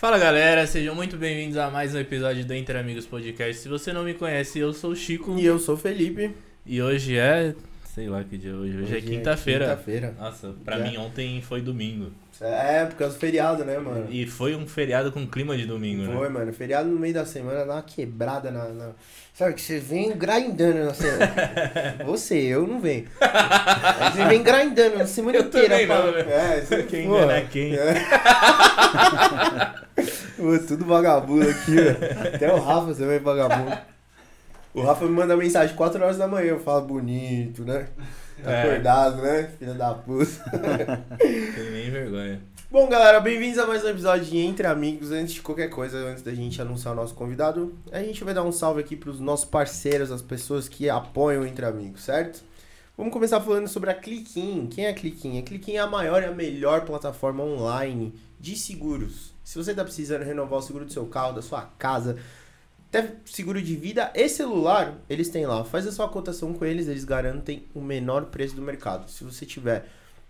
Fala galera, sejam muito bem-vindos a mais um episódio do Entre Amigos Podcast. Se você não me conhece, eu sou o Chico E eu sou o Felipe. e hoje é. Sei lá que dia é hoje. Hoje, é quinta-feira. Quinta-feira. Nossa, pra Já. mim ontem foi domingo. É, por causa do feriado, né, mano? E foi um feriado com clima de domingo, né? Foi, mano. Feriado no meio da semana dá uma quebrada na. na- Sabe que você vem grindando na semana. você, eu não venho. Você vem grindando na semana Eu inteira. também não, pra- velho. É, você Quem engana quem? Pô, tudo vagabundo aqui, velho. Até o Rafa também é vagabundo. O Rafa me manda mensagem 4 horas da manhã, eu falo bonito, né? Tá É. acordado, né? Filha da puta. Tem nem vergonha. Bom, galera, bem-vindos a mais um episódio de Entre Amigos. Antes de qualquer coisa, antes da gente anunciar o nosso convidado, a gente vai dar um salve aqui pros nossos parceiros, as pessoas que apoiam o Entre Amigos, certo? Vamos começar falando sobre a Cliquim. Quem é a Cliquim? A Cliquim é a maior e a melhor plataforma online de seguros. Se você está precisando renovar o seguro do seu carro, da sua casa, até seguro de vida e celular, eles têm lá. Faz a sua cotação com eles, eles garantem o menor preço do mercado. Se você tiver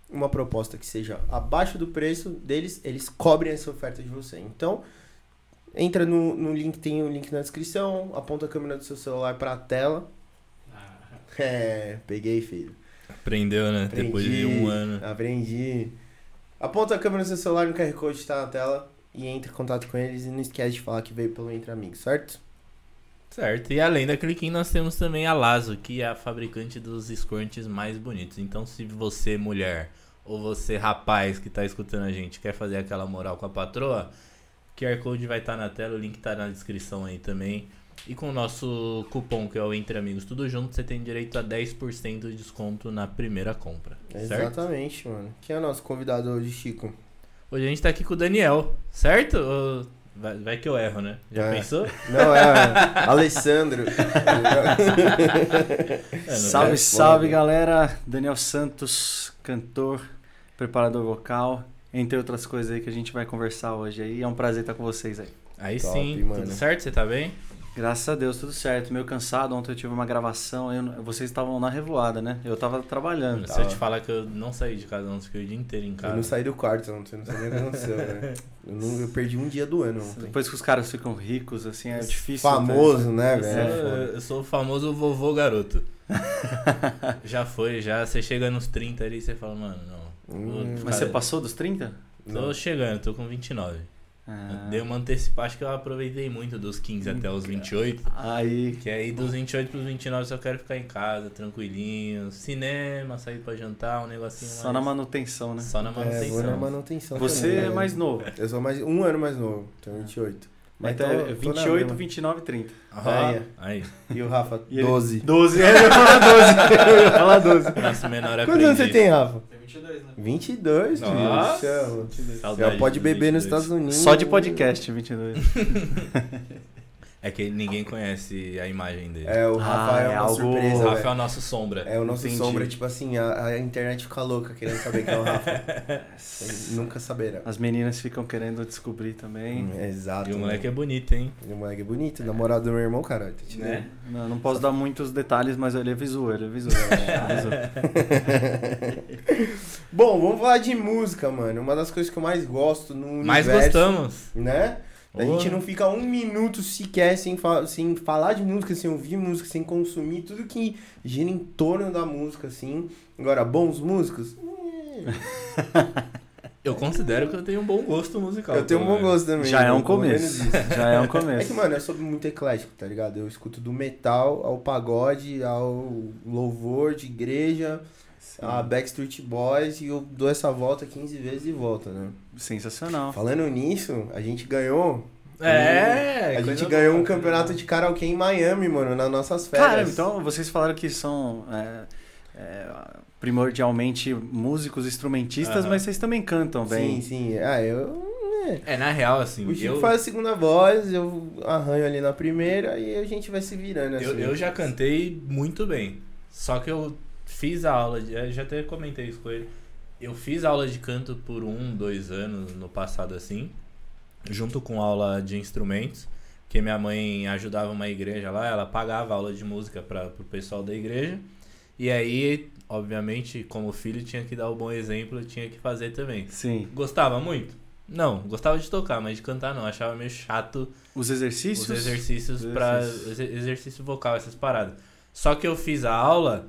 uma proposta que seja abaixo do preço deles, eles cobrem essa oferta de você. Então, entra no, no link, tem o link na descrição, aponta a câmera do seu celular para a tela. É, peguei, filho. Aprendeu, né? Depois de um ano. Aprendi. Aponta a câmera do seu celular no QR Code que tá na tela e entre em contato com eles e não esquece de falar que veio pelo Entre Amigos, certo? Certo. E além da Cliquim, nós temos também a Lazo, que é a fabricante dos squirts mais bonitos. Então, se você, mulher, ou você, rapaz, que tá escutando a gente, quer fazer aquela moral com a patroa, QR Code vai estar na tela, o link tá na descrição aí também. E com o nosso cupom, que é o Entre Amigos Tudo Junto, você tem direito a 10% de desconto na primeira compra. Certo? Exatamente, mano. Quem é o nosso convidado hoje, Chico? Hoje a gente tá aqui com o Daniel, certo? Ou- Vai, vai que eu erro, né? Já É. pensou? Não, é Alessandro. É, Salve, é salve galera! Daniel Santos, cantor, preparador vocal, entre outras coisas aí que a gente vai conversar hoje aí. É um prazer estar com vocês aí. Aí Top, sim, mano. tudo certo? Você tá bem? Graças a Deus, tudo certo. Meio cansado, ontem eu tive uma gravação, eu- vocês estavam na revoada, né? Eu tava trabalhando. Se eu te falar que eu não saí de casa ontem, fiquei o dia inteiro em Eu casa. não saí do quarto ontem, não sei nem o que aconteceu, né? Eu, não- eu perdi um dia do ano ontem. Depois que os caras ficam ricos, assim, é difícil. Famoso, né, Eu velho? sou, eu sou o famoso vovô garoto. já foi, já. Você chega nos 30 ali e você fala, mano, não. Hum. Mas você passou dos 30? Tô Não. chegando, tô com 29. Ah, Dei uma antecipada, acho que eu aproveitei muito dos 15 até os 28. Aí, Que aí dos 28 pros 29 eu só quero ficar em casa, tranquilinho. Cinema, sair pra jantar, um negocinho só mais- na manutenção, né? Só na É, vou manutenção. na manutenção. Você também, é né? mais novo. Eu sou mais um ano mais novo, tenho 28. Mas Então tô- é tô na 28, mesma. 29 30. Ah, Aí. aí. E o Rafa, E ele- 12. 12, é, eu ia falar 12. Eu ia falar 12. Nosso menor é Quantos anos você tem, Rafa? Tem 22, né? 22, filho. Nossa. Chama. Saudade Já pode beber nos 22. Estados Unidos. Só de podcast, 22. É que ninguém conhece a imagem dele. É, o Ah, Rafa é, é uma algo- surpresa, o Rafa é o nosso sombra. É o nosso Entendi. sombra, tipo assim, a, a internet fica louca querendo saber quem é o Rafa. Nunca saberá. As meninas ficam querendo descobrir também. Hum, Exato. E o moleque é mano. bonito, hein? E o moleque é bonito, namorado do meu irmão, caralho. Tá Né? Não, não posso dar muitos detalhes, mas ele é visual, ele é visual. é. Bom, vamos falar de música, mano. Uma das coisas que eu mais gosto no Mais universo. gostamos. Né? A gente não fica um minuto sequer sem, fa sem falar de música, sem ouvir música, sem consumir tudo que gira em torno da música, assim. Agora, bons músicos? Eu considero que eu tenho um bom gosto musical. Eu tenho um bom gosto também. Já é um começo. Já é um É que, começo. mano, eu sou muito eclético, tá ligado? Eu escuto do metal ao pagode, ao louvor de igreja, a Backstreet Boys e eu dou essa volta 15 vezes e volta, né? Sensacional. Falando nisso, a gente ganhou. É, a coisa gente ganhou boa, um campeonato de karaokê em Miami, mano, nas nossas férias. Cara, então vocês falaram que são é, é, primordialmente músicos, instrumentistas, Aham. mas vocês também cantam bem. Sim, sim. Ah, eu. boa. É, na real, assim, O Chico eu, faz a segunda voz, eu arranho ali na primeira e a gente vai se virando assim. eu, eu já cantei muito bem. Só que eu fiz a aula, de, eu já até comentei isso com ele. Eu fiz aula de canto por um, dois anos no passado, assim, junto com aula de instrumentos, porque minha mãe ajudava uma igreja lá, ela pagava aula de música para o pessoal da igreja. E aí, obviamente, como filho, tinha que dar o bom exemplo, tinha que fazer também. Sim. Gostava muito? Não, gostava de tocar, mas de cantar não. Achava meio chato Os exercícios? os exercícios Os para exercícios. exercício vocal, essas paradas. Só que eu fiz a aula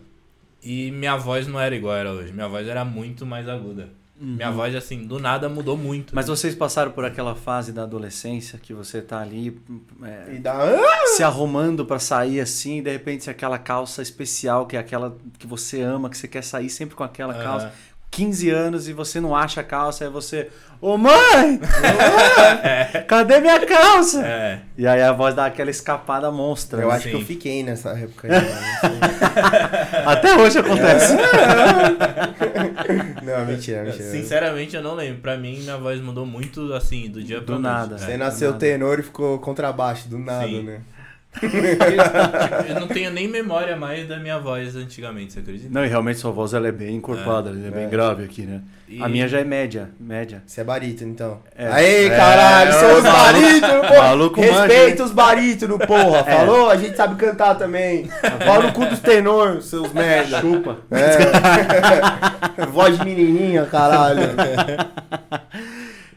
e minha voz não era igual era hoje. Minha voz era muito mais aguda. Uhum. Minha voz, assim, do nada mudou muito. Mas vocês passaram por aquela fase da adolescência que você tá ali é, E dá. se arrumando pra sair assim, e de repente aquela calça especial, que é aquela que você ama, que você quer sair sempre com aquela Ah, calça. 15 anos e você não acha a calça, aí você, ô mãe! Cadê minha calça? É. E aí a voz dá aquela escapada monstra. Eu né? acho que eu fiquei nessa época. aí? Até hoje acontece. não, mentira, mentira. Sinceramente, eu não lembro. Pra mim, minha voz mudou muito, assim, do dia Do pra nada. noite. Você É. nasceu nada. tenor e ficou contrabaixo, do nada, Sim. né? Eu não tenho nem memória mais da minha voz antigamente, você acredita? Não, e realmente sua voz ela é bem encorpada, ela é bem É. grave aqui, né? E- A minha já é média, média. Você é barítono, então. É. Aê, É, caralho, são os maluco- barítonos, pô. maluco manja, Respeita os barítonos, porra. É. Falou? A gente sabe cantar também. Fala no cu dos tenor, seus merda. Chupa. É. Voz de menininha, caralho.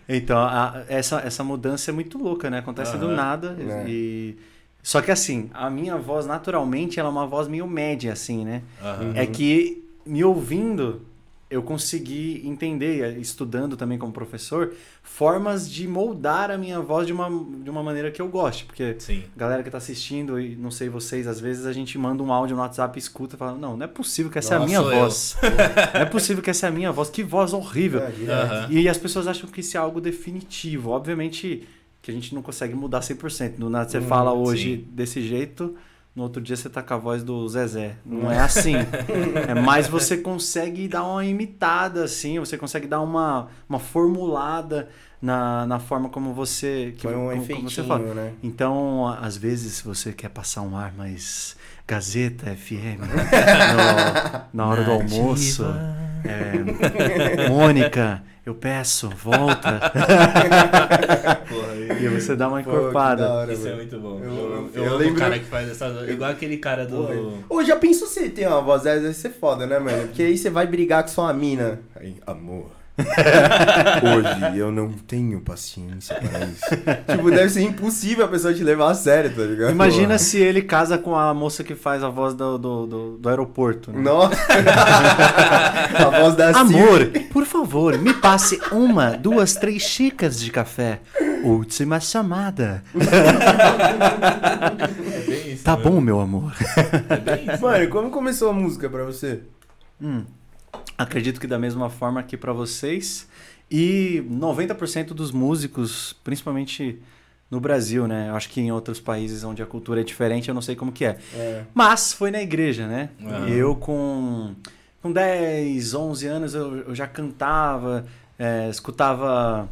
Então, a- essa, essa mudança é muito louca, né? Acontece do Aham. nada. É. E... Só que assim, a minha voz, naturalmente, ela é uma voz meio média, assim, né? Aham. É que me ouvindo, eu consegui entender, estudando também como professor, formas de moldar a minha voz de uma, de uma maneira que eu goste. Porque Sim. a galera que tá assistindo, e não sei vocês, às vezes a gente manda um áudio no WhatsApp, escuta e fala: Não, não é possível que essa é a Nossa, minha sou eu." voz. não é possível que essa é a minha voz. Que voz horrível. É, direto. Aham. E as pessoas acham que isso é algo definitivo. Obviamente que a gente não consegue mudar 100%. Do nada você Hum, fala hoje sim. desse jeito, no outro dia você tá com a voz do Zezé. Não é assim. é mais você consegue dar uma imitada, assim, você consegue dar uma, uma formulada na, na forma como você. Que, Foi um como, como você fala. né? Então, às vezes, você quer passar um ar mais Gazeta FM no- na hora do almoço. É, Mônica, eu peço, volta. Porra, E você dá uma encorpada. hora, Isso é muito bom. Eu- Eu, eu- eu, lembro- o cara que faz essa. Igual aquele cara do. Ô, já pensou se tem uma voz dessa? Deve ser foda, né, mano? Porque aí você vai brigar com sua mina. Aí, amor. Hoje eu não tenho paciência pra isso. tipo, deve ser impossível a pessoa te levar a sério, tá ligado? Imagina se ele casa com a moça que faz a voz do, do, do, do aeroporto. né? Nossa. a voz da Amor, Siri. por favor, me passe uma, duas, três xícaras de café. Última chamada. É bem isso. Tá mesmo. bom, meu amor. É bem isso. Mano, como começou a música pra você? Hum, acredito que da mesma forma que pra vocês. E 90% dos músicos, principalmente no Brasil, né? Acho que em outros países onde a cultura é diferente, eu não sei como que é. É. Mas foi na igreja, né? Aham. Eu com, com 10, 11 anos eu, eu já cantava, é, escutava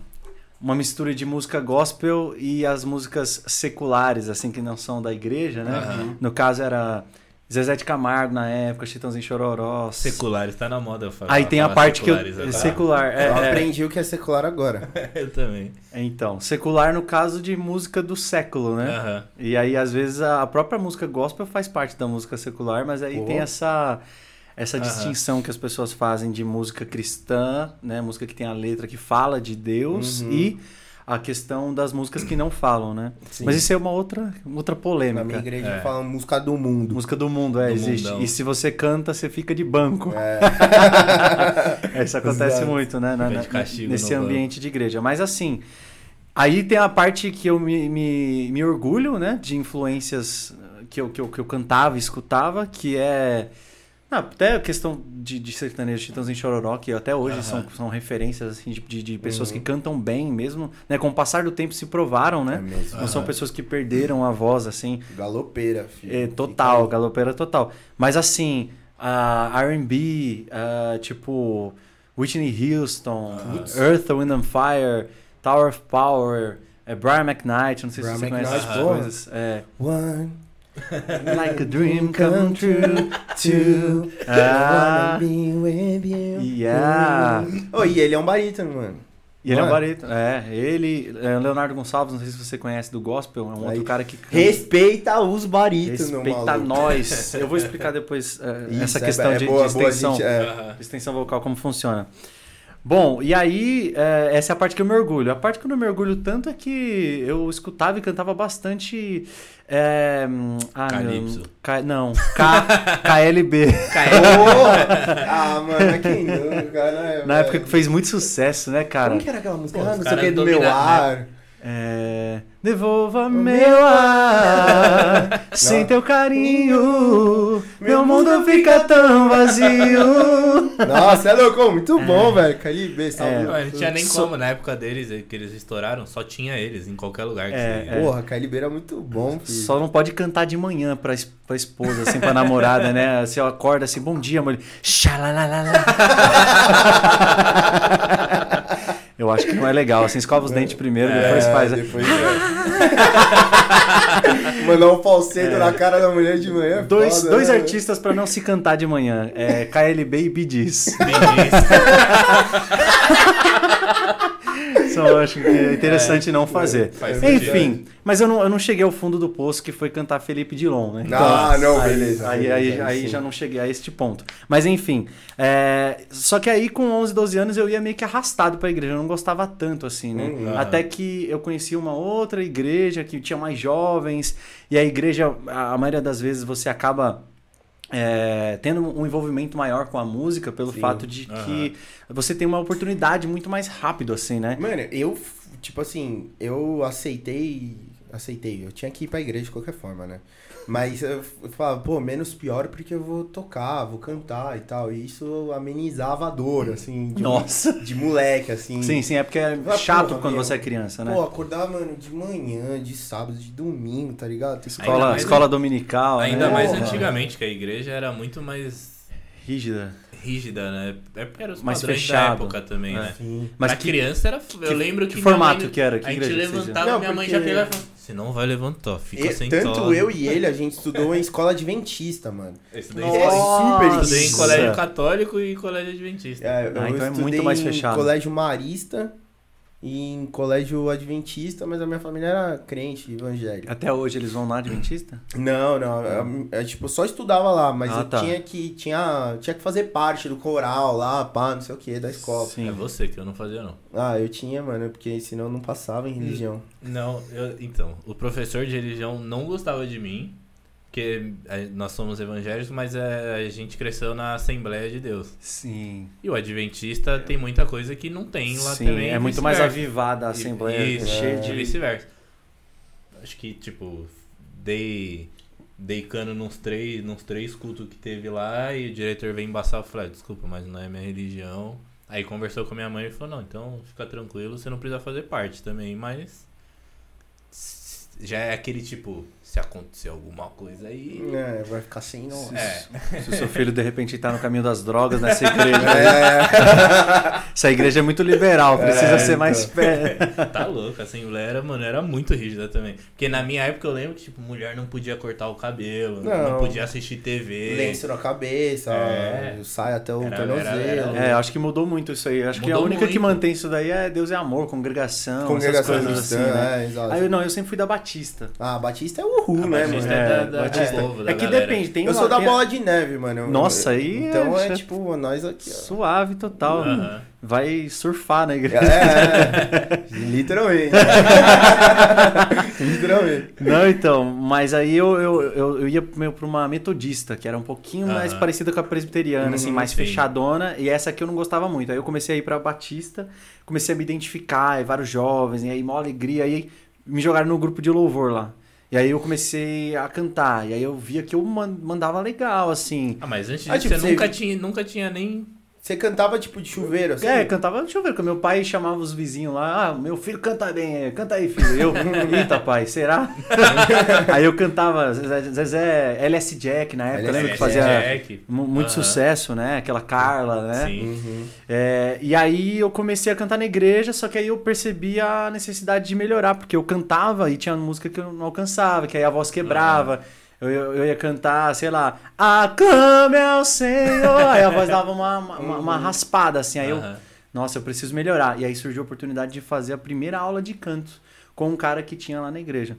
uma mistura de música gospel e as músicas seculares, assim, que não são da igreja, né? Aham. No caso era Zezé de Camargo na época, Chitãozinho Chororó. Seculares, tá na moda. falar- Aí tem a parte que eu... seculares agora. Secular, é, eu é. aprendi o que é secular agora. Eu também. Então, secular no caso de música do século, né? Aham. E aí, às vezes, a própria música gospel faz parte da música secular, mas aí Pô. tem essa, essa Aham. distinção que as pessoas fazem de música cristã, né? Música que tem a letra que fala de Deus Uhum. e a questão das músicas que não falam, né? Sim. Mas isso é uma outra, outra Na polêmica. minha igreja É. fala música do mundo. Música do mundo, é, Do existe. mundão. E se você canta, você fica de banco. É. Isso acontece Exato. muito, né? na- na- de nesse no banco. ambiente de igreja. Mas assim, aí tem a parte que eu me, me, me orgulho, né? De influências que eu, que, eu, que eu cantava e escutava, que é. Ah, até a questão de, de sertanejo Titãs em Chororó, que até hoje Aham. são, são referências assim, de, de, pessoas Uhum. que cantam bem mesmo, né? Com o passar do tempo se provaram, É né? mesmo. Não são Aham. pessoas que perderam a voz, assim. Galopeira, filho. É, total, Fica galopeira total. Mas assim, a R&B, tipo Whitney Houston. Earth, Wind and Fire, Tower of Power, é, Brian McKnight, não sei Brian se você conhece McKnight, essas porra. coisas. É, One, like a dream come true. two, Ah. Be with you. Yeah. Oh, e ele é um barítono, mano. E ele é um barítono. É, ele, é, Leonardo Gonçalves, não sei se você conhece do gospel, é um Aí. outro cara que canta. Respeita os barítonos, Respeita maluco. nós. Eu vou explicar depois é, Isso, essa é- questão é de, boa, de boa, extensão. gente, é. Extensão vocal como funciona. Bom, e aí, é, essa é a parte que eu me orgulho. A parte que eu não me orgulho tanto é que eu escutava e cantava bastante. É, ah, Calypso. Não, K- não K, KLB. Porra! ah, mano, quem não, cara? Na época que fez muito sucesso, né, cara? Como que era aquela música? Ah, não sei o que, do meu dominaram, ar. É, Devolva meu ar, sem teu carinho, meu mundo fica tão vazio. Nossa, é louco, muito bom, velho. Calibre, salve. É. Não, não tinha nem Só- como, na época deles, eh, que eles estouraram, só tinha eles em qualquer lugar que É, você é. Porra, era muito bom, filho. Só não pode cantar de manhã pra, es- pra esposa, assim, pra namorada, né? Você acorda assim, bom dia, mulher. Xalalalala. Eu acho que não é legal. Assim, escova os dentes primeiro, depois faz. É, Depois é. Mandar um falseto na cara da mulher de manhã. é Dois, foda, dois né? artistas pra não se cantar de manhã. É KLB e Bidis. Bem Só eu acho que é interessante não fazer. faz sentido. Enfim, mas eu não, eu não cheguei ao fundo do poço que foi cantar Felipe Dilon, né? Ah, não, aí, beleza, Aí, beleza, aí, aí aí já não cheguei a este ponto. Mas enfim, é, só que aí com 11, 12 anos eu ia meio que arrastado pra igreja. Eu não gostava tanto assim, né? Hum, Até que eu conheci uma outra igreja que tinha mais jovens. E a igreja, a maioria das vezes você acaba é, tendo um envolvimento maior com a música pelo Sim. fato de que você tem uma oportunidade muito mais rápido, assim, né? Mano, eu, tipo assim, eu aceitei. Aceitei. Eu tinha que ir pra igreja de qualquer forma, né? Mas eu falava, pô, menos pior porque eu vou tocar, vou cantar e tal. E isso amenizava a dor, assim, de, Nossa. de moleque, assim. Sim, sim, é porque é Ah, chato porra, quando meu. você é criança, né? Pô, acordar, mano, de manhã, de sábado, de domingo, tá ligado? Escola, mais- escola dominical, Ainda né? mais Porra. antigamente, que a igreja era muito mais rígida. rígida, né? É porque eram os Mais padrões fechado. da época também, É. né? Sim. Mas que, criança era. Eu lembro que que. formato mãe- que era? Que a gente levantava, Não, minha mãe porque- já pegava e falava: Você não vai levantar, fica E- sentado. tanto eu e ele, a gente estudou em escola adventista, mano. Eu estudei, Nossa. em escola- super estudei em colégio católico e colégio adventista. É, eu Ah, então é muito mais em fechado. colégio marista em colégio adventista, mas a minha família era crente, evangélica. Até hoje eles vão na Adventista? Não, não, eu, eu, tipo, só estudava lá, mas Ah, eu tá. tinha que, tinha, tinha que fazer parte do coral lá, pá, não sei o que, da escola. Sim. É você que eu não fazia, não. Ah, eu tinha, mano, porque senão eu não passava em religião. Não, eu- então, o professor de religião não gostava de mim, porque eh, nós somos evangélicos, mas eh, a gente cresceu na Assembleia de Deus. Sim. E o adventista tem muita coisa que não tem lá Sim, também. é e muito mais avivada a Assembleia. Isso, cheia e de... vice-versa. Acho que, tipo, dei, dei cano nos três, nos três cultos que teve lá e o diretor veio embaçar. Eu falei, "Ah, desculpa, mas não é minha religião. Aí conversou com a minha mãe e falou, não, então fica tranquilo, você não precisa fazer parte também, mas já é aquele tipo, se acontecer alguma coisa aí. É, vai ficar sem não. É, Se o seu filho de repente tá no caminho das drogas nessa igreja. É, Essa igreja é muito liberal, precisa É, ser mais então. pé. tá louco, a Assembleia era, mano, era muito rígida também. Porque na minha época eu lembro que, tipo, mulher não podia cortar o cabelo, não, Não. podia assistir TV. lenço na cabeça, É. sai até o tornozelo. É, acho que mudou muito isso aí. Acho que a Mudou única que muito. mantém isso daí é Deus é amor, congregação, Congregação essas coisas cristã, assim, né? é, exato. Aí eu, não, eu sempre fui da Batista. Ah, Batista é o Ru, A né, Batista mano? é da- É, da- Batista. é que galera. depende, tem Eu sou da bola de neve, mano. Nossa, aí Então é- é tipo, nós aqui, ó. Suave total. Aham. Vai surfar na igreja. É, é, literalmente. literalmente. Não, então, mas aí eu, eu, eu, eu ia meio pra uma metodista, que era um pouquinho mais Aham. parecida com a presbiteriana, assim, Uhum, mais sim. fechadona, e essa aqui eu não gostava muito. Aí eu comecei a ir pra Batista, comecei a me identificar, e vários jovens, e aí mó alegria, aí me jogaram no grupo de louvor lá. E aí eu comecei a cantar, e aí eu via que eu man- mandava legal, assim. Ah, mas antes disso, tipo, você você- nunca tinha, nunca tinha nem. Você cantava tipo de chuveiro, assim? É, cantava, deixa eu ver, que meu pai chamava os vizinhos lá, ah, meu filho canta bem, canta aí, filho. Eu, eita, pai, será? aí eu cantava Zezé, LS Jack na época, LS lembra que fazia Jack. mu- muito Aham. sucesso, né? Aquela Carla, né? Sim. Uhum. É, e aí eu comecei a cantar na igreja, só que aí eu percebi a necessidade de melhorar, porque eu cantava e tinha música que eu não alcançava, que aí a voz quebrava. Eu, eu, eu ia cantar, sei lá, aclame ao Senhor. Aí a voz dava uma, uma, uma- uma raspada, assim. Aí eu, Aham. nossa, eu preciso melhorar. E aí surgiu a oportunidade de fazer a primeira aula de canto com um cara que tinha lá na igreja.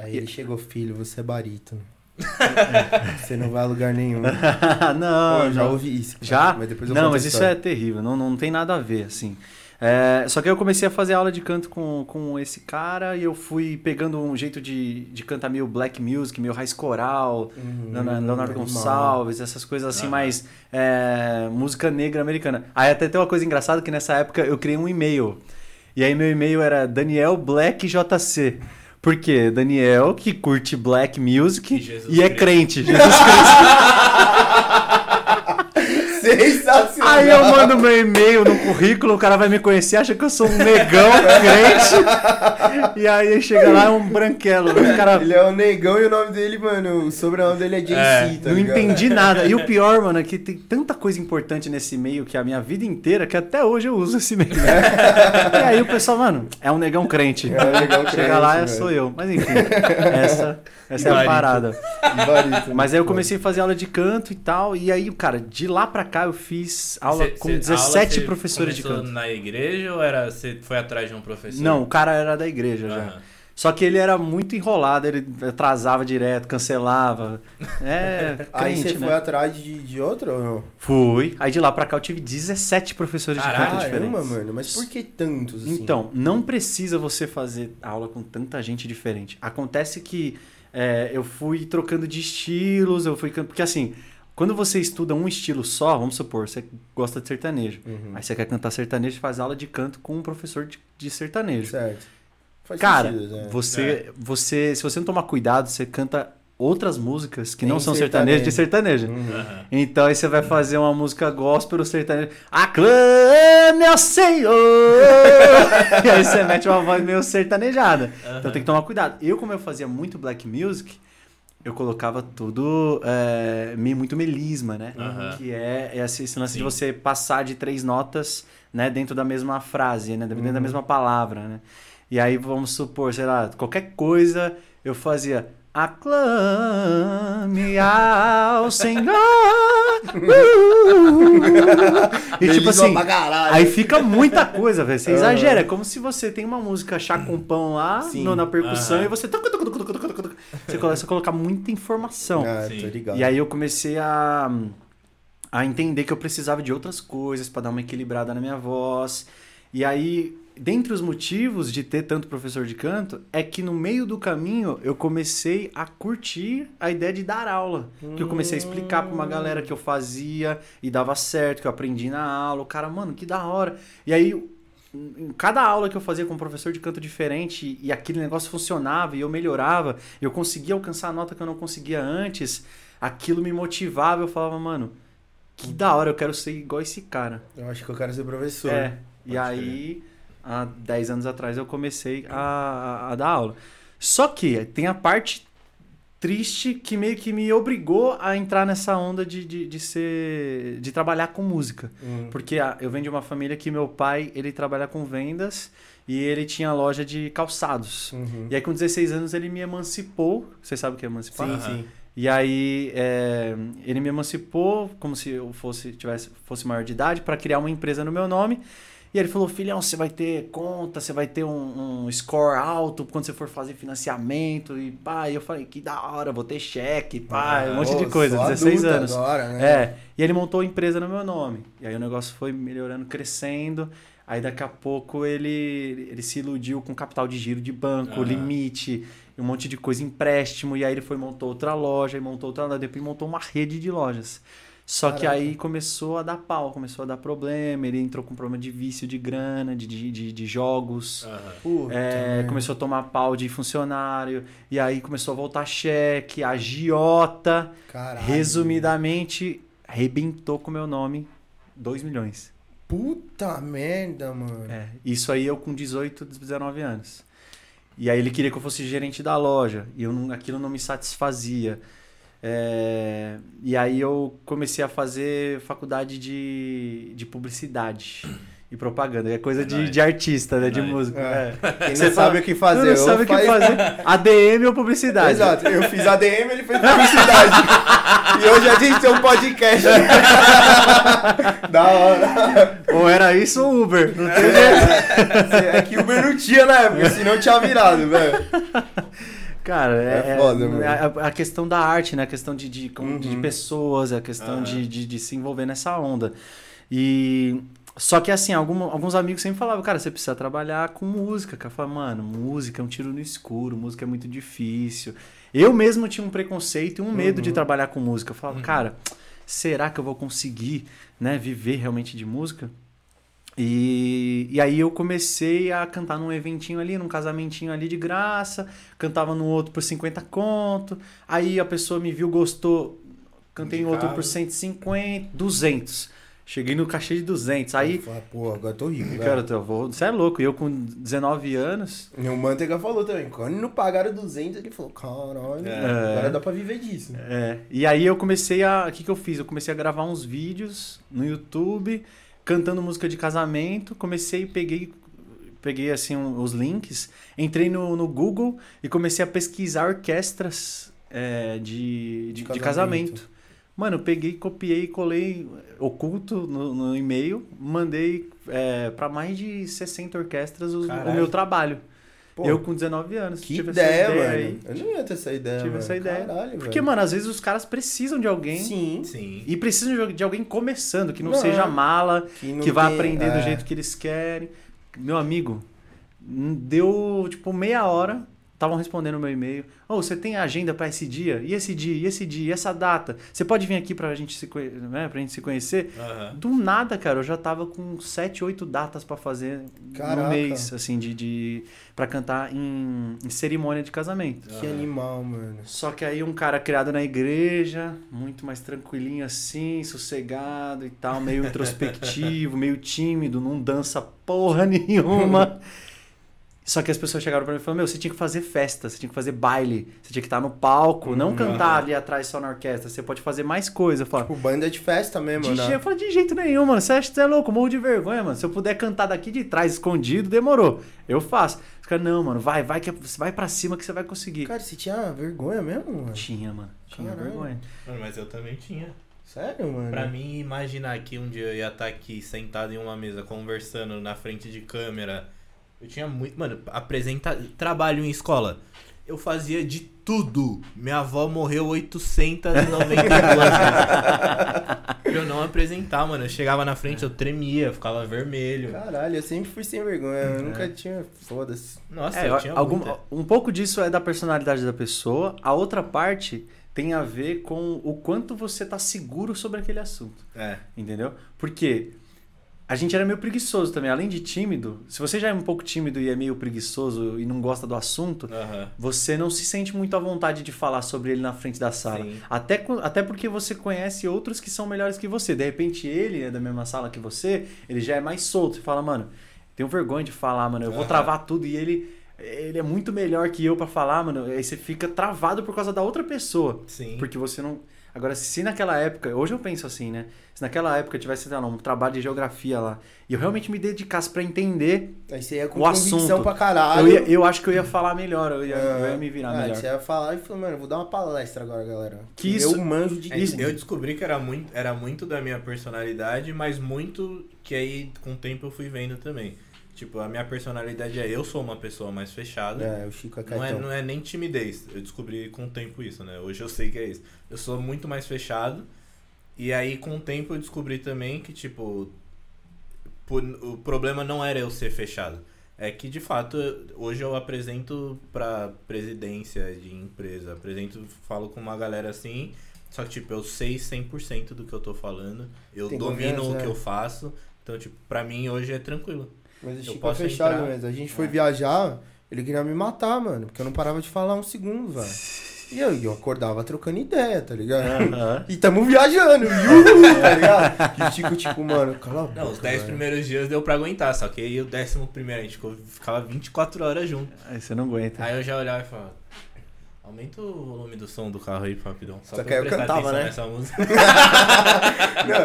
Aí ele chegou, filho, você é barítono. Você não vai a lugar nenhum. não, Pô, eu já ouvi isso. cara, Já? Mas depois eu não, a mas isso história. é terrível, não, não tem nada a ver, assim. É, só que eu comecei a fazer aula de canto com, com esse cara e eu fui pegando um jeito de, de cantar meio black music, meio raiz coral, Uhum, Leonardo. Gonçalves, essas coisas assim, Aham. mais é, música negra americana. Aí até tem uma coisa engraçada que nessa época eu criei um e-mail. E aí meu e-mail era Daniel Black JC. Por quê? Daniel que curte black music E e é crente. Jesus Cristo. Aí eu mando meu e-mail no currículo, o cara vai me conhecer, acha que eu sou um negão crente. e aí chega lá é um branquelo. O cara Ele é o negão e o nome dele, mano, o sobrenome dele é JC, É, tá não ligado? entendi nada. E o pior, mano, é que tem tanta coisa importante nesse e-mail que a minha vida inteira, que até hoje eu uso esse e-mail. e aí o pessoal, mano, é um negão crente. É um negão Chega crente, lá, velho. sou eu. Mas enfim, essa, essa é a parada. Gabarito, Mas aí eu comecei a fazer aula de canto e tal. E aí, cara, de lá pra cá eu fiz aula Cê- com cê- 17 aula, professores de canto. na igreja ou era você foi atrás de um professor? Não, o cara era da igreja já. Aham. Só que ele era muito enrolado, ele atrasava direto, cancelava. É, bom. Aí crente, você né? foi atrás de, de outro ou não? Fui. Aí de lá pra cá eu tive 17 professores de canto Caramba, diferentes. mano, mas por que tantos assim? Então, não precisa você fazer aula com tanta gente diferente. Acontece que é, eu fui trocando de estilos, eu fui. Porque assim, quando você estuda um estilo só, vamos supor, você gosta de sertanejo. Uhum. Aí você quer cantar sertanejo, faz aula de canto com um professor de, de sertanejo. Certo. Faz Cara, sentido, né? você, você, se você não tomar cuidado, você canta outras músicas que Em não são sertanejo. sertanejo de sertanejo. Uhum. Aham. Então aí você vai fazer uma música gospel sertanejo. Aclame ao Senhor! e aí você mete uma voz meio sertanejada. Então tem que tomar cuidado. Eu, como eu fazia muito black music, eu colocava tudo é, muito melisma, né? Aham. Que é, é esse, lance de Sim. você passar de três notas né, dentro da mesma frase, né? Dentro da Uhum. mesma palavra, né? E aí vamos supor, sei lá, qualquer coisa eu fazia. Aclame ao Senhor. Uh! e tipo assim. Aí fica muita coisa, velho. Você exagera. É como se você tem uma música chá com pão lá no- na percussão Aham. e você. Você começa a colocar muita informação. Ah. E aí eu comecei a, a entender que eu precisava de outras coisas pra dar uma equilibrada na minha voz. E aí, dentre os motivos de ter tanto professor de canto, é que no meio do caminho eu comecei a curtir a ideia de dar aula. Que eu comecei a explicar pra uma galera que eu fazia e dava certo, que eu aprendi na aula. O cara, mano, que da hora. E aí, em cada aula que eu fazia com um professor de canto diferente e aquele negócio funcionava e eu melhorava, eu conseguia alcançar a nota que eu não conseguia antes, aquilo me motivava. Eu falava, mano, que da hora, eu quero ser igual esse cara. Eu acho que eu quero ser professor. É. E aí, há 10 anos atrás, eu comecei a, a- dar aula. Só que tem a parte triste que meio que me obrigou a entrar nessa onda de, de, de ser. de trabalhar com música. Hum. Porque eu venho de uma família que meu pai, ele trabalha com vendas e ele tinha loja de calçados. Uhum. E aí com 16 anos ele me emancipou. Você sabe o que é emancipar? Sim, sim. E aí é, ele me emancipou como se eu fosse tivesse fosse maior de idade para criar uma empresa no meu nome. E ele falou, filhão, você vai ter conta, você vai ter um, um score alto quando você for fazer financiamento e pá. E eu falei, que da hora, vou ter cheque, pá, um monte de coisa, sou 16 adulto anos. Agora, né? É, e ele montou a empresa no meu nome. E aí o negócio foi melhorando, crescendo. Aí daqui a pouco ele, ele se iludiu com capital de giro de banco, limite, um monte de coisa, empréstimo. E aí ele foi montou outra loja, e montou outra loja, depois montou uma rede de lojas. Só que Caraca. aí começou a dar pau, começou a dar problema. Ele entrou com problema de vício de grana, de, de, de, jogos. Puta É, começou a tomar pau de funcionário. E aí começou a voltar cheque, agiota. Caralho. Resumidamente, arrebentou com o meu nome 2 milhões. Puta merda, mano. É, isso aí eu com 18, 19 anos. E aí ele queria que eu fosse gerente da loja. E eu não- aquilo não me satisfazia. É, e aí eu comecei a fazer faculdade de, de publicidade e propaganda. É coisa É de, de artista, né? De nóis. música. É. É. Quem Você não sabe o que fazer. Não, sabe o que faz- fazer. ADM ou publicidade. Exato, eu fiz ADM, ele fez publicidade. e hoje a gente tem um podcast. da hora. Ou era isso ou Uber. Não tem jeito. É que Uber não tinha na época, senão tinha virado, velho. Cara, é, É foda, é- a, a questão da arte, né? A questão de, de, como- de Uhum. pessoas, a questão Aham. de, de, de se envolver nessa onda. E. Só que assim, algum- alguns amigos sempre falavam, cara, você precisa trabalhar com música. Cara, eu falava, mano, música é um tiro no escuro, música é muito difícil. Eu mesmo tinha um preconceito e um medo de Uhum. trabalhar com música. Eu falava, Uhum. cara, será que eu vou conseguir, né, viver realmente de música? E, e aí eu comecei a cantar num eventinho ali, num casamentinho ali de graça, cantava no outro por 50 conto, aí a pessoa me viu, gostou, cantei em outro por 150, 200. Cheguei no cachê de 200. Aí, Fala, Pô, agora tô rico, cara, velho. eu vou, você é louco, eu com 19 anos, O Manteiga falou também. Quando não pagaram 200, ele falou, caralho, É. agora dá pra viver disso. É, e aí eu comecei a. O que, que eu fiz? Eu comecei a gravar uns vídeos no YouTube, cantando música de casamento. Comecei, peguei, peguei assim um- os links, entrei no, no Google e comecei a pesquisar orquestras é, de, de, de casamento. casamento. Mano, eu peguei, copiei, colei oculto no, no e-mail, mandei é, para mais de 60 orquestras o Caralho. meu trabalho. Pô, eu com 19 anos. que tive essa ideia, mano. aí. Eu não ia ter essa ideia, Tive mano. essa ideia. Caralho, Porque, velho. mano, às vezes os caras precisam de alguém Sim. Sim. e precisam de- alguém começando, que não, Não, seja mala, Que, que vai tem- aprender do é. jeito que eles querem. Meu amigo, deu tipo meia hora, estavam respondendo o meu e-mail. Ô, você tem agenda pra esse dia? E esse dia? E esse dia? E essa data? Você pode vir aqui pra gente se, né, pra gente se conhecer? Aham. Do nada, cara, eu já tava com sete, oito datas pra fazer Caraca. no mês, assim, de, de para cantar em, em cerimônia de casamento. Que animal, mano. Só que aí um cara criado na igreja, muito mais tranquilinho assim, sossegado e tal, meio introspectivo, meio tímido, não dança porra nenhuma. Só que as pessoas chegaram pra mim e falaram: Meu, você tinha que fazer festa, você tinha que fazer baile, você tinha que estar no palco, não Uhum. cantar ali atrás só na orquestra, você pode fazer mais coisa. Eu falo, Tipo, banda de festa mesmo, de, né? je- eu falo, de jeito nenhum, mano. Você acha que você é louco? Morro de vergonha, mano. Se eu puder cantar daqui de trás, escondido, demorou. Eu faço. Os caras, não, mano, vai, vai, que é- vai pra cima que você vai conseguir. Cara, você tinha vergonha mesmo, mano? Tinha, mano. Tinha Caralho. vergonha. Mano, mas eu também tinha. Sério, mano? Pra mim, imaginar que um dia eu ia estar aqui sentado em uma mesa conversando na frente de câmera. Eu tinha muito. Mano, apresenta. Trabalho em escola. Eu fazia de tudo. Minha avó morreu 892 vezes. pra eu não apresentar, mano. Eu chegava na frente, eu tremia, ficava vermelho. Caralho, eu sempre fui sem vergonha. Eu É. nunca tinha. Foda-se. Nossa, É, eu tinha algum, muita. um pouco disso é da personalidade da pessoa. A outra parte tem a ver com o quanto você tá seguro sobre aquele assunto. É. Entendeu? Porque a gente era meio preguiçoso também. Além de tímido, se você já é um pouco tímido e é meio preguiçoso e não gosta do assunto, Aham. você não se sente muito à vontade de falar sobre ele na frente da sala. Sim. Até, até porque você conhece outros que são melhores que você. De repente, ele é da mesma sala que você, ele já é mais solto. Você fala, mano, tenho vergonha de falar, mano, eu vou travar tudo. E ele, ele é muito melhor que eu pra falar, mano. Aí você fica travado por causa da outra pessoa. Sim. Porque você não. Agora, se naquela época, hoje eu penso assim, né? Se naquela época eu tivesse, sei lá, um trabalho de geografia lá, e eu realmente me dedicasse pra entender, Aí você ia com O assunto. pra caralho. eu, ia- eu acho que eu ia falar melhor, eu ia, eu ia me virar ah, melhor. Você ia falar e falou, mano, vou dar uma palestra agora, galera. Que isso- Eu manjo de É, tudo. eu descobri que era muito, era muito da minha personalidade, mas muito que aí com o tempo eu fui vendo também. Tipo, a minha personalidade é eu sou uma pessoa mais fechada. É, o Chico é Não é, não é nem timidez. Eu descobri com o tempo isso, né? Hoje eu sei que é isso. Eu sou muito mais fechado. E aí, com o tempo, eu descobri também que, tipo, por- o problema não era eu ser fechado. É que, de fato, hoje eu apresento pra presidência de empresa. Apresento, falo com uma galera assim. Só que, tipo, eu sei 100% do que eu tô falando. Eu Tem domino confiança, o que é. eu faço. Então, tipo, pra mim hoje é tranquilo. Mas o Eu Chico é posso fechado entrar. mesmo. A gente foi É. viajar, ele queria me matar, mano. Porque eu não parava de falar um segundo, velho. E eu, eu acordava trocando ideia, tá ligado? Aham. E tamo viajando, yuhu, tá ligado? E o Chico, tipo, mano, cala a boca. Não, os 10 velho. primeiros dias deu pra aguentar, só que aí o décimo primeiro a gente ficava 24 horas junto. Aí você não aguenta. Aí eu já olhava e falava. Aumenta o volume do som do carro aí, rapidão. Só pra que aí eu prestar cantava, né? Nessa música.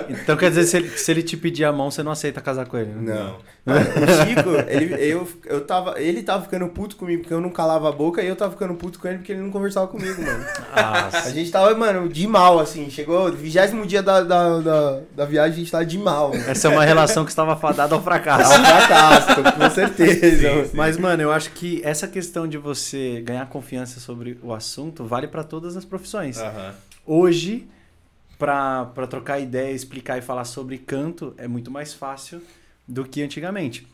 Então quer dizer, se ele, se ele te pedir a mão, você não aceita casar com ele? né? Não. Mano, o Chico, ele, eu, eu tava, ele tava ficando puto comigo porque eu não calava a boca e eu tava ficando puto com ele porque ele não conversava comigo, mano. A Nossa. gente tava, mano, de mal, assim. Chegou, vigésimo dia da, da, da, da viagem, a gente tava de mal. mano. Essa é uma relação que estava fadada ao É um fracasso. fracasso, com certeza. Sim, sim. Mas, mano, eu acho que essa questão de você ganhar confiança sobre o assunto vale pra todas as profissões. Aham. Hoje, pra pra trocar ideia, explicar e falar sobre canto, é muito mais fácil do que antigamente.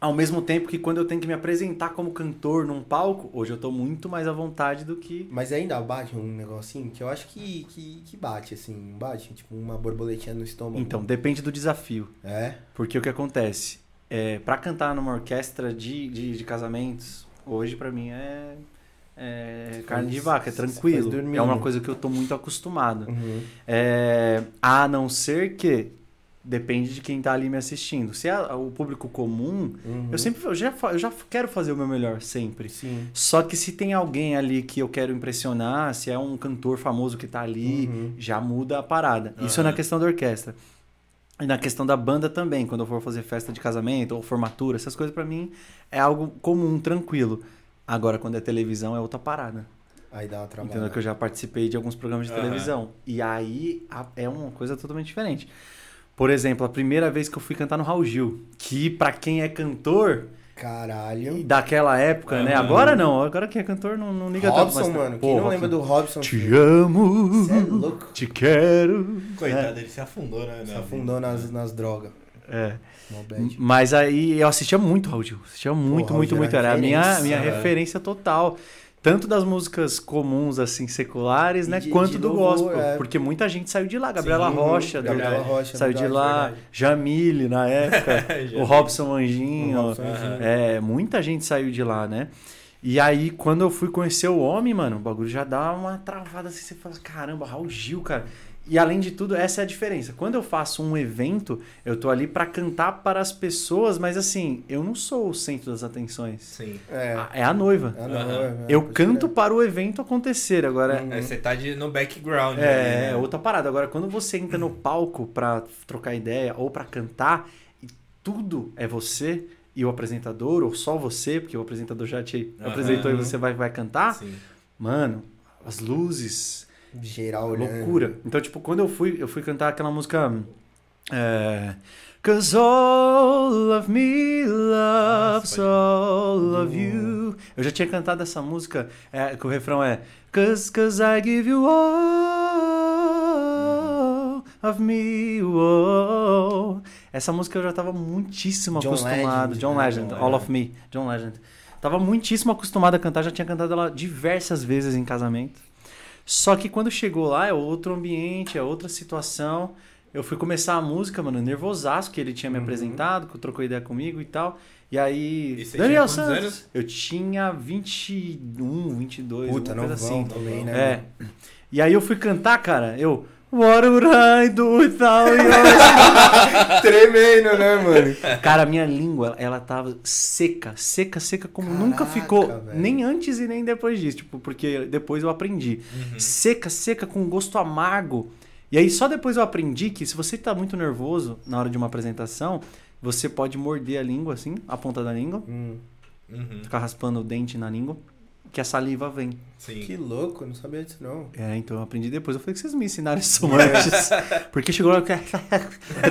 Ao mesmo tempo que quando eu tenho que me apresentar como cantor num palco, hoje eu tô muito mais à vontade do que. Mas ainda bate um negocinho que eu acho que, que, que bate, assim. Bate, tipo, uma borboletinha no estômago. Então, depende do desafio. É? Porque o que acontece? É, para cantar numa orquestra de, de, de casamentos, hoje pra mim é, é carne de vaca, é tranquilo. É uma né? coisa que eu tô muito acostumado. Uhum. É, a não ser que depende de quem tá ali me assistindo. Se é o público comum, Uhum. eu sempre eu já, eu já quero fazer o meu melhor, sempre. Sim. Só que se tem alguém ali que eu quero impressionar, se é um cantor famoso que tá ali, Uhum. já muda a parada. Isso é na questão da orquestra. E na questão da banda também, quando eu for fazer festa de casamento ou formatura, essas coisas pra mim é algo comum, tranquilo. Agora, quando é televisão, é outra parada. Aí dá uma Entendeu? trabalhada. Que eu já participei de alguns programas de Aham. televisão. E aí a- é uma coisa totalmente diferente. Por exemplo, a primeira vez que eu fui cantar no Raul Gil, que pra quem é cantor Caralho. daquela época, né? Aham. Agora não, agora quem é cantor não, não liga tanto. Robson, mano. Pô, Quem não Robson. lembra do Robson? Te amo, Você é louco. te quero. Coitado, ele se afundou, né? Se afundou nas, nas drogas. É. Mas aí eu assistia muito Raul Gil. Assistia muito, Raul muito, muito. era Era a minha, referência, minha referência total. Tanto das músicas comuns, assim, seculares, E né? de- quanto de do louvor, gospel. é. Porque muita gente saiu de lá. Gabriela Sim, Rocha, do- Gabriela Rocha, saiu de verdade, lá. verdade. Jamile, na época. Já o. Robson Anjinho. O Robson. Anjinho. É, muita gente saiu de lá, né? E aí, quando eu fui conhecer o homem, mano, o bagulho já dá uma travada assim, você fala, caramba, Raul Gil, cara. E além de tudo, essa é a diferença. Quando eu faço um evento, eu tô ali pra cantar para as pessoas, mas assim, eu não sou o centro das atenções. Sim. É. Ah, É a noiva. Ah, não, Aham. é, é, Eu canto para o evento acontecer. Agora, Uhum. É, você tá de, no background. é, né? outra parada. Agora, quando você entra no palco pra trocar ideia ou pra cantar e tudo é você e o apresentador, ou só você, porque o apresentador já te Aham. apresentou e você vai, vai cantar, Sim. mano, as luzes, Geral olhando. loucura. Então, tipo, quando eu fui, eu fui cantar aquela música. É, Cause all of me loves all of you. Eu já tinha cantado essa música, é, que o refrão é Cause, cause I give you all of me. oh." Essa música eu já tava muitíssimo John acostumado. Legend, John né? Legend, John All Legend. of Me. John Legend. Tava muitíssimo acostumado a cantar, já tinha cantado ela diversas vezes em casamento. Só que quando chegou lá, é outro ambiente, é outra situação. Eu fui começar a música, mano, nervosaço, que ele tinha me Uhum. apresentado, que trocou ideia comigo e tal. E aí. E Daniel Santos! anos? Eu tinha 21, 22, Puta, alguma coisa novão assim. também, né? É. E aí eu fui cantar, cara, eu. What would I do without you? Tremendo, né, mano? Cara, a minha língua, ela tava seca, seca, seca, como nunca Caraca, ficou. velho. Nem antes e nem depois disso, tipo, porque depois eu aprendi. Uhum. Seca, seca, com gosto amargo. E aí só depois eu aprendi que se você tá muito nervoso na hora de uma apresentação, você pode morder a língua, assim, a ponta da língua, Hum, Uhum. ficar raspando o dente na língua, que a saliva vem. Sim. que louco, eu não sabia disso não. É, então eu aprendi depois. Eu falei que vocês me ensinaram isso antes. Porque chegou eu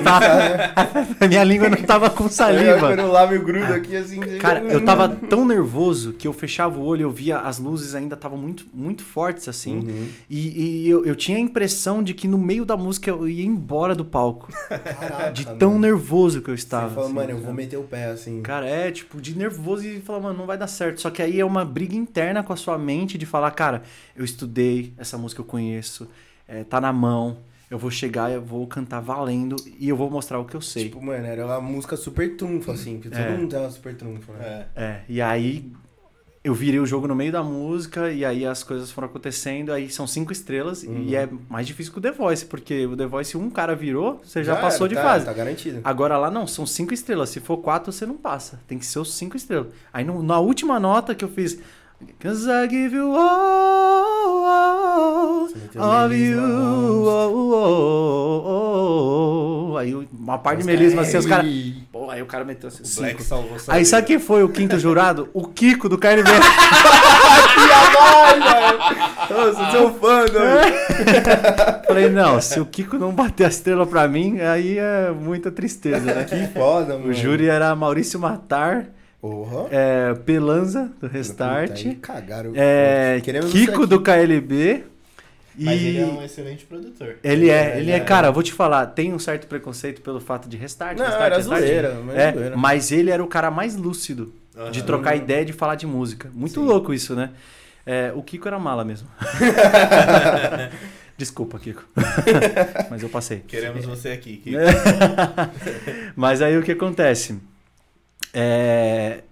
tava- a minha língua não tava com saliva. Eu lavo o grudo aqui assim. Cara, eu tava tão nervoso que eu fechava o olho, eu via as luzes ainda estavam muito, muito fortes assim. Uhum. E, e eu, eu tinha a impressão de que no meio da música eu ia embora do palco. Caraca, De tão mano. nervoso que eu estava. Você falou, assim, mano, eu sabe? vou meter o pé assim. Cara, é tipo, de nervoso e falar, mano, não vai dar certo. Só que aí é uma briga interna com a sua mente de falar, cara, eu estudei, essa música eu conheço, é, tá na mão, eu vou chegar, eu vou cantar valendo e eu vou mostrar o que eu sei. Tipo, mano, era uma música super trunfo, assim. Porque É. todo mundo tem uma super trunfo, né? É. É, e aí eu virei o jogo no meio da música e aí as coisas foram acontecendo, aí são cinco estrelas Uhum. e é mais difícil que o The Voice, porque o The Voice um cara virou, você já, era, passou de tá, fase. Tá garantido. Agora lá não, são cinco estrelas. Se for quatro, você não passa. Tem que ser os cinco estrelas. Aí no- na última nota que eu fiz. Cause I give you all, all of you. Oh, oh, oh. Aí uma parte de melisma assim, os caras. Aí o cara meteu assim. O Black salvou Aí sabe quem foi o quinto jurado? O Kiko do KLB. Eu sou seu fã, Doug. Falei, não, se o Kiko não bater a estrela pra mim, aí é muita tristeza, né? Que foda, mano. O júri era Maurício Matar, Porra. é, Pelanza, do Restart, aí cagaram. é, Kiko do. KLB e... Mas ele é um excelente produtor. Ele é, ele é, cara, eu vou te falar, tem um certo preconceito pelo fato de restart. Não, restart, era restart. zoeira, mas É, zoeira. mas ele era o cara mais lúcido de trocar ideia, de falar de música. Muito Sim. louco isso, né? É, o Kiko era mala mesmo. Desculpa, Kiko. mas eu passei. Queremos você aqui. Kiko. Mas aí o que acontece? É,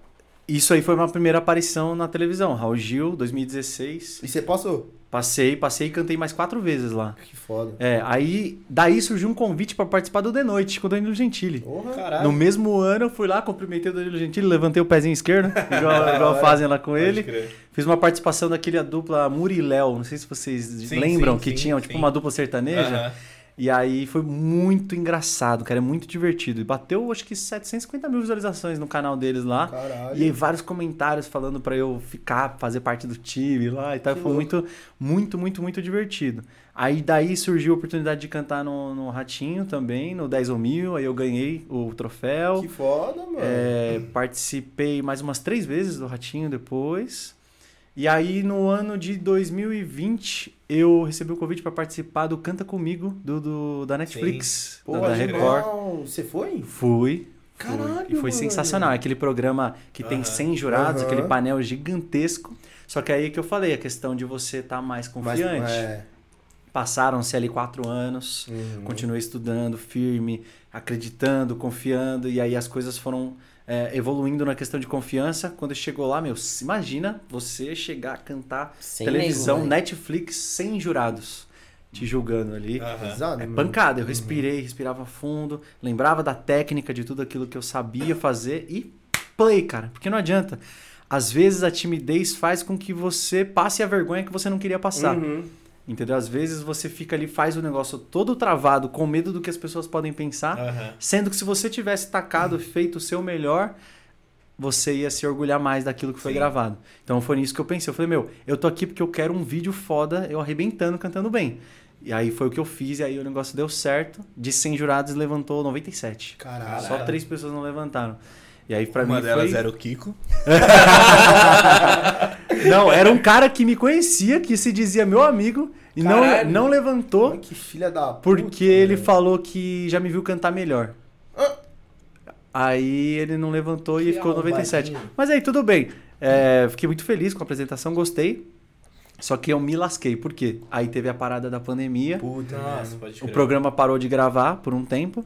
Isso aí foi uma primeira aparição na televisão. Raul Gil, 2016. E você passou? Passei, passei e cantei mais quatro vezes lá. Que foda. É, aí daí surgiu um convite pra participar do The Noite com o Danilo Gentili. Porra. Caralho. No mesmo ano eu fui lá, cumprimentei o Danilo Gentili, levantei o pezinho esquerdo, igual, igual fazem lá com Pode ele. crer. Fiz uma participação daquele dupla Muriléu, não sei se vocês Sim, lembram, sim, que sim, tinham tipo uma dupla sertaneja. Aham. E aí foi muito engraçado, cara, é muito divertido. E bateu acho que 750 mil visualizações no canal deles lá. Caralho. E aí vários comentários falando pra eu ficar, fazer parte do time lá e tal. Que Foi louco. muito, muito, muito, muito divertido. Aí daí surgiu a oportunidade de cantar no, no Ratinho também, no 10 ou mil. Aí eu ganhei o troféu. Que foda, mano. É, participei mais umas três vezes do Ratinho depois. E aí, no ano de 2020, eu recebi o convite para participar do Canta Comigo, do, do- da Netflix, Pô, da, da Record. Você foi? Fui. Caralho. E foi mano. sensacional. Aquele programa que tem Aham. 100 jurados, Aham. aquele painel gigantesco. Só que aí que eu falei, a questão de você estar mais Mas, confiante. é. Passaram-se ali quatro anos. Uhum. Continuei estudando, firme, acreditando, confiando, e aí as coisas foram é, evoluindo na questão de confiança. Quando chegou lá, meu, se imagina você chegar a cantar Sem televisão, nego, velho. Netflix, sem jurados te julgando ali. Pesado, É mano. pancada, eu respirei, respirava fundo, lembrava da técnica, de tudo aquilo que eu sabia fazer e play, cara. Porque não adianta. Às vezes a timidez faz com que você passe a vergonha que você não queria passar. Uhum. Entendeu? Às vezes você fica ali, faz o negócio todo travado, com medo do que as pessoas podem pensar, Aham. sendo que se você tivesse tacado, feito o seu melhor, você ia se orgulhar mais daquilo que foi Sim. gravado. Então foi nisso que eu pensei. Eu falei, meu, eu tô aqui porque eu quero um vídeo foda, eu arrebentando, cantando bem. E aí foi o que eu fiz, e aí o negócio deu certo. De 100 jurados, levantou 97. Caralho. Só três pessoas não levantaram. E aí pra Uma mim delas foi... era o Kiko. Não, era um cara que me conhecia, que se dizia meu amigo, e não, Caralho. não levantou. Ai, que filha da puta. Porque ele falou que já me viu cantar melhor. Ah. Aí ele não levantou e Que ficou 97. arrombadinho. Mas aí tudo bem. É, fiquei muito feliz com a apresentação, gostei. Só que eu me lasquei. Por quê? Aí teve a parada da pandemia. Puta, Nossa, O programa parou de gravar por um tempo.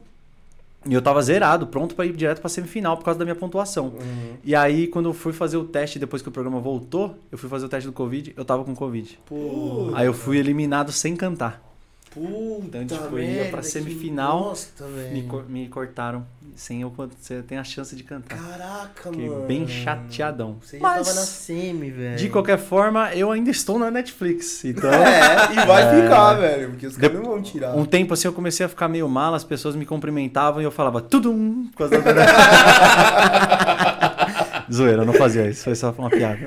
E eu tava zerado, pronto pra ir direto pra semifinal por causa da minha pontuação. Uhum. E aí, quando eu fui fazer o teste, depois que o programa voltou, eu fui fazer o teste do Covid, eu tava com Covid. Pô, Aí eu fui eliminado sem cantar. Puta Então, tipo, eu ia merda, pra semifinal, bosta, Me, me cortaram sem eu você tem a chance de cantar. Caraca, Fiquei mano. bem chateadão. Você Mas, tava na semi, velho. de qualquer forma, eu ainda estou na Netflix. Então, É, e vai É. ficar, velho. Porque os caras não vão tirar. um tempo assim eu comecei a ficar meio mal, as pessoas me cumprimentavam e eu falava tudo um. Por causa da... Zoeira, eu não fazia isso, foi só uma piada.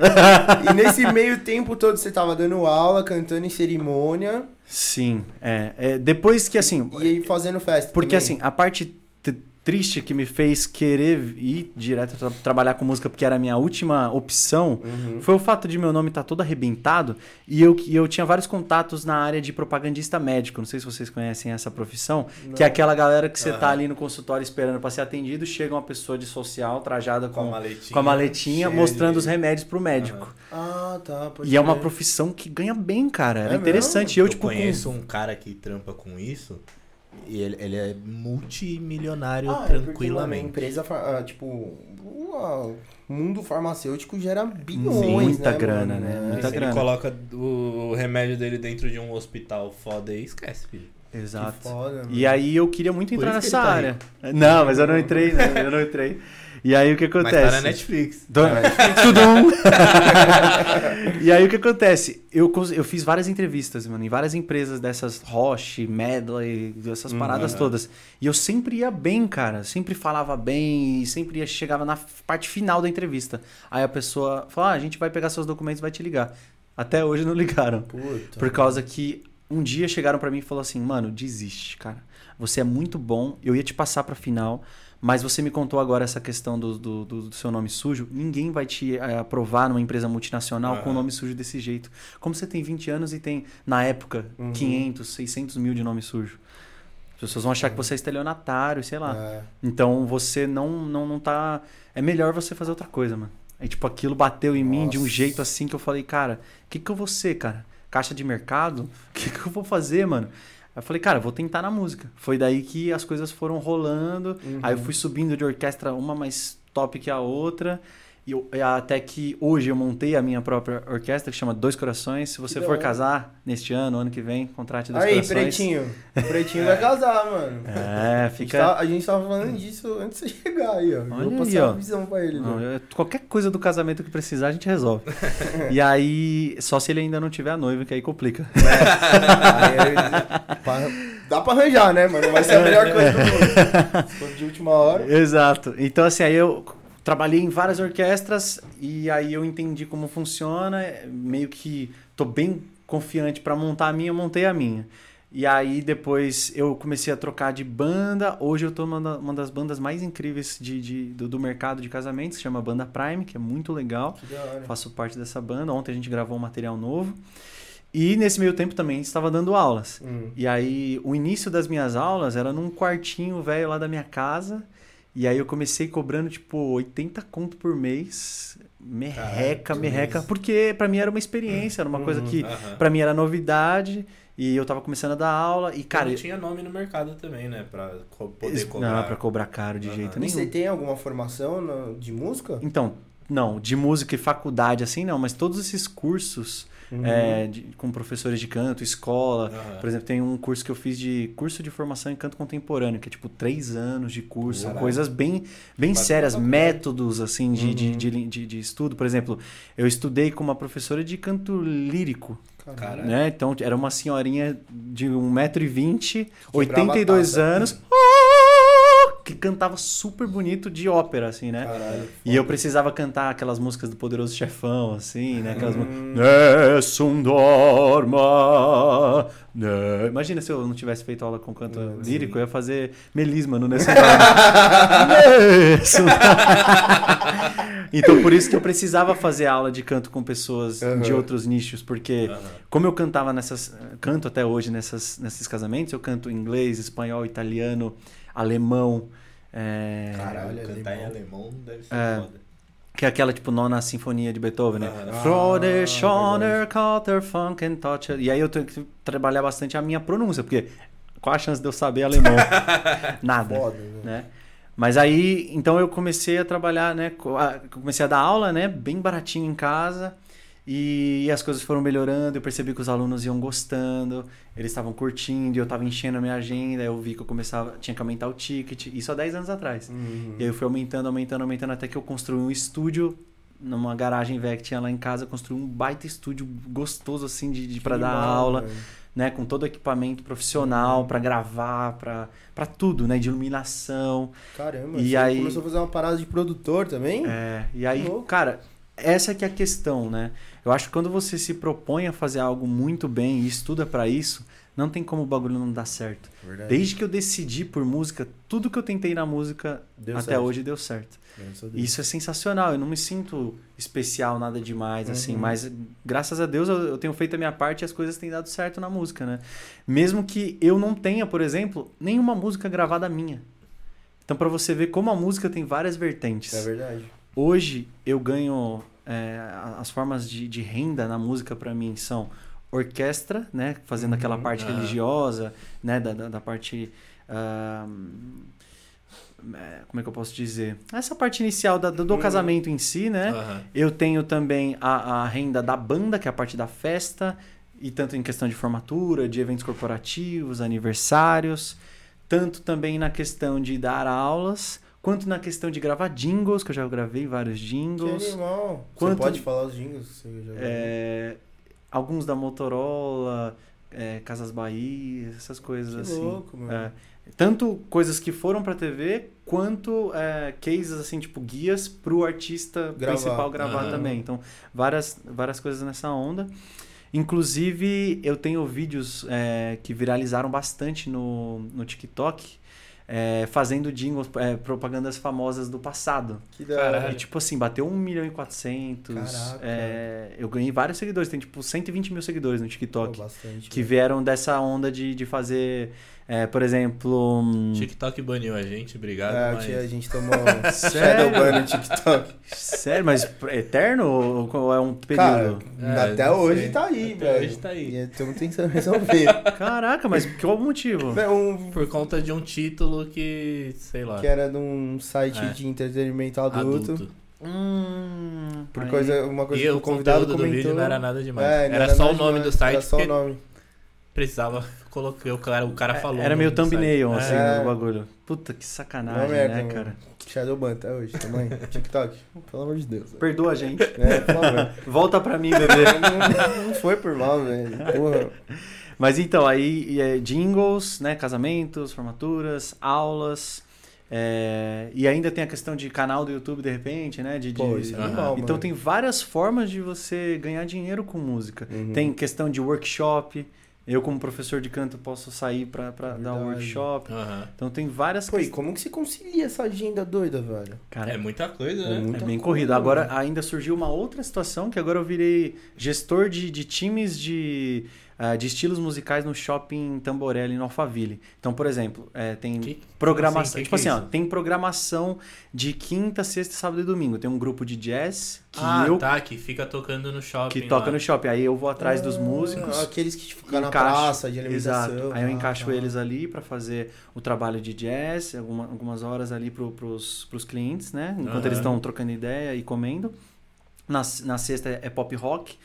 E nesse meio tempo todo você tava dando aula, cantando em cerimônia Sim, é, é, Depois que assim. e aí fazendo festa. Porque também. assim, a parte triste que me fez querer ir direto tra- trabalhar com música, porque era a minha última opção, Uhum. foi o fato de meu nome estar todo arrebentado e eu, e eu tinha vários contatos na área de propagandista médico. Não sei se vocês conhecem essa profissão, que é aquela galera que você tá Aham. ali no consultório esperando para ser atendido, chega uma pessoa de social trajada Com a com, maletinha. com a maletinha, mostrando de- os remédios pro médico. Ah, tá. E é uma profissão que ganha bem, cara. Era É interessante. Eu, Eu, tipo, com- conheço um cara que trampa com isso e ele, ele é multimilionário Ah, é porque, mano, a tranquilamente. empresa, ah, tipo, o mundo farmacêutico gera bilhões, Muita né, grana, mano? né? É. Muita Se grana. ele coloca o remédio dele dentro de um hospital foda aí, esquece, filho. Exato. Que foda, mano. E aí eu queria muito entrar nessa tá área. Não, mas eu não entrei, né? Eu não entrei. E aí o que Mas tá acontece? na Netflix. Do- Tudum. e aí o que acontece? Eu, eu fiz várias entrevistas, mano, em várias empresas dessas Roche, Medley, essas Hum, paradas aham. todas. E eu sempre ia bem, cara. Sempre falava bem e sempre ia, chegava na parte final da entrevista. Aí a pessoa fala: ah, a gente vai pegar seus documentos e vai te ligar. Até hoje não ligaram. Puta. Por causa que um dia chegaram pra mim e falaram assim, mano, desiste, cara. Você é muito bom, eu ia te passar pra final, mas você me contou agora essa questão do, do, do- seu nome sujo. Ninguém vai te eh, aprovar numa empresa multinacional com o nome sujo desse jeito. Como você tem 20 anos e tem, na época, Uhum. 500, 600 mil de nome sujo. As pessoas vão achar que você é estelionatário, sei lá. É. Então você não, não, não tá. É melhor você fazer outra coisa, mano. Aí, tipo, aquilo bateu em mim de um Nossa. jeito assim que eu falei, cara, o que, que eu vou ser, cara? Caixa de mercado? O que, que eu vou fazer, mano? Aí eu falei, cara, vou tentar na música. Foi daí que as coisas foram rolando. Uhum. Aí eu fui subindo de orquestra, uma mais top que a outra. E eu- e até que hoje eu montei a minha própria orquestra, que chama Dois Corações. Se você Que for hora. casar neste ano, ano que vem, contrate Dois Aí, Corações. Pretinho. O Pretinho vai casar, mano. É, A gente, fica. tá- a gente tava falando disso antes de você chegar aí, ó. Olha Vou aí, passar ó. a visão pra ele. Não, né? eu- qualquer coisa do casamento que precisar, a gente resolve. e aí, só se ele ainda não tiver a noiva, que aí complica. Aí, pra- dá pra arranjar, né, mano? Vai ser a melhor coisa do mundo. De última hora. Exato. Então, assim, aí eu trabalhei em várias orquestras e aí eu entendi como funciona. Meio que tô bem confiante pra montar a minha, eu montei a minha. E aí depois eu comecei a trocar de banda. Hoje eu tô numa uma das bandas mais incríveis de, de- do, do mercado de casamentos, que chama Banda Prime, que é muito legal. Faço parte dessa banda. Ontem a gente gravou um material novo. E nesse meio tempo também estava dando aulas. Hum. E aí, o início das minhas aulas era num quartinho velho lá da minha casa. E aí eu comecei cobrando, tipo, 80 conto por mês. Merreca, Caralho, merreca. mês. Porque pra mim era uma experiência, era uma coisa Uhum. que Aham. pra mim era novidade. E eu tava começando a dar aula. E, cara. Não tinha nome no mercado também, né? Pra co- poder cobrar. Não, pra cobrar caro de Aham. jeito E nenhum. você tem alguma formação no- de música? Então, não, de música e faculdade assim não, mas todos esses cursos Uhum. é, de- com professores de canto, escola. Aham. Por exemplo, tem um curso que eu fiz de curso de formação em canto contemporâneo, que é tipo três anos de curso, Caralho. coisas bem, bem sérias, métodos assim de, de, Uhum. de, de, de estudo. Por exemplo, eu estudei com uma professora de canto lírico, né? Então era uma senhorinha de 1,20m, Quebrava 82 a taça. Que cantava super bonito de ópera, assim, né? Caralho. E eu precisava cantar aquelas músicas do Poderoso Chefão, assim, né? Aquelas Hum. músicas. Nessun dorma. né? Imagina se eu não tivesse feito aula com canto Hum, lírico, eu ia fazer melisma no Nessun dorma. Então, por isso que eu precisava fazer aula de canto com pessoas de Aham. outros nichos, porque Aham. como eu cantava nessas. Canto até hoje nessas, nesses casamentos, eu canto inglês, espanhol, italiano, alemão. É, Caralho. Cantar em alemão. alemão deve ser É. foda. Que é aquela, tipo, nona sinfonia de Beethoven, né? Ah, Frode, ah, Schoner, Cotter, Funk and Touch. E aí eu tenho que trabalhar bastante a minha pronúncia, porque qual a chance de eu saber alemão? Nada, Foda, né? né? Mas aí, então eu comecei a trabalhar, né? Comecei a dar aula, né? Bem baratinho em casa. E as coisas foram melhorando, eu percebi que os alunos iam gostando, eles estavam curtindo, e eu estava enchendo a minha agenda, eu vi que eu começava, tinha que aumentar o ticket, isso há 10 anos atrás. Uhum. E aí eu fui aumentando, aumentando, aumentando, até que eu construí um estúdio numa garagem velha que tinha lá em casa, construí um baita estúdio gostoso assim de, de para dar aula, velho. né, com todo o equipamento profissional pra gravar, pra para tudo, né, de iluminação. Caramba, E aí- começou a fazer uma parada de produtor também? É, e aí, cara, essa que é a questão, né? Eu acho que quando você se propõe a fazer algo muito bem e estuda pra isso, não tem como o bagulho não dar certo. Verdade. Desde que eu decidi por música, tudo que eu tentei na música Deu até certo. hoje deu certo. Isso é sensacional. Eu não me sinto especial, nada demais, assim. Uhum. Mas, graças a Deus, eu, eu tenho feito a minha parte e as coisas têm dado certo na música, né? Mesmo que eu não tenha, por exemplo, nenhuma música gravada minha. Então, pra você ver como a música tem várias vertentes. É verdade. Hoje, eu ganho... é, as formas de, de renda na música, pra mim, são orquestra, né? Fazendo aquela Uhum. parte Ah. religiosa, né? Da, da, da parte... é, como é que eu posso dizer? Essa parte inicial da- do, do Uhum. casamento em si, né? Aham. Eu tenho também a, a renda da banda, que é a parte da festa, e tanto em questão de formatura, de eventos corporativos, aniversários, tanto também na questão de dar aulas, quanto na questão de gravar jingles, que eu já gravei vários Que jingles. animal. Quanto- Você pode falar os jingles? que É, alguns da Motorola, é, Casas Bahia, essas coisas Que assim. louco, mano. É, tanto coisas que foram pra TV, quanto é, cases assim, tipo guias pro artista Gravar. principal gravar também. Então, várias, várias coisas nessa onda. Inclusive, eu tenho vídeos é, que viralizaram bastante no, no TikTok, é, fazendo jingles, é, propagandas famosas do passado. Que da. E, tipo assim, bateu 1 milhão e 400. Caraca. é, eu ganhei vários seguidores, tem tipo 120 mil seguidores no Pô, TikTok. bastante. que velho. vieram dessa onda de, de fazer, é, por exemplo. hum, TikTok baniu a gente, obrigado. É, mas... a gente tomou Sério? Shadowban no TikTok. Sério, mas eterno ou é um Cara, período? É, até hoje sei. tá aí, Até velho. hoje tá aí. E estamos tentando resolver. Caraca, mas qual o motivo? Velho, um, Por conta de um título que, sei lá, que era de um site É. de entretenimento adulto. adulto. Hum, Por aí- coisa, uma coisa E que o convidado conteúdo do comentou. vídeo não era nada demais. É, não era, só o nome demais, do site Era só o nome. Precisava colocar o cara, o cara falou. Era meio do site. thumbnail, É. assim, É. no bagulho. Puta, que sacanagem, merda, né, mano. cara? Shadowban até hoje, também. TikTok. Pelo amor de Deus. Perdoa a gente. É, por favor. Volta pra mim, bebê. não, não foi por mal, velho. Mas então, aí é, jingles, né? Casamentos, formaturas, aulas. é, e ainda tem a questão de canal do YouTube, de repente, né? De, Pô, de- isso é animal, Então mano. tem várias formas de você ganhar dinheiro com música. Uhum. Tem questão de workshop. Eu, como professor de canto, posso sair pra, pra dar um workshop. Aham. Então tem várias Pô, e questões. como que você concilia essa agenda doida, velho? Cara, É muita coisa, É né? muito- É Muita bem coisa, corrido. Agora ainda surgiu uma outra situação que agora eu virei gestor de, de times de, ah, de estilos musicais no shopping Tamborelli no Alphaville. Então, por exemplo, é, tem Que- programação. assim, tipo que assim, é ó, tem programação de quinta, sexta, sábado e domingo. Tem um grupo de jazz que ah, eu tá, que fica tocando no shopping. que toca lá. no shopping. Aí eu vou atrás dos Ah, músicos. Aqueles que ficam na praça de alimentação. Exato. Aí eu Ah, encaixo tá. eles ali pra fazer o trabalho de jazz, alguma- algumas horas ali pro, pros, pros clientes, né? Enquanto eles estão trocando ideia e comendo. Na, na sexta é pop rock.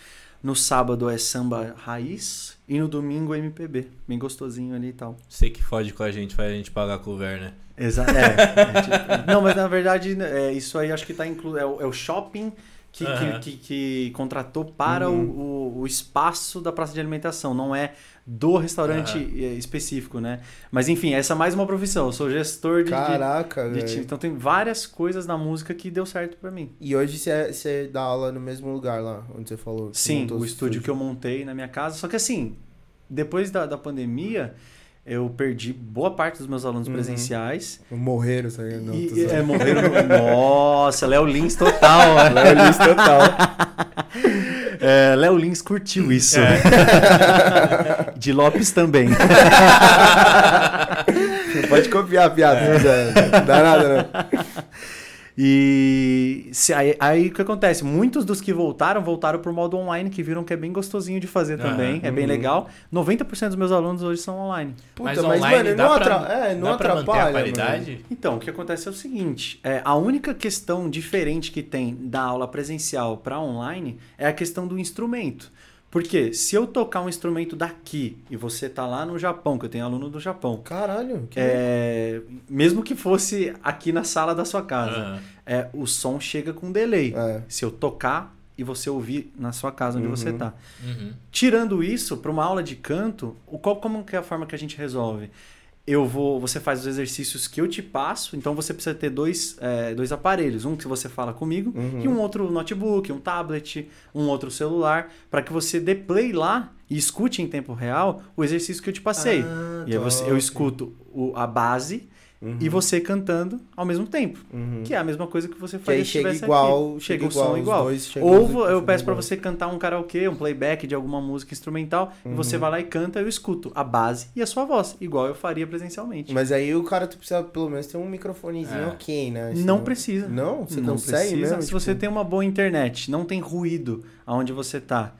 No sábado é samba raiz. E no domingo é MPB. Bem gostosinho ali e tal. Você que fode com a gente, faz a gente pagar cover, né? Exato. É, é tipo- não, mas na verdade, é, isso aí acho que tá incluído. É, o- é o shopping que, que- Aham. que, que contratou para Uhum. o, o, o espaço da praça de alimentação, não é do restaurante é, específico, né? Mas enfim, essa é mais uma profissão. Eu sou gestor de, de, Caraca, de velho. Então tem várias coisas na música que deu certo pra mim. E hoje você, você dá aula no mesmo lugar lá, onde você falou? Sim, o estúdio que eu montei na minha casa. Só que assim, depois da, da pandemia, eu perdi boa parte dos meus alunos Uhum. presenciais. Morreram, tá ligado? Não, e, é, morreram no... Nossa, Léo Lins total. né? Léo Lins total. É, Léo Lins curtiu isso. De Lopes também. Não pode copiar a piada, é. não dá nada, não. E se- aí, aí o que acontece? Muitos dos que voltaram, voltaram pro modo online, que viram que é bem gostosinho de fazer também. É bem Uhum. legal. 90% dos meus alunos hoje são online. Puta, mas mas, online mano, dá não, pra, atra... é, não atrapalha. a mano. qualidade? Então, o que acontece é o seguinte: é, a única questão diferente que tem da aula presencial para online é a questão do instrumento. Porque se eu tocar um instrumento daqui e você tá lá no Japão, que eu tenho aluno do Japão, Caralho. Que... é, mesmo que fosse aqui na sala da sua casa, Aham. é, o som chega com delay. É. Se eu tocar e você ouvir na sua casa onde Uhum. você tá. Uhum. Tirando isso, para uma aula de canto, o qual como que é a forma que a gente resolve? Eu vou, você faz os exercícios que eu te passo, então você precisa ter dois, é, dois aparelhos, um que você fala comigo Uhum. e um outro notebook, um tablet, um outro celular, para que você dê play lá e escute em tempo real o exercício que eu te passei. Ah, e aí você, eu escuto o- a base Uhum. e você cantando ao mesmo tempo, Uhum. que é a mesma coisa que você Que faria aí se chega igual, aqui. chega o igual, som igual. Ou eu peço pra igual. você cantar um karaokê, um playback de alguma música instrumental, e você Uhum. vai lá e canta, eu escuto a base e a sua voz, igual eu faria presencialmente. Mas aí o cara tu precisa pelo menos ter um microfonezinho É. ok, né? não Senão- precisa. Não? Você não consegue precisa. mesmo? Se tipo- você tem uma boa internet, não tem ruído aonde você tá,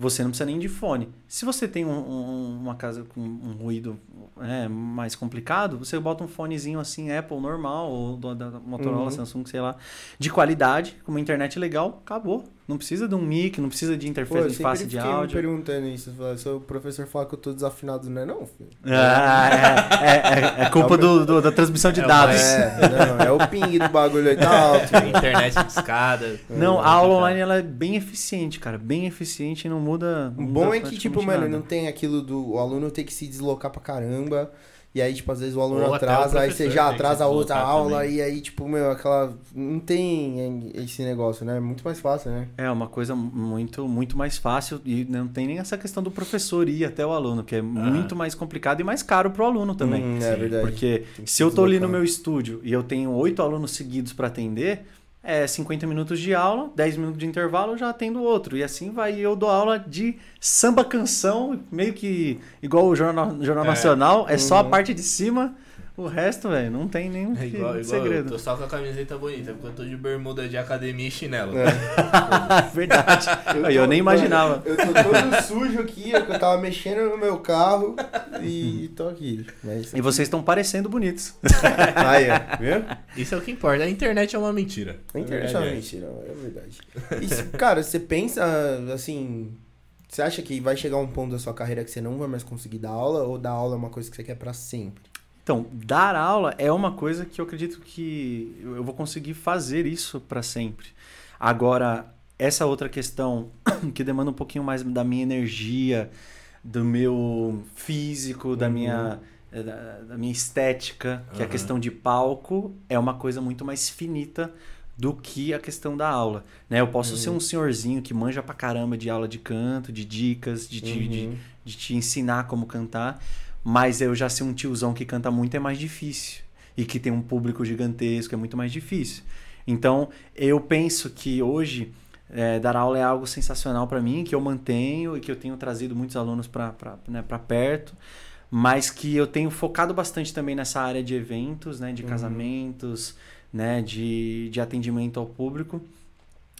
você não precisa nem de fone. Se você tem um- um- uma casa com um ruído é, mais complicado, você bota um fonezinho assim, Apple normal, ou da Motorola, Uhum. Samsung, sei lá, de qualidade, com uma internet legal, acabou. Não precisa de um mic, não precisa de Pô, eu interface sempre de fiquei me áudio. perguntando isso. Se o professor fala que eu tô desafinado, não é não, filho? Ah, é, é, é- é culpa do, do- da transmissão de É dados. É, não, é o ping do bagulho aí, tá alto. Internet de escada. Não, É, a aula online ela é bem eficiente, cara. Bem eficiente e não muda. O bom é que, tipo, praticamente mano, nada. não tem aquilo do o aluno ter que se deslocar pra caramba. E aí, tipo, às vezes o aluno Ou atrasa, aí você já atrasa a outra deslocar aula, também. e aí, tipo, meu, aquela. Não tem esse negócio, né? É muito mais fácil, né? É uma coisa muito, muito mais fácil e não tem nem essa questão do professor ir até o aluno, que é muito mais complicado e mais caro pro aluno também. Hum, é verdade. Porque se eu tô ali no meu estúdio e eu tenho oito alunos seguidos para atender, é 50 minutos de aula, 10 minutos de intervalo, eu já atendo outro. E assim vai. E eu dou aula de samba canção, meio que igual o Jornal, Jornal É. Nacional, é só a Uhum. parte de cima. O resto, velho, não tem nenhum É igual, igual segredo. eu tô só com a camiseta bonita, porque eu tô de bermuda de academia e chinelo. É. Verdade. Eu, eu nem imaginava. Eu tô todo sujo aqui, é eu tava mexendo no meu carro e tô aqui. Mas... E vocês estão parecendo bonitos. Aí, viu? Isso é o que importa. A internet é uma mentira. A internet é uma verdade mentira, é verdade. E, se- cara, você pensa, assim... Você acha que vai chegar um ponto da sua carreira que você não vai mais conseguir dar aula? Ou dar aula é uma coisa que você quer pra sempre? Então, dar aula é uma coisa que eu acredito que eu vou conseguir fazer isso para sempre. Agora, essa outra questão que demanda um pouquinho mais da minha energia, do meu físico, da Uhum. minha eh, da, da minha estética, que é a questão de palco é uma coisa muito mais finita do que a questão da aula, né? Eu posso ser um senhorzinho que manja pra caramba de aula de canto, de dicas, de, de, de- Uhum. de te ensinar como cantar, mas eu já ser um tiozão que canta muito é mais difícil e que tem um público gigantesco é muito mais difícil. Então eu penso que hoje é, dar aula é algo sensacional para mim, que eu mantenho e que eu tenho trazido muitos alunos para né, pra perto, mas que eu tenho focado bastante também nessa área de eventos, né, de Uhum. casamentos, né, de, de atendimento ao público.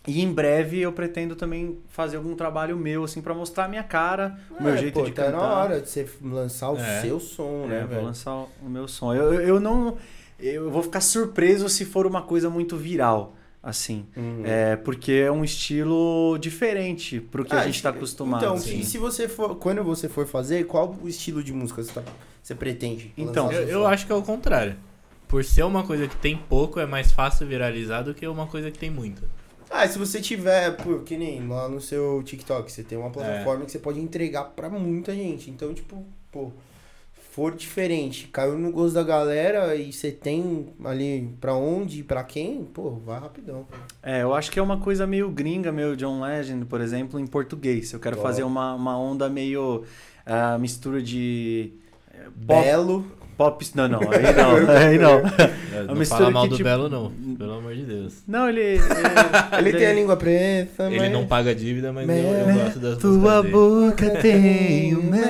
E em breve eu pretendo também fazer algum trabalho meu, assim, para mostrar a minha cara, o meu É, jeito pô, de tá cantar. na hora de você lançar o É. seu som, né, É, vou velho? lançar o meu som. Eu, eu- não. Eu vou ficar surpreso se for uma coisa muito viral, assim. Uhum. É, porque é um estilo diferente pro que Ah, a gente tá e- acostumado. Então, assim. e se você for, quando você for fazer, qual o estilo de música você, tá, você pretende? Então, Eu, eu acho que é o contrário. Por ser uma coisa que tem pouco, é mais fácil viralizar do que uma coisa que tem muito. Ah, se você tiver, pô, que nem lá no seu TikTok, você tem É. uma plataforma que você pode entregar pra muita gente. Então, tipo, pô, for diferente, caiu no gosto da galera e você tem ali pra onde e pra quem, pô, vai rapidão. É, eu acho que é uma coisa meio gringa, meio John Legend, por exemplo, em português. Eu quero Ó. fazer uma, uma onda meio ah, mistura de. eh, Belo. Pop. Não, não, aí não. Aí não. É, não mistura fala mal que, do tipo- Belo, não. Pelo amor de Deus. Não, ele. Ele, Ele tem a língua preta, Ele mas... não paga dívida, mas eu, eu Mel, gosto das Tua músicas dele. boca tem o mel.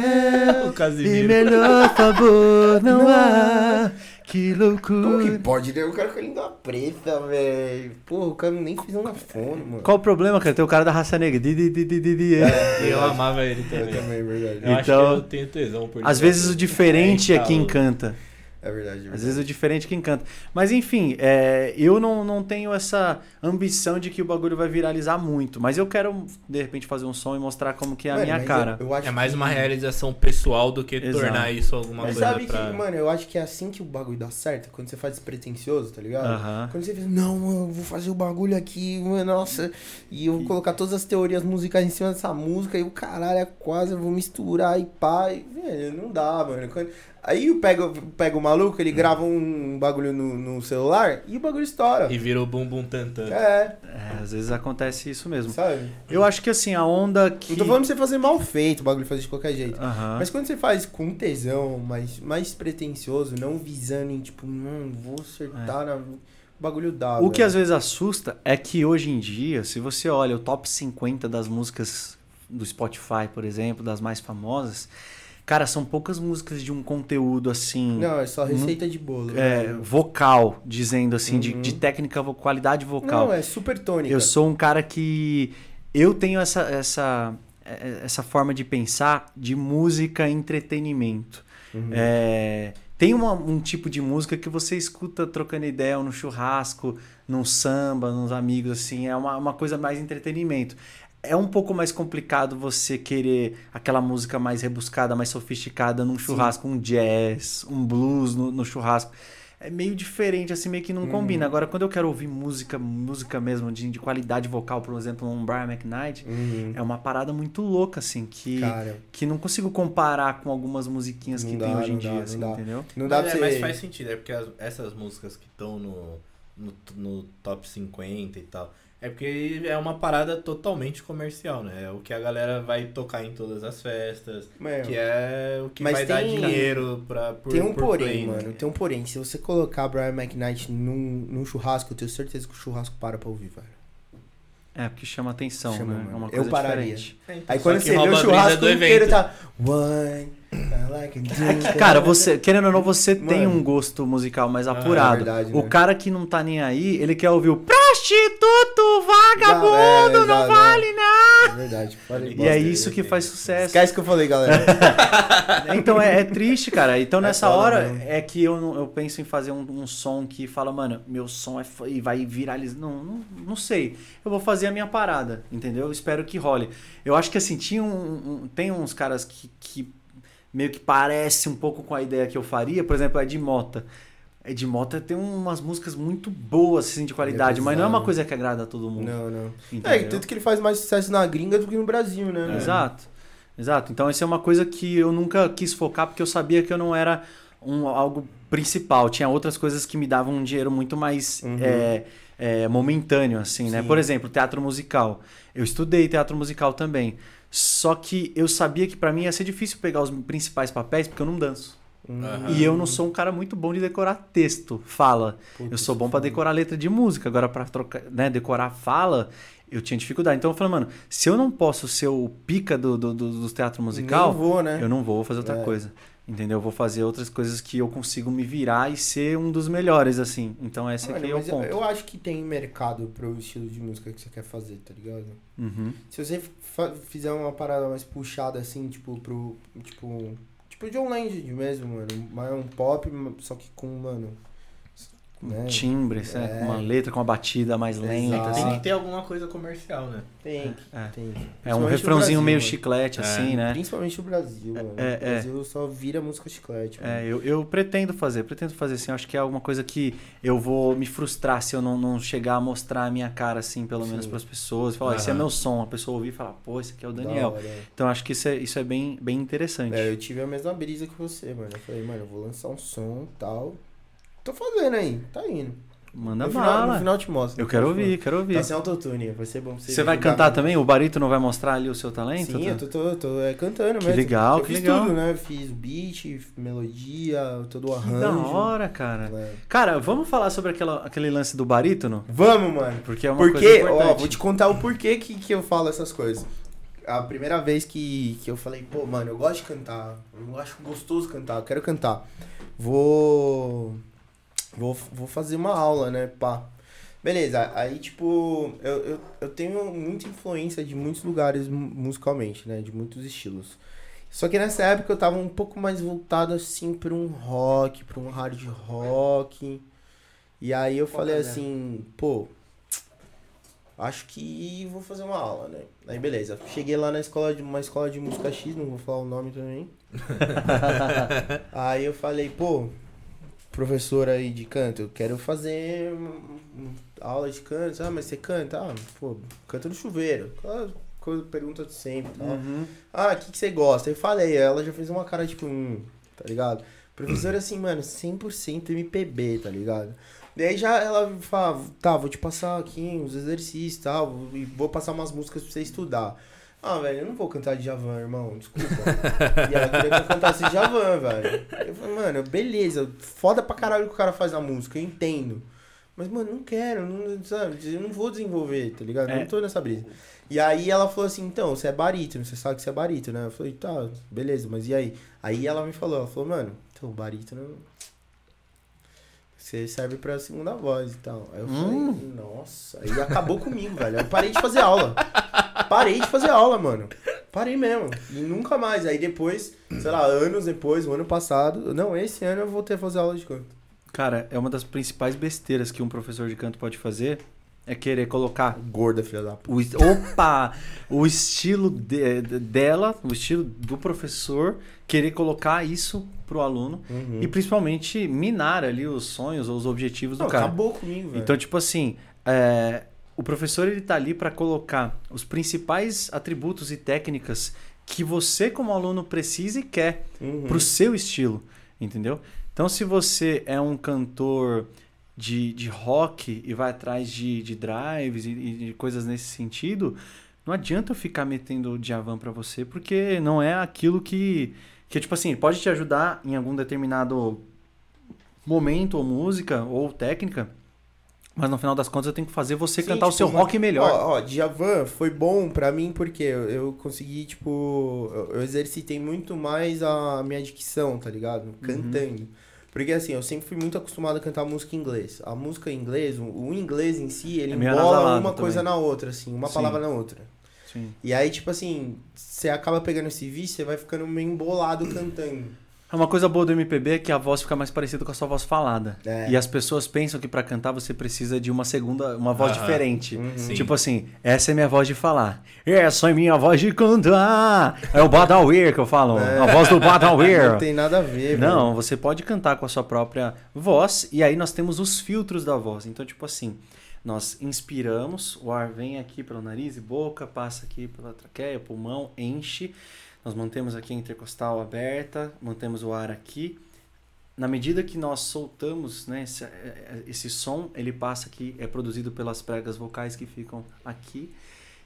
O E melhor favor não há. Que Como que loucura. pode, né? O cara com a língua preta, velho. Pô, o cara nem fez uma fone, mano. Qual o problema, cara? Tem o cara da raça negra. Di, di, di, di, di, di. E eu amava ele Eu também. também, é verdade. Eu acho que Então, eu tenho tesão por Às vezes o diferente é então, que encanta. É verdade, é verdade. Às vezes o diferente que encanta. Mas enfim, é, eu não, não tenho essa ambição de que o bagulho vai viralizar muito. Mas eu quero, de repente, fazer um som e mostrar como que é a Mano, minha mas cara. Eu, eu acho É mais que- uma realização pessoal do que Exato. tornar isso alguma Mas coisa sabe pra... que, mano, eu acho que é assim que o bagulho dá certo. Quando você faz despretensioso, tá ligado? Aham. Quando você fez, não, mano, eu vou fazer o bagulho aqui, mano, nossa, e eu vou colocar todas as teorias musicais em cima dessa música, e o caralho é quase, eu vou misturar e pá, e, velho, não dá, mano. Quando- Aí eu pego, pego o maluco, ele grava um bagulho no, no celular e o bagulho estoura. E vira o bum bum tantan. É, É, às vezes acontece isso mesmo. sabe? Eu acho que assim, a onda que. Não tô falando pra você fazer mal feito, o bagulho fazer de qualquer jeito. Aham. Mas quando você faz com tesão, mais, mais pretencioso, não visando em tipo, não, vou acertar na. O bagulho dá. O que velho. às vezes assusta é que hoje em dia, se você olha o top 50 das músicas do Spotify, por exemplo, das mais famosas, cara, são poucas músicas de um conteúdo assim. Não, é só receita de bolo. é, né? vocal, dizendo assim, de, Uhum. de técnica, vo- qualidade vocal. Não, é super tônica. Eu sou um cara que. Eu tenho essa, essa, eh, essa forma de pensar de música entretenimento. Uhum. É, tem uma- um tipo de música que você escuta trocando ideia no churrasco, num samba, nos amigos, assim, é uma, uma coisa mais entretenimento. É um pouco mais complicado você querer aquela música mais rebuscada, mais sofisticada num churrasco, um jazz, um blues no, no churrasco. É meio diferente, assim, meio que não combina. Agora, quando eu quero ouvir música, música mesmo, de, de qualidade vocal, por exemplo, um Brian McKnight, Uhum. é uma parada muito louca, assim, que, Cara, que não consigo comparar com algumas musiquinhas que Não tem dá, hoje em não dia, dá, assim, não entendeu? não dá mas, pra é, mas faz sentido, é porque as- essas músicas que estão no, no, no top 50 e tal, é porque é uma parada totalmente comercial, né? É o que a galera vai tocar em todas as festas, Meu, que é o que Mas vai dar tem- dinheiro pra, por, Tem um por porém, play, né? mano. Tem um porém. Se você colocar Brian McKnight num, num churrasco, eu tenho certeza que o churrasco para pra ouvir, velho. É, porque chama atenção, Chama, né? É uma Eu coisa pararia. diferente. É, então, Aí quando você vê o brisa churrasco inteiro, tá... I like it deep. Cara, você, querendo ou não, você tem Mano. um gosto musical mais Ah, apurado. é verdade, o né? cara que não tá nem aí, ele quer ouvir o prostituto, vagabundo, É, não vale nada. É verdade. Falei E é isso que faz sucesso. Esquece que eu falei, galera. Então é, é triste, cara. Então É nessa hora mesmo. é que eu, eu penso em fazer um, um som que fala, mano, meu som é e vai viralizar. Não, não, não sei. Eu vou fazer a minha parada, entendeu? Eu espero que role. Eu acho que assim, tinha um, um- tem uns caras que, que meio que parece um pouco com a ideia que eu faria. Por exemplo, a Ed Mota. Ed Mota tem umas músicas muito boas, assim, de qualidade, mas não é uma coisa que agrada a todo mundo. Não, não. entendeu? É, e tanto que ele faz mais sucesso na gringa do que no Brasil, né? mano? Exato. Exato. Então isso é uma coisa que eu nunca quis focar porque eu sabia que eu não era um, algo principal. Tinha outras coisas que me davam um dinheiro muito mais Uhum. é, é, momentâneo, assim, né? Sim. Por exemplo, teatro musical. Eu estudei teatro musical também. Só que eu sabia que pra mim ia ser difícil pegar os principais papéis porque eu não danço. Hum. Aham. E eu não sou um cara muito bom de decorar texto, fala. Eu sou bom pra decorar letra de música, agora pra trocar, né, decorar fala, eu tinha dificuldade. Então eu falei, mano, se eu não posso ser o pica do, do, do, do teatro musical, vou, né? eu não vou fazer outra É. coisa. Entendeu? Eu vou fazer outras coisas que eu consigo me virar e ser um dos melhores, assim. Então esse Mano, aqui é o ponto. eu acho que tem mercado pro estilo de música que você quer fazer, tá ligado? Uhum. Se você fizer uma parada mais puxada assim, tipo, pro. Tipo. Tipo John Legend mesmo, mano. Mas é um pop, só que com, mano. Né? Timbres, né? É. Com uma letra, com uma batida mais lenta, Exato. Tem assim. que ter alguma coisa comercial, né? Tem, É. tem. É um Principalmente no refrãozinho Brasil, meio chiclete, É. assim, né? Principalmente no Brasil, mano. é, o é. Brasil só vira música chiclete, mano. É, eu, eu pretendo fazer, pretendo fazer assim. Eu acho que é alguma coisa que eu vou me frustrar se eu não, não chegar a mostrar a minha cara, assim, pelo menos Sim. para as pessoas. Falar, esse é meu som. A pessoa ouvir e falar, pô, esse aqui é o Da Daniel. hora, é. Então acho que isso é, isso é bem, bem interessante. É, eu tive a mesma brisa que você, mano. Eu falei, mano, eu vou lançar um som e tal. Tô fazendo aí, tá indo. Manda no, final, bala. no final eu te mostro. eu no quero final ouvir, quero mostro. Tá ouvir. sem autotune, vai ser bom pra você Você vai cantar mesmo. também? O Barito não vai mostrar ali o seu talento? Sim, eu tô, tô, tô é, cantando Que mesmo. legal, eu que fiz legal. tudo, né? Eu fiz beat, melodia, todo o Que arranjo. da hora, cara. É. Cara, vamos falar sobre aquela, aquele lance do barítono? Vamos, mano. Porque é uma Porque, coisa ó, importante. vou te contar o porquê que, que eu falo essas coisas. A primeira vez que, que eu falei, pô, mano, eu gosto de cantar. Eu acho gostoso cantar, eu quero cantar. Vou. Vou, vou fazer uma aula, né? Pá. Beleza, aí tipo, eu, eu, eu tenho muita influência de muitos lugares mu- musicalmente, né? De muitos estilos. Só que nessa época eu tava um pouco mais voltado assim pra um rock, pra um hard rock. E aí eu falei que é? assim, pô, acho que vou fazer uma aula, né? Aí beleza, cheguei lá na escola de uma escola de música X, não vou falar o nome também. aí eu falei, pô, professora aí de canto, eu quero fazer aula de canto. Ah, mas você canta? Ah, pô, canto no chuveiro. Coisa, pergunta de sempre tal. Uhum. Ah, o que, que você gosta? Eu falei, ela já fez uma cara tipo, hum, tá ligado? Professora assim, mano, 100% MPB, tá ligado? Daí já ela fala, tá, vou te passar aqui uns exercícios e tal, e vou passar umas músicas pra você estudar. Ah, velho, eu não vou cantar de Javan, irmão, desculpa. e ela queria que eu cantasse de Javan, velho. Eu falei, mano, beleza, foda pra caralho que o cara faz na música, eu entendo. Mas, mano, não quero, não, sabe? Eu não vou desenvolver, tá ligado? É. Não tô nessa brisa. E aí ela falou assim, então, você é barítono, você sabe que você é barítono, né? Eu falei, tá, beleza, mas e aí? Aí ela me falou, ela falou, mano, então, barítono, você serve pra segunda voz e tal. Aí eu Hum. falei, nossa, aí acabou comigo, velho. Eu parei de fazer aula. Parei de fazer aula, mano. Parei mesmo. E nunca mais. Aí depois, sei lá, anos depois, o ano passado. Não, esse ano eu voltei a fazer aula de canto. Cara, é uma das principais besteiras que um professor de canto pode fazer é querer colocar Gorda, filha da puta. o, opa, o estilo de- de- dela, o estilo do professor, querer colocar isso pro aluno Uhum. e principalmente minar ali os sonhos ou os objetivos do Não, cara. acabou comigo, velho. Então, tipo assim, é, o professor ele tá ali para colocar os principais atributos e técnicas que você como aluno precisa e quer Uhum. pro seu estilo, entendeu? Então, se você é um cantor de, de rock e vai atrás de, de drives e, e de coisas nesse sentido, não adianta eu ficar metendo o Djavan pra você, porque não é aquilo que, que, tipo assim, pode te ajudar em algum determinado momento ou música ou técnica, mas no final das contas eu tenho que fazer você Sim, cantar o tipo, seu uma- rock melhor. Ó, ó, Djavan foi bom pra mim porque eu, eu consegui, tipo, eu, eu exercitei muito mais a minha dicção, tá ligado? Uhum. Porque assim, eu sempre fui muito acostumado a cantar música em inglês. A música em inglês, o, inglês em si, ele É embola uma também. coisa na outra, assim, uma Sim. palavra na outra. Sim. E aí, tipo assim, você acaba pegando esse vício, você vai ficando meio embolado cantando. É Uma coisa boa do MPB é que a voz fica mais parecida com a sua voz falada. É. E as pessoas pensam que pra cantar você precisa de uma segunda, uma voz Aham. diferente. Uhum. Tipo assim, essa é minha voz de falar. Essa é minha voz de cantar. É o Badawir que eu falo. É. A voz do Badawir. Não tem nada a ver, Não, você pode cantar com a sua própria voz e aí nós temos os filtros da voz. Então, tipo assim, nós inspiramos, o ar vem aqui pelo nariz e boca, passa aqui pela traqueia, pulmão, enche. Nós mantemos aqui a intercostal aberta, mantemos o ar aqui. Na medida que nós soltamos né, esse, esse som, ele passa aqui, é produzido pelas pregas vocais que ficam aqui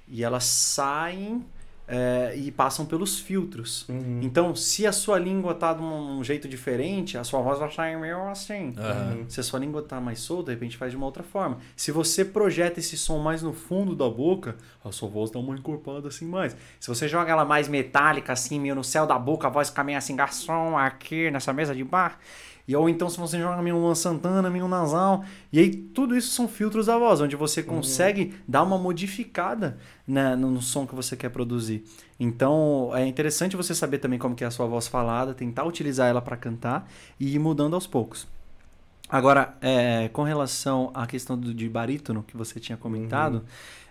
e elas saem é, e passam pelos filtros. Uhum. Então, se a sua língua tá de um jeito diferente, a sua voz vai sair meio assim. Aham. Se a sua língua tá mais solta, de repente faz de uma outra forma. Se você projeta esse som mais no fundo da boca, a sua voz dá uma encorpada assim mais. Se você joga ela mais metálica, assim, meio no céu da boca, a voz meio assim, garçom, aqui nessa mesa de bar. E, ou então se você joga meio uma Santana, meio nasal. E aí tudo isso são filtros da voz, onde você consegue dar uma modificada né, no, no som que você quer produzir. Então é interessante você saber também como que é a sua voz falada, tentar utilizar ela para cantar e ir mudando aos poucos. Agora, é, com relação à questão do, de barítono que você tinha comentado,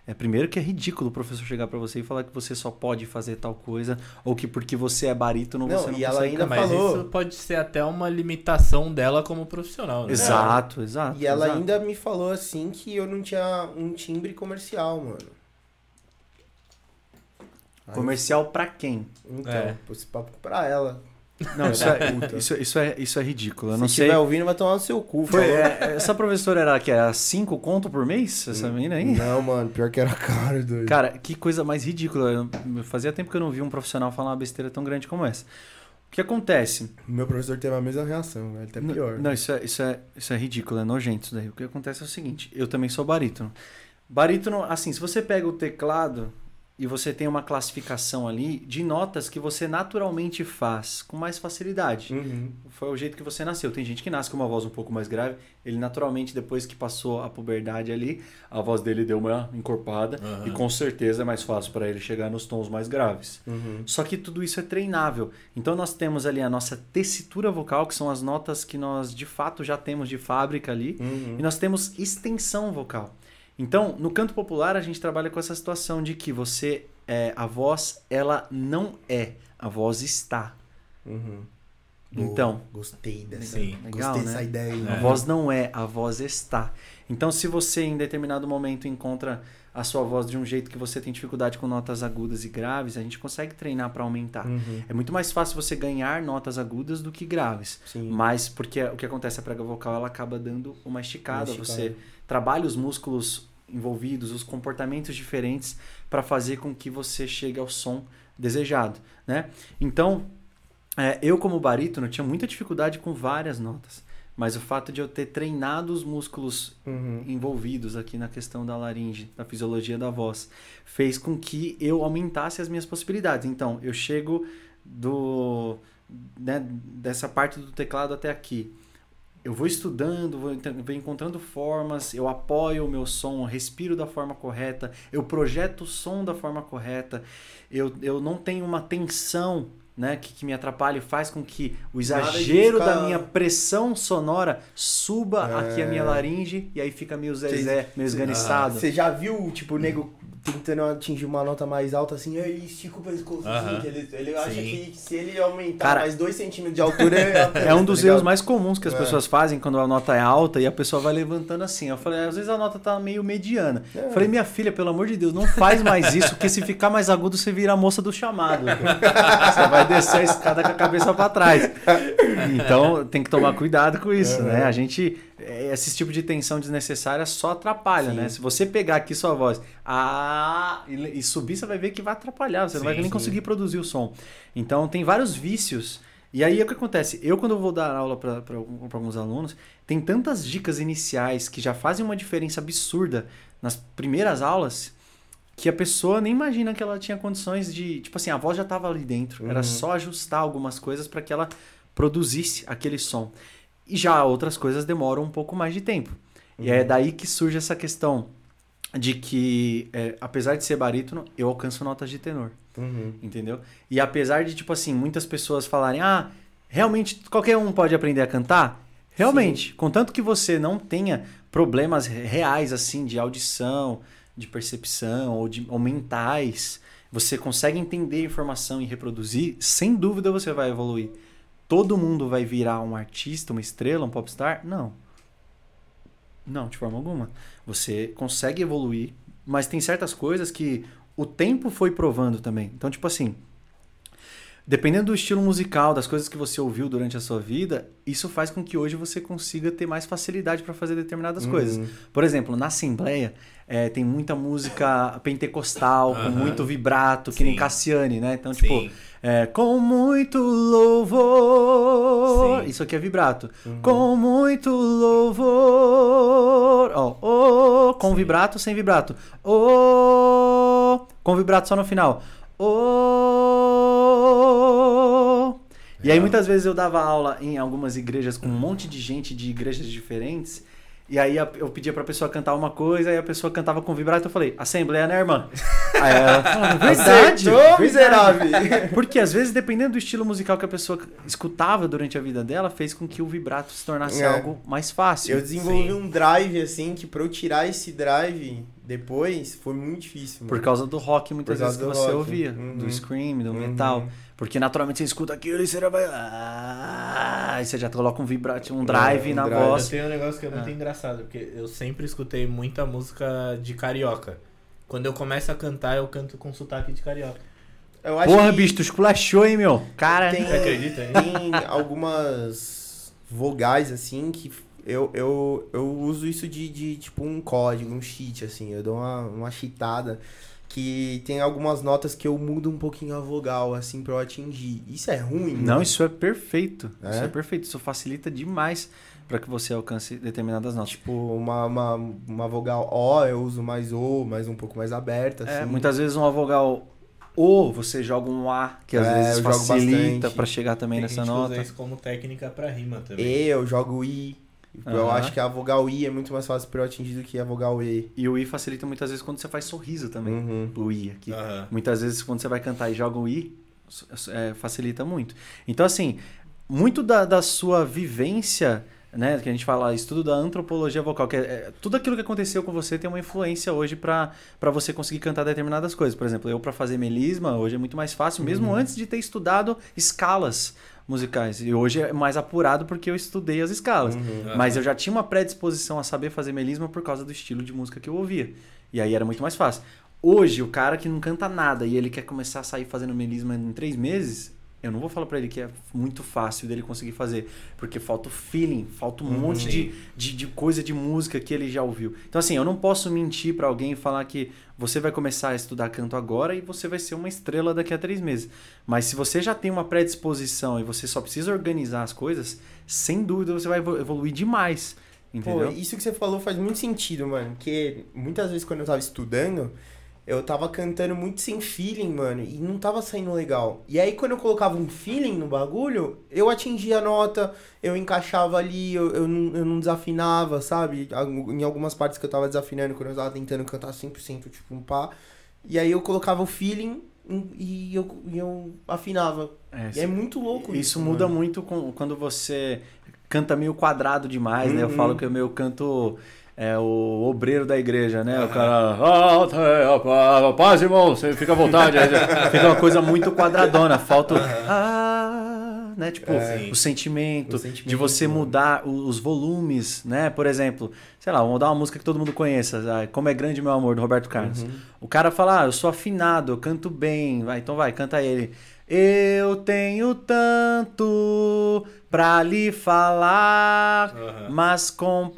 é primeiro que é ridículo o professor chegar para você e falar que você só pode fazer tal coisa ou que porque você é barítono Não, você não e ela ainda. Mas falou. isso pode ser até uma limitação dela como profissional, né? Exato, exato. E ela exato. ainda me falou assim que eu não tinha um timbre comercial, mano. Aí- Comercial pra quem? Então, É. esse papo pra ela. Não, isso é, isso, isso é, isso é ridículo. Eu Se não sei. estiver ouvindo, vai tomar no seu cu. Foi, falou. é, essa professora era que era 5 conto por mês? Essa menina aí? Não, mano, pior que era caro, doido. Cara, que coisa mais ridícula. Eu- Fazia tempo que eu não vi um profissional falar uma besteira tão grande como essa. O que acontece? Meu professor teve a mesma reação, velho. Até pior. Não, isso é, isso, é, isso é ridículo, é nojento isso daí. O que acontece é o seguinte, eu também sou barítono. Barítono, assim, se você pega o teclado e você tem uma classificação ali de notas que você naturalmente faz com mais facilidade. Uhum. Foi o jeito que você nasceu. Tem gente que nasce com uma voz um pouco mais grave. Ele naturalmente, depois que passou a puberdade ali, a voz dele deu uma encorpada. Aham. E com certeza é mais fácil para ele chegar nos tons mais graves. Uhum. Só que tudo isso é treinável. Então nós temos ali a nossa tessitura vocal, que são as notas que nós de fato já temos de fábrica ali. Uhum. E nós temos extensão vocal. Então, no canto popular, a gente trabalha com essa situação de que você, é, a voz, ela não é, a voz está. Uhum. Então. Gostei dessa. Sim. Legal, gostei né? dessa ideia. A É. voz não é, a voz está. Então, se você em determinado momento encontra a sua voz de um jeito que você tem dificuldade com notas agudas e graves, a gente consegue treinar para aumentar. Uhum. É muito mais fácil você ganhar notas agudas do que graves. Sim. Mas porque o que acontece a prega vocal ela acaba dando uma esticada, Uma você trabalha os músculos envolvidos, os comportamentos diferentes para fazer com que você chegue ao som desejado, né? Então, é, eu como barítono tinha muita dificuldade com várias notas, mas o fato de eu ter treinado os músculos Uhum. envolvidos aqui na questão da laringe, da fisiologia da voz, fez com que eu aumentasse as minhas possibilidades. Então, eu chego do né, dessa parte do teclado até aqui. Eu vou estudando, vou, encontrando formas, eu apoio o meu som, eu respiro da forma correta, eu projeto o som da forma correta, eu, eu não tenho uma tensão né, que, que me atrapalha e faz com que o exagero da minha pressão sonora suba É. aqui a minha laringe e aí fica meio zezé, meio esganiçado. Você já viu, tipo, o nego tentando atingir uma nota mais alta assim, ele estica o pescoço assim, Aham. que ele, ele acha Sim. que se ele aumentar Cara, mais 2 centímetros de altura, ele É um dos tá erros mais comuns que as É. pessoas fazem quando a nota é alta e a pessoa vai levantando assim. Eu falei, às vezes a nota tá meio mediana. É. Eu falei, minha filha, pelo amor de Deus, não faz mais isso, porque se ficar mais agudo, você vira a moça do chamado. você vai descer a escada com a cabeça pra trás. Então tem que tomar cuidado com isso, Uhum. né? A gente. É, Esse tipo de tensão desnecessária só atrapalha, Sim. né? Se você pegar aqui sua voz ah, e, e subir, você vai ver que vai atrapalhar, você não vai Sim, nem sim. conseguir produzir o som. Então tem vários vícios. E aí o que acontece? Eu, quando eu vou dar aula para alguns alunos, tem tantas dicas iniciais que já fazem uma diferença absurda nas primeiras aulas que a pessoa nem imagina que ela tinha condições de. Tipo assim, a voz já estava ali dentro. Era Uhum. só ajustar algumas coisas para que ela produzisse aquele som. E já outras coisas demoram um pouco mais de tempo. E é daí que surge essa questão de que, é, apesar de ser barítono, eu alcanço notas de tenor. Uhum. Entendeu? E apesar de, tipo assim, muitas pessoas falarem, ah, realmente qualquer um pode aprender a cantar? Realmente, contanto que você não tenha problemas re- reais, assim, de audição, de percepção ou, de, ou mentais, você consegue entender a informação e reproduzir, sem dúvida você vai evoluir. Todo mundo vai virar um artista, uma estrela, um popstar? Não. Não, de forma alguma. Você consegue evoluir, mas tem certas coisas que o tempo foi provando também. Então, tipo assim, dependendo do estilo musical, das coisas que você ouviu durante a sua vida, isso faz com que hoje você consiga ter mais facilidade para fazer determinadas Uhum. coisas. Por exemplo, na Assembleia, é, tem muita música pentecostal, com Aham. muito vibrato, que nem Sim. Cassiane, né? Então, tipo, Sim. é, com muito louvor. Sim. Isso aqui é vibrato. Uhum. Com muito louvor. Ó, ó, com vibrato, sem vibrato. Ó, com vibrato só no final. Ó. E aí muitas vezes eu dava aula em algumas igrejas com um monte de gente de igrejas diferentes. E aí eu pedia pra pessoa cantar uma coisa, aí a pessoa cantava com vibrato, eu falei, Assembleia, né, irmã? Aí ela falou, verdade, Acertou, verdade. miserável. Porque às vezes, dependendo do estilo musical que a pessoa escutava durante a vida dela, fez com que o vibrato se tornasse É. algo mais fácil. Eu desenvolvi Sim. um drive, assim, que pra eu tirar esse drive depois foi muito difícil. Por mano. causa do rock, muitas Por vezes, que você rock. ouvia. Uhum. Do scream, do Uhum. metal. Porque naturalmente você escuta aquilo e você já vai. Ah, aí você já coloca um vibrato, um drive um na drive. Eu voz. tenho um negócio que é muito Ah. engraçado, porque eu sempre escutei muita música de carioca. Quando eu começo a cantar, eu canto com sotaque de carioca. Eu acho Porra, que bicho, tu esculachou, hein, meu? Cara. tem, Você acredita nisso? tem algumas vogais, assim, que eu, eu, eu uso isso de, de, tipo, um código, um cheat, assim. Eu dou uma, uma cheatada que tem algumas notas que eu mudo um pouquinho a vogal, assim, pra eu atingir. Isso é ruim? Não, mano? isso é perfeito. É? Isso é perfeito. Isso facilita demais para que você alcance determinadas notas. Tipo, uma, uma, uma vogal O, eu uso mais O, mais um pouco mais aberta, assim. É, muitas vezes uma vogal O, você joga um A, que às É, vezes eu jogo facilita para chegar também Tem nessa gente nota. usa isso como técnica pra rima também. E, eu jogo I. Eu Aham. acho que a vogal I é muito mais fácil pra eu atingir do que a vogal E. E o I facilita muitas vezes quando você faz sorriso também. Uhum. O I aqui. Aham. Muitas vezes quando você vai cantar e joga o I, é, facilita muito. Então, assim, muito da, da sua vivência, né? Que a gente fala, estudo da antropologia vocal, que é, é, tudo aquilo que aconteceu com você tem uma influência hoje para você conseguir cantar determinadas coisas. Por exemplo, eu para fazer melisma, hoje é muito mais fácil, mesmo Uhum. antes de ter estudado escalas musicais. E hoje é mais apurado porque eu estudei as escalas. Uhum. Mas eu já tinha uma predisposição a saber fazer melisma por causa do estilo de música que eu ouvia. E aí era muito mais fácil. Hoje, o cara que não canta nada e ele quer começar a sair fazendo melisma em três meses, eu não vou falar pra ele que é muito fácil dele conseguir fazer. Porque falta o feeling, falta um Uhum. monte de, de, de coisa de música que ele já ouviu. Então, assim, eu não posso mentir pra alguém e falar que você vai começar a estudar canto agora e você vai ser uma estrela daqui a três meses. Mas se você já tem uma predisposição e você só precisa organizar as coisas, sem dúvida você vai evolu- evoluir demais. Pô, Entendeu? isso que você falou faz muito sentido, mano. Porque muitas vezes quando eu tava estudando, eu tava cantando muito sem feeling, mano, e não tava saindo legal. E aí, quando eu colocava um feeling no bagulho, eu atingia a nota, eu encaixava ali, eu, eu, não, eu não desafinava, sabe? Em algumas partes que eu tava desafinando, quando eu tava tentando cantar 100%, tipo um pá. E aí eu colocava o feeling e eu, e eu afinava. É, e é muito louco isso. isso. muda mano. muito com, quando você canta meio quadrado demais, né? Eu Uhum. falo que o meu canto é o obreiro da igreja, né? O cara. "Ah, tá, paz, irmão, você fica à vontade. Fica uma coisa muito quadradona. Falta. Ah, né? Tipo, Sim. o sentimento, O sentimento, de você mudar os volumes, né? Por exemplo, sei lá, vamos dar uma música que todo mundo conheça, ah, Como é Grande Meu Amor, do Roberto Carlos. Uhum. O cara fala, ah, eu sou afinado, eu canto bem. Vai, então vai, canta ele. Eu tenho tanto pra lhe falar, Aham. mas com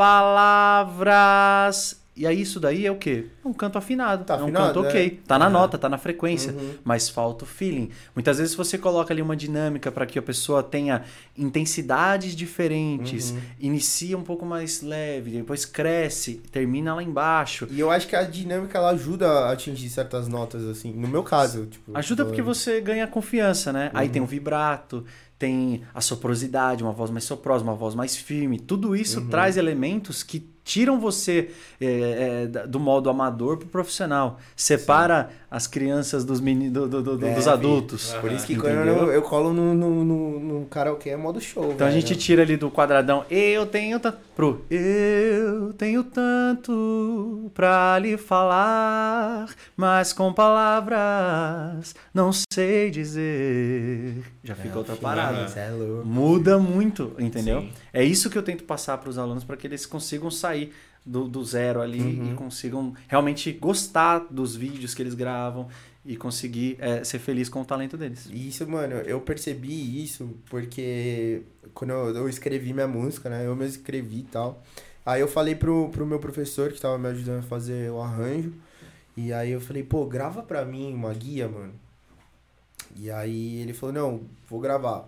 palavras. E aí isso daí é o quê? Um canto afinado. Tá é um afinado, canto é. ok. Tá na Uhum. nota, tá na frequência. Uhum. Mas falta o feeling. Muitas vezes você coloca ali uma dinâmica para que a pessoa tenha intensidades diferentes, Uhum. inicia um pouco mais leve, depois cresce, termina lá embaixo. E eu acho que a dinâmica ela ajuda a atingir certas notas, assim. No meu caso, tipo. Ajuda tô- porque você ganha confiança, né? Aí Uhum. tem o vibrato, tem a soprosidade, uma voz mais soprosa, uma voz mais firme. Tudo isso Uhum. traz elementos que tiram você é, é, do modo amador pro profissional. Separa as crianças dos, meni, do- do- do- É, dos adultos. Por isso que quando eu, eu colo no, no, no, no karaokê é modo show. Então a velho. gente tira ali do quadradão, eu tenho tanto, pro eu tenho tanto pra lhe falar, mas com palavras não sei dizer. Já fica outra parada. Isso é louco. Muda muito, entendeu? Sim. É isso que eu tento passar para os alunos para que eles consigam sair do, do zero ali Uhum. e consigam realmente gostar dos vídeos que eles gravam e conseguir é, ser feliz com o talento deles. Isso, mano, eu percebi isso porque quando eu, eu escrevi minha música, né? Eu mesmo escrevi e tal. Aí eu falei pro, pro meu professor que tava me ajudando a fazer o arranjo. E aí eu falei, pô, grava pra mim uma guia, mano. E aí ele falou, não, vou gravar.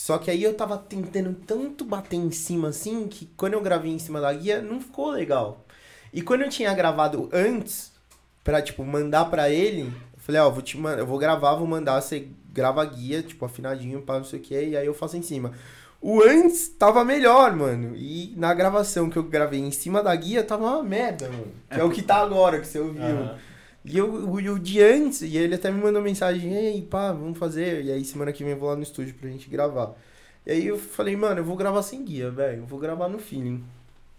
Só que aí eu tava tentando tanto bater em cima assim que quando eu gravei em cima da guia não ficou legal. E quando eu tinha gravado antes, pra, tipo, mandar pra ele, eu falei, ó, vou te mandar, eu vou gravar, vou mandar, você grava a guia, tipo, afinadinho, pra não sei o que, e aí eu faço em cima. O antes tava melhor, mano. E na gravação que eu gravei em cima da guia tava uma merda, mano. Que é, o que tá agora, que você ouviu. Aham. E eu, o, o de antes, e ele até me mandou mensagem, ei, pá, vamos fazer. E aí semana que vem eu vou lá no estúdio pra gente gravar. E aí eu falei, mano, eu vou gravar sem guia, velho. Eu vou gravar no feeling.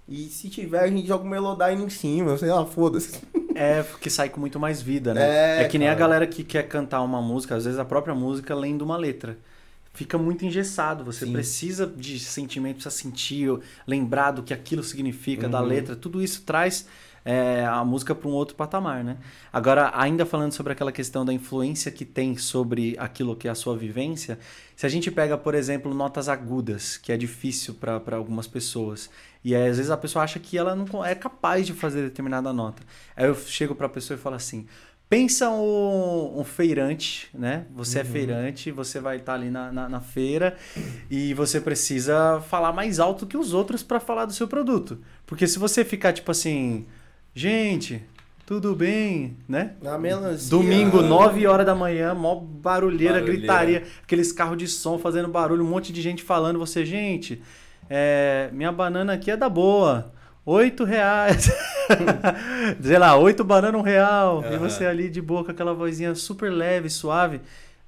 E se tiver, a gente joga o Melodyne em cima, sei lá, foda-se. É, porque sai com muito mais vida, né? É, É, que nem a galera que quer cantar uma música, às vezes a própria música lendo uma letra. Fica muito engessado, você Sim. precisa de sentimento, precisa sentir, lembrar do que aquilo significa, da Uhum. letra. Tudo isso traz é, a música para um outro patamar, né? Agora, ainda falando sobre aquela questão da influência que tem sobre aquilo que é a sua vivência, se a gente pega, por exemplo, notas agudas, que é difícil para algumas pessoas, e aí, às vezes a pessoa acha que ela não é capaz de fazer determinada nota. Aí eu chego para a pessoa e falo assim: pensa um, um feirante, né? Você é Uhum. feirante, você vai estar ali na, na, na feira e você precisa falar mais alto que os outros para falar do seu produto. Porque se você ficar tipo assim, gente, tudo bem, né? Na melancia. Domingo, 9 horas da manhã, mó barulheira, Barulheira. gritaria, aqueles carros de som fazendo barulho, um monte de gente falando. Você, gente, é, minha banana aqui é da boa. Oito reais. Sei lá, oito banana, um real. E Aham. você ali de boa com aquela vozinha super leve, suave.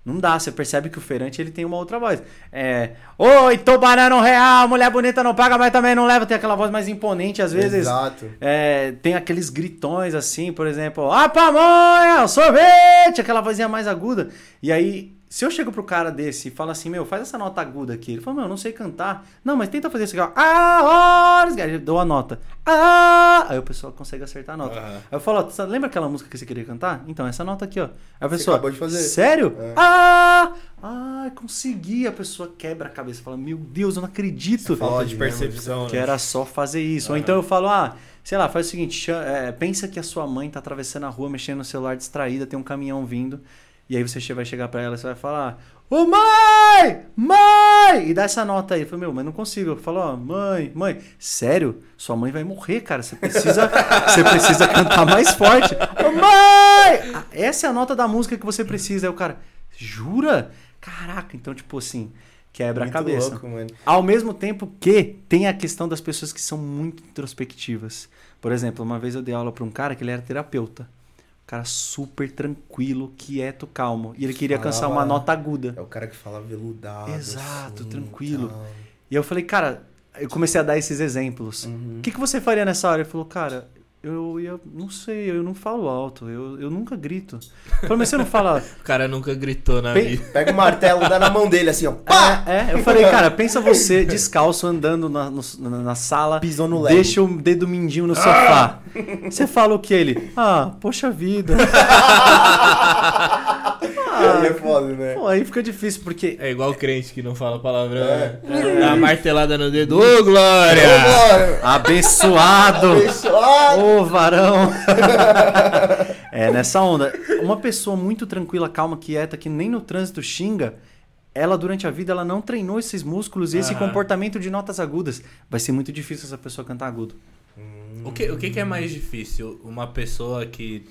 Não dá, você percebe que o feirante ele tem uma outra voz. É. Oito banana, um real, mulher bonita não paga, mas também não leva. Tem aquela voz mais imponente, às vezes. Exato. É, tem aqueles gritões assim, por exemplo, a pamonha, sorvete, aquela vozinha mais aguda. E aí, se eu chego pro cara desse e falo assim, meu, faz essa nota aguda aqui. Ele fala, meu, eu não sei cantar. Não, mas tenta fazer isso aqui, ó. Ah, horas. Eu dou a nota. Ah, aí o pessoal consegue acertar a nota. Aham. Aí eu falo, ó, "Sabe- lembra aquela música que você queria cantar? Então, essa nota aqui, ó. Aí a Você pessoa, acabou de fazer. sério? É. Ah, ah, consegui. A pessoa quebra a cabeça, fala, meu Deus, eu não acredito Falta de Pode, né, percepção, que né? era só fazer isso. Ou Aham. então eu falo, ah, sei lá, faz o seguinte, é, pensa que a sua mãe tá atravessando a rua, mexendo no celular distraída, tem um caminhão vindo. E aí você vai chegar pra ela e você vai falar: Ô mãe! Mãe! E dá essa nota aí. Eu falei, meu, mas não consigo. Eu falo, ó, mãe, mãe, sério? Sua mãe vai morrer, cara. Você precisa, você precisa cantar mais forte. Ô mãe! Essa é a nota da música que você precisa. Aí o cara, jura? Caraca, então, tipo assim, quebra Muito a cabeça. louco, mano. Ao mesmo tempo que tem a questão das pessoas que são muito introspectivas. Por exemplo, uma vez eu dei aula para um cara que ele era terapeuta. Cara super tranquilo, quieto, calmo. E ele queria Falava- alcançar uma nota aguda. É o cara que fala veludado. Exato, assim, tranquilo. tal. E eu falei, cara, eu comecei a dar esses exemplos. Uhum. O que, que você faria nessa hora? Ele falou, cara, eu ia. Não sei, eu não falo alto, eu, eu nunca grito. Eu falei, mas você não fala. O cara nunca gritou na Bem- vida. Pega o martelo, dá na mão dele assim, ó. Pá! É, é, eu falei, cara, pensa você descalço andando na, no- na, na sala. Pisou no leve. Deixa o dedo mindinho no sofá. Você fala o que ele? Ah, poxa vida. Aí é foda, né? Pô, aí fica difícil, porque. É igual crente que não fala palavrão. É. né? Dá uma martelada no dedo. Ô, Glória! Vambora! Abençoado! Abençoado! Ô, varão! é, nessa onda. Uma pessoa muito tranquila, calma, quieta, que nem no trânsito xinga, ela durante a vida ela não treinou esses músculos e esse comportamento de notas agudas. Vai ser muito difícil essa pessoa cantar agudo. O que, o que, que é mais difícil? Uma pessoa que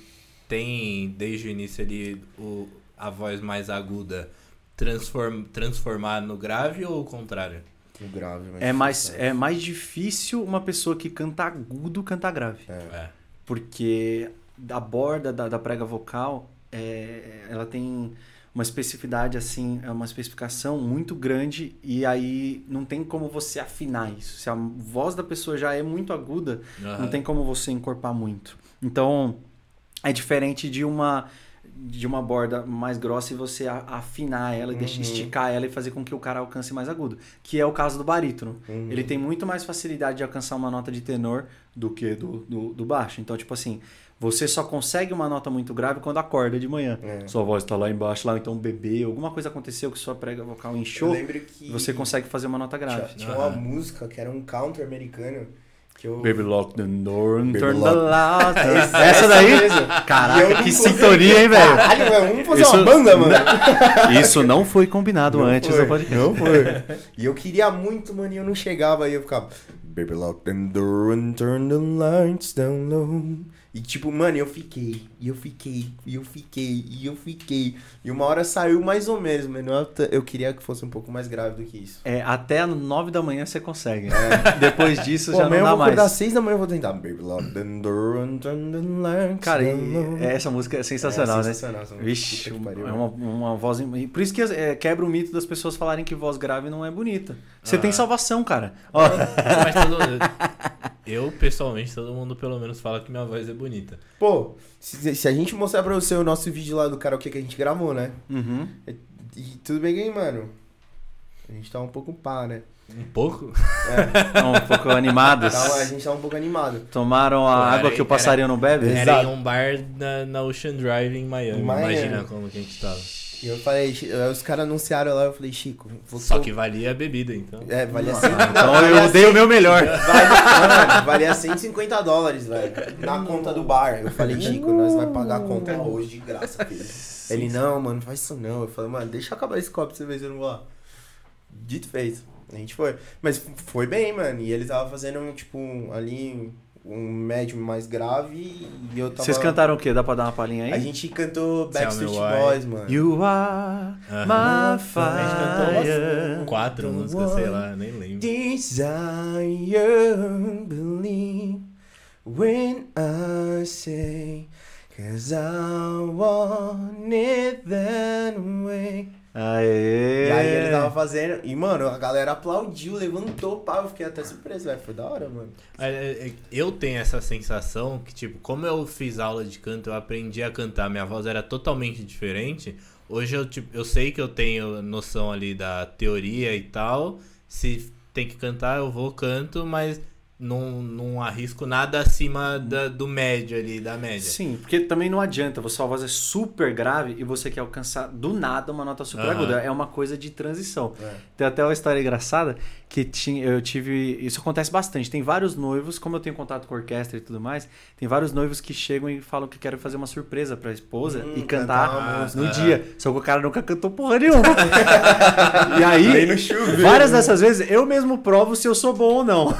tem desde o início ali o, a voz mais aguda transform, transformar no grave ou o contrário? O grave, mas É mais, difícil, é mais difícil uma pessoa que canta agudo cantar grave. É. É. porque a borda da, da prega vocal é, ela tem uma especificidade assim, é uma especificação muito grande e aí não tem como você afinar isso. Se a voz da pessoa já é muito aguda, não Aham. tem como você encorpar muito. Então é diferente de uma de uma borda mais grossa e você afinar ela e deixar, Uhum. esticar ela e fazer com que o cara alcance mais agudo, que é o caso do barítono. Uhum. Ele tem muito mais facilidade de alcançar uma nota de tenor do que do, do, do baixo. Então, tipo assim, você só consegue uma nota muito grave quando acorda de manhã. É. Sua voz tá lá embaixo, lá então bebê, alguma coisa aconteceu que sua prega vocal Eu inchou, lembro que você consegue fazer uma nota tinha, grave. tinha uma Aham. música que era um counter americano eu Baby lock the door and turn the light. Essa- Essa daí? mesmo. Caraca, que sintonia, hein, velho? Caralho, vamos fazer Isso- uma banda, mano. Isso não foi combinado Não antes foi, do podcast. Não foi. E eu queria muito, mano, e eu não chegava. Aí eu ficava... Baby, lock the door and turn the lights down low. E tipo, mano, eu fiquei, e eu fiquei, e eu fiquei, e eu fiquei. E uma hora saiu mais ou menos, mano. Eu, eu queria que fosse um pouco mais grave do que isso. É, até nove da manhã você consegue. Depois disso Pô, já amanhã não eu dá vou acordar às mais. seis da manhã eu vou tentar. Baby, lights Cara, e- essa música é sensacional, É né? sensacional, essa música. Vixe, pariu, é uma, uma voz. e Por isso que é, quebra o mito das pessoas falarem que voz grave não é bonita. Você Ah. tem salvação, cara. Ó, Mas todo Eu, pessoalmente, todo mundo pelo menos fala que minha voz é bonita. Pô, se, se a gente mostrar pra você o nosso vídeo lá do karaokê que a gente gravou, né? uhum. E tudo bem aí, mano? A gente tá um pouco pá, né? Um pouco? É, um pouco animados. tá, a gente tá um pouco animado. Tomaram a água era- que o passarinho não bebe? era- Era Exato. em um bar na, na Ocean Drive em Miami. Em Miami. Imagina como que a gente tava. E eu falei, os caras anunciaram lá, eu falei, Chico, vou Só que valia a bebida, então. É, valia, 100, então eu dei o meu melhor. Vale- valia 150 dólares, velho. Na conta do bar. Eu falei, Chico, nós vai pagar a conta hoje de graça, filho. Ele, não, mano, não faz isso não. Eu falei, mano, deixa eu acabar esse copo pra você ver se eu não vou lá. Dito feito. A gente foi. Mas foi bem, mano. E ele tava fazendo, tipo, ali um médium mais grave e eu tava... Vocês cantaram o quê? Dá pra dar uma palhinha aí? A gente cantou Backstreet. Boys, mano. You are my A gente cantou fire. quatro músicas, sei lá, nem lembro. Desire, believe when I say, cause I want it that way. Aê! E aí ele tava fazendo, e mano, a galera aplaudiu, levantou, pá, eu fiquei até surpreso, velho, foi da hora, mano. É, é, é, Eu tenho essa sensação que, tipo, como eu fiz aula de canto, eu aprendi a cantar, minha voz era totalmente diferente. Hoje eu, tipo, eu sei que eu tenho noção ali da teoria e tal. Se tem que cantar, eu vou, canto, mas não, não arrisco nada acima da- do médio ali, da média. Sim, porque também não adianta, você- sua voz é super grave e você quer alcançar do nada uma nota super Aham. aguda. É uma coisa de transição. É. Tem até uma história engraçada que tinha, eu tive. Isso acontece bastante. Tem vários noivos, como eu tenho contato com orquestra e tudo mais, tem vários noivos que chegam e falam que querem fazer uma surpresa pra esposa Hum, e cantar cantar no Aham. dia. Só que o cara nunca cantou porra nenhuma. e aí, no chuveiro. várias né? dessas vezes, eu mesmo provo se eu sou bom ou não,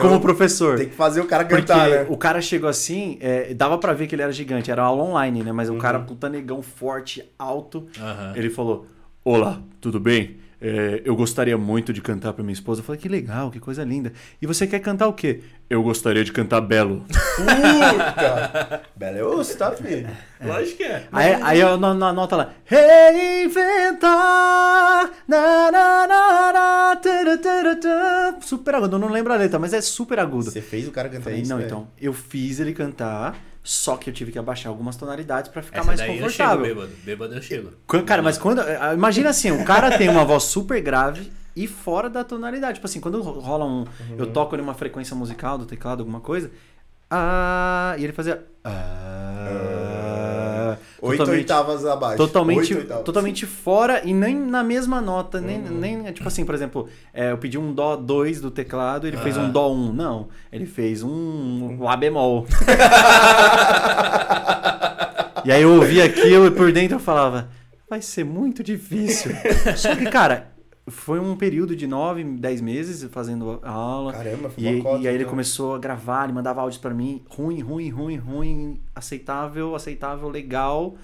como eu- professor. Tem que fazer o cara Porque cantar, né? o cara chegou assim, é, dava pra ver que ele era gigante, era aula online, né? Mas o Uhum. cara, puta negão, forte, alto. Aham. Ele falou: Olá, tudo bem? É, eu gostaria muito de cantar pra minha esposa. Eu falei: Que legal, que coisa linda. E você quer cantar o quê? Eu gostaria de cantar Belo. Puta! Bela é osso, tá, filho? Lógico que é. Aí, aí eu na, na nota lá: Reinventar. Na, na, na. Super agudo, eu não lembro a letra, mas é super agudo. Você fez o cara cantar Falei, isso, não, velho? então, eu fiz ele cantar, só que eu tive que abaixar algumas tonalidades pra ficar Essa mais daí confortável. eu chego bêbado. Bêbado eu chego. Quando- Cara, mas quando. eh, Imagina assim, o cara tem uma voz super grave e fora da tonalidade. Tipo assim, quando rola um. Eu toco ali uma frequência musical do teclado, alguma coisa. Ah, e ele fazia. Ah, Oito oitavas abaixo. Totalmente, oitavas. totalmente fora e nem na mesma nota, nem, Uhum. nem tipo assim, por exemplo, é, eu pedi um dó 2 do teclado, ele fez um Aham. dó 1. Um. Não, ele fez um lá bemol. e aí eu ouvia aquilo e por dentro eu falava, vai ser muito difícil. Só que, cara, foi um período de 9, 10 meses fazendo aula. Caramba, foi E, uma cota, e aí ele então. começou a gravar, ele mandava áudios pra mim, ruim, ruim, ruim, ruim, aceitável, aceitável, legal.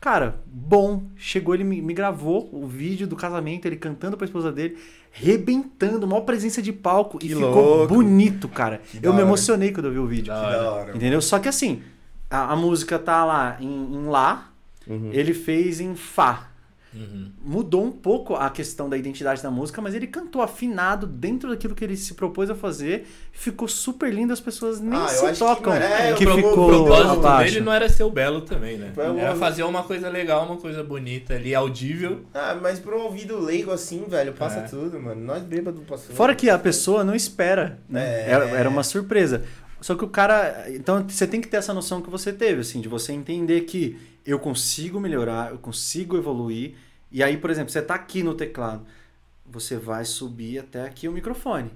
Cara, bom. Chegou, ele me, me gravou o vídeo do casamento, ele cantando pra esposa dele, rebentando, maior presença de palco Que e ficou louco. bonito, cara. Que Eu me emocionei quando eu vi o vídeo. Que da hora. Entendeu? Só que assim, a, a música tá lá em, em Lá, Uhum. ele fez em Fá. Uhum. Mudou um pouco a questão da identidade da música, mas ele cantou afinado dentro daquilo que ele se propôs a fazer. Ficou super lindo, as pessoas nem Ah, se que tocam. não é- é, que o pro- ficou O propósito abaixo. dele não era ser o belo também, né? Foi Era fazer uma coisa legal, uma coisa bonita ali, audível. Ah, mas pra um ouvido leigo assim, velho, passa É. tudo, mano. Nós bêbados passamos. Fora que a pessoa não espera, né? É. Era, era uma surpresa. Só que o cara. Então você tem que ter essa noção que você teve, assim, de você entender que eu consigo melhorar, eu consigo evoluir. E aí, por exemplo, você tá aqui no teclado, você vai subir até aqui o microfone.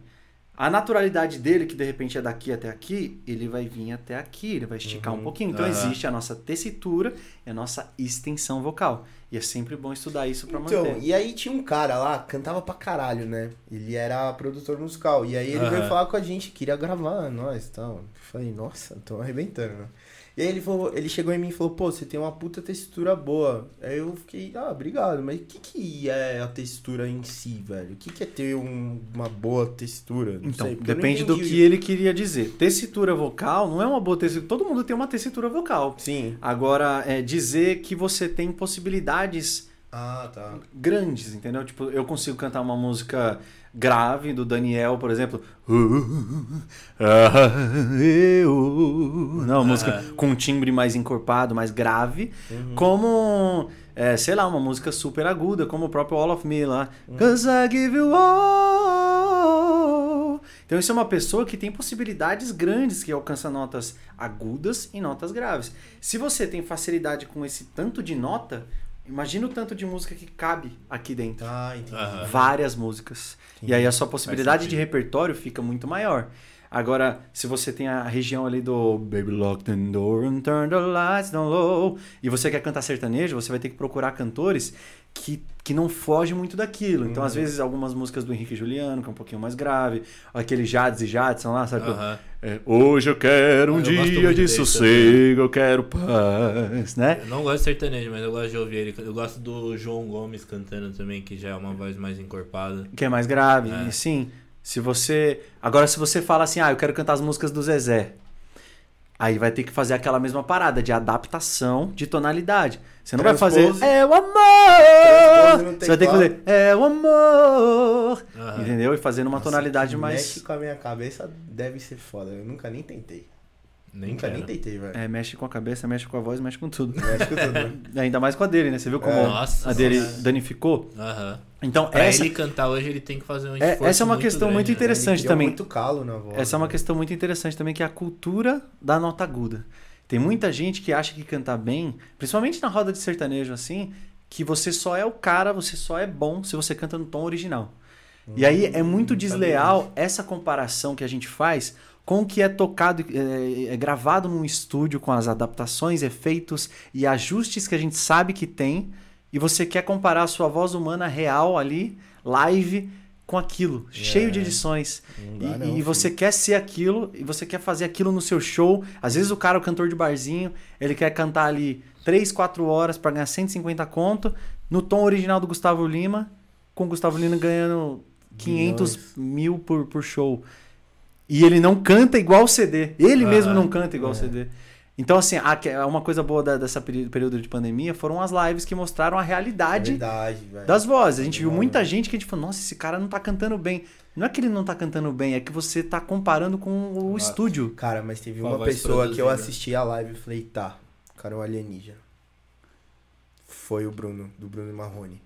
A naturalidade dele, que de repente é daqui até aqui, ele vai vir até aqui, ele vai esticar Uhum. um pouquinho. Então Aham. existe a nossa tessitura e a nossa extensão vocal. E é sempre bom estudar isso pra Então, manter. e aí tinha um cara lá, cantava pra caralho, né? Ele era produtor musical. E aí ele Aham. veio falar com a gente, queria gravar nós e tal. Falei, nossa, tô arrebentando, né? E aí ele falou, ele chegou em mim e falou, pô, você tem uma puta textura boa. Aí eu fiquei, ah, obrigado, mas o que, que é a textura em si, velho? O que, que é ter um- uma boa textura? Não Então, sei, depende do que ele queria dizer. Tessitura vocal não é uma boa tessitura. Todo mundo tem uma tessitura vocal. Sim. Agora, é dizer que você tem possibilidades Ah, tá. grandes, entendeu? Tipo, eu consigo cantar uma música grave do Daniel, por exemplo. Não, uma música com um timbre mais encorpado, mais grave. Uhum. Como, é, sei lá, uma música super aguda, como o próprio All of Me lá. Cause I give you all. Então isso é uma pessoa que tem possibilidades grandes, que alcança notas agudas e notas graves. Se você tem facilidade com esse tanto de nota, imagina o tanto de música que cabe aqui dentro. Ah, entendi. Aham. Várias músicas. E aí a sua possibilidade de repertório fica muito maior. Agora, se você tem a região ali do Baby Lock the Door and Turn the Lights Down Low e você quer cantar sertanejo, você vai ter que procurar cantores que, que não fogem muito daquilo. Então, Uhum. às vezes, algumas músicas do Henrique e Juliano, que é um pouquinho mais grave, aquele Jades e Jadson lá, sabe? Aham. É, Hoje eu quero um eu dia de sossego, eu quero paz, né? Eu não gosto de sertanejo, mas eu gosto de ouvir ele. Eu gosto do João Gomes cantando também, que já é uma voz mais encorpada. Que é mais grave, É. sim. Se você. Agora, se você fala assim, ah, eu quero cantar as músicas do Zezé. Aí vai ter que fazer aquela mesma parada de adaptação de tonalidade. Você não vai Transpose. fazer. É o amor! Você vai ter que fazer. É o amor! Aham. Entendeu? E fazer numa Nossa, tonalidade que mais. Mexe com a minha cabeça, deve ser foda. Eu nunca nem tentei. Nem Nunca quero. nem tentei, velho. É, mexe com a cabeça, mexe com a voz, mexe com tudo. Que eu tô doido. Ainda mais com a dele, né? Você viu como É. Nossa a dele senhora. danificou? Aham. Então, Pra essa, ele cantar hoje, ele tem que fazer um É, esforço essa é uma muito questão grande, muito né? interessante. Ele criou também. muito calo na voz. essa é uma né? questão muito interessante também, que é a cultura da nota aguda. Tem muita gente que acha que cantar bem, principalmente na roda de sertanejo assim, que você só é o cara, você só é bom se você canta no tom original. E aí é muito Hum, desleal essa comparação que a gente faz com o que é tocado, é, é gravado num estúdio com as adaptações, efeitos e ajustes que a gente sabe que tem, e você quer comparar a sua voz humana real ali, live, com aquilo, cheio de edições. Não E, não, e você quer ser aquilo, e você quer fazer aquilo no seu show. Às vezes o cara, o cantor de barzinho, ele quer cantar ali 3, 4 horas para ganhar 150 conto, no tom original do Gustavo Lima, com o Gustavo Lima ganhando 500 Bilhões. mil por, por show. E ele não canta igual o CD. Ele Ah, mesmo não canta igual o é. CD. Então, assim, uma coisa boa da- dessa período de pandemia foram as lives que mostraram a É realidade verdade, velho. das vozes. A gente viu Legal, muita gente que a gente falou, nossa, esse cara não tá cantando bem. Não é que ele não tá cantando bem, é que você tá comparando com o Ah, estúdio. Cara, mas teve uma pessoa que eu assisti a live e falei, tá, o cara é um alienígena. Foi o Bruno, do Bruno Marrone.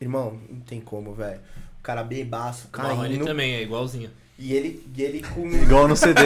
Irmão, não tem como, velho. O cara bebaço, O Marrone também é igualzinho. E ele, e ele com... Igual no CD.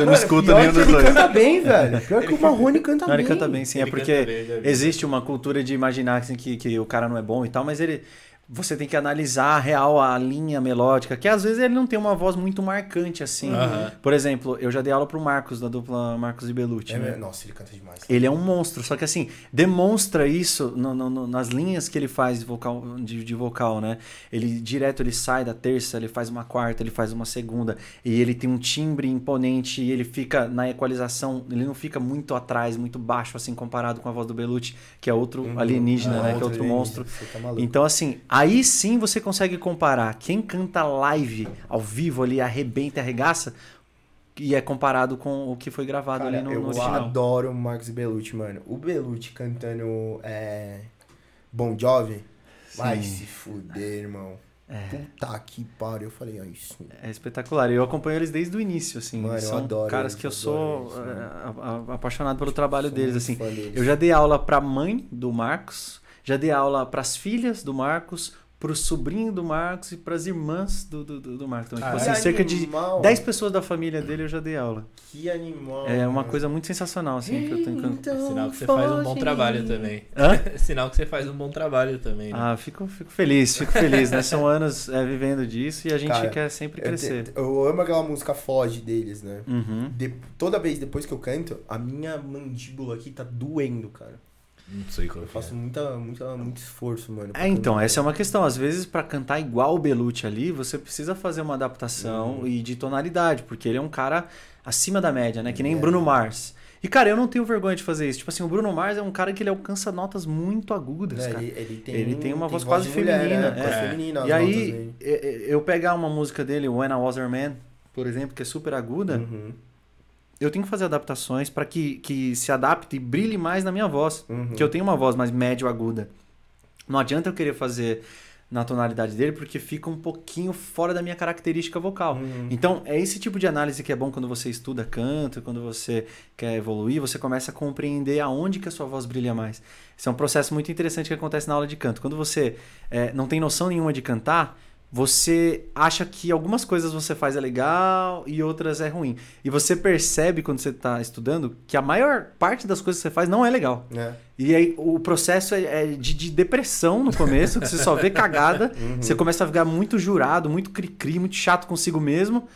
Eu não escuto pior nenhum que dos ele dois. canta bem, velho. Pior que o Marrone canta Não, bem. ele canta bem, sim. É Ele porque canta bem, existe uma cultura de imaginar assim, que, que o cara não é bom e tal, mas ele. Você tem que analisar a real a linha melódica, que às vezes ele não tem uma voz muito marcante assim. Aham. Por exemplo, eu já dei aula pro Marcos, da dupla Marcos e Belucci. É, né? Nossa, ele canta demais. Ele é um monstro, só que assim, demonstra isso no- no- no- nas linhas que ele faz de vocal, de, de vocal, né? Ele direto ele sai da terça, ele faz uma quarta, ele faz uma segunda, e ele tem um timbre imponente, e ele fica na equalização, ele não fica muito atrás, muito baixo, assim, comparado com a voz do Belucci, que é outro Uhum. alienígena, Ah, né? Que é outro monstro. Tá. Então, assim, aí sim você consegue comparar quem canta live, ao vivo ali, arrebenta e arregaça, e é comparado com o que foi gravado Cara, ali no, eu no original. adoro o Marcos Bellucci, mano. O Bellucci cantando é, Bon Jovi, vai Sim. se fuder, irmão. É. Puta que pariu. Eu falei, ó, isso. É espetacular. Eu acompanho eles desde o início, assim. Mano, eu São adoro caras eles, que eu eu sou eles, é, a- a- apaixonado pelo trabalho deles, assim. deles. Eu já dei aula pra mãe do Marcos, já dei aula pras filhas do Marcos, pro sobrinho do Marcos e pras irmãs do, do, do do Marcos também. Tipo Caralho, assim, cerca de animal. 10 pessoas da família dele eu já dei aula. Que animal. É uma mano. coisa muito sensacional, assim, que eu tenho que... Então Sinal que você faz um bom trabalho também. Hã? Sinal que você faz um bom trabalho também. né? Ah, fico, fico feliz, fico feliz, né? São anos é, vivendo disso e a gente Cara, quer sempre Eu, crescer. te- eu amo aquela música Foge deles, né? Uhum. De- toda vez depois que eu canto, a minha mandíbula aqui tá doendo, cara. Não sei qual Eu faço é. muita, muita, muito esforço, mano. É, então, cantar. essa é uma questão. Às vezes, pra cantar igual o Belucci ali, você precisa fazer uma adaptação Uhum. e de tonalidade, porque ele é um cara acima da média, né? Que nem É. Bruno Mars. E, cara, eu não tenho vergonha de fazer isso. Tipo assim, o Bruno Mars é um cara que ele alcança notas muito agudas, É, cara. ele, ele tem, Ele tem uma voz quase de mulher, feminina, Né? Voz é. feminina, E aí, eu pegar uma música dele, When I Was Your Man, por exemplo, que é super aguda, Uhum, eu tenho que fazer adaptações pra que, que se adapte e brilhe mais na minha voz. uhum. Que eu tenho uma voz mais médio-aguda. Não adianta eu querer fazer na tonalidade dele, porque fica um pouquinho fora da minha característica vocal. Uhum. Então, é esse tipo de análise que é bom quando você estuda canto, quando você quer evoluir, você começa a compreender aonde que a sua voz brilha mais. Esse é um processo muito interessante que acontece na aula de canto. Quando você eh, não tem noção nenhuma de cantar, você acha que algumas coisas você faz é legal e outras é ruim. E você percebe quando você está estudando que a maior parte das coisas que você faz não é legal. É. E aí o processo é, é de, de depressão no começo, que você só vê cagada, Uhum. você começa a ficar muito jurado, muito cri-cri, muito chato consigo mesmo,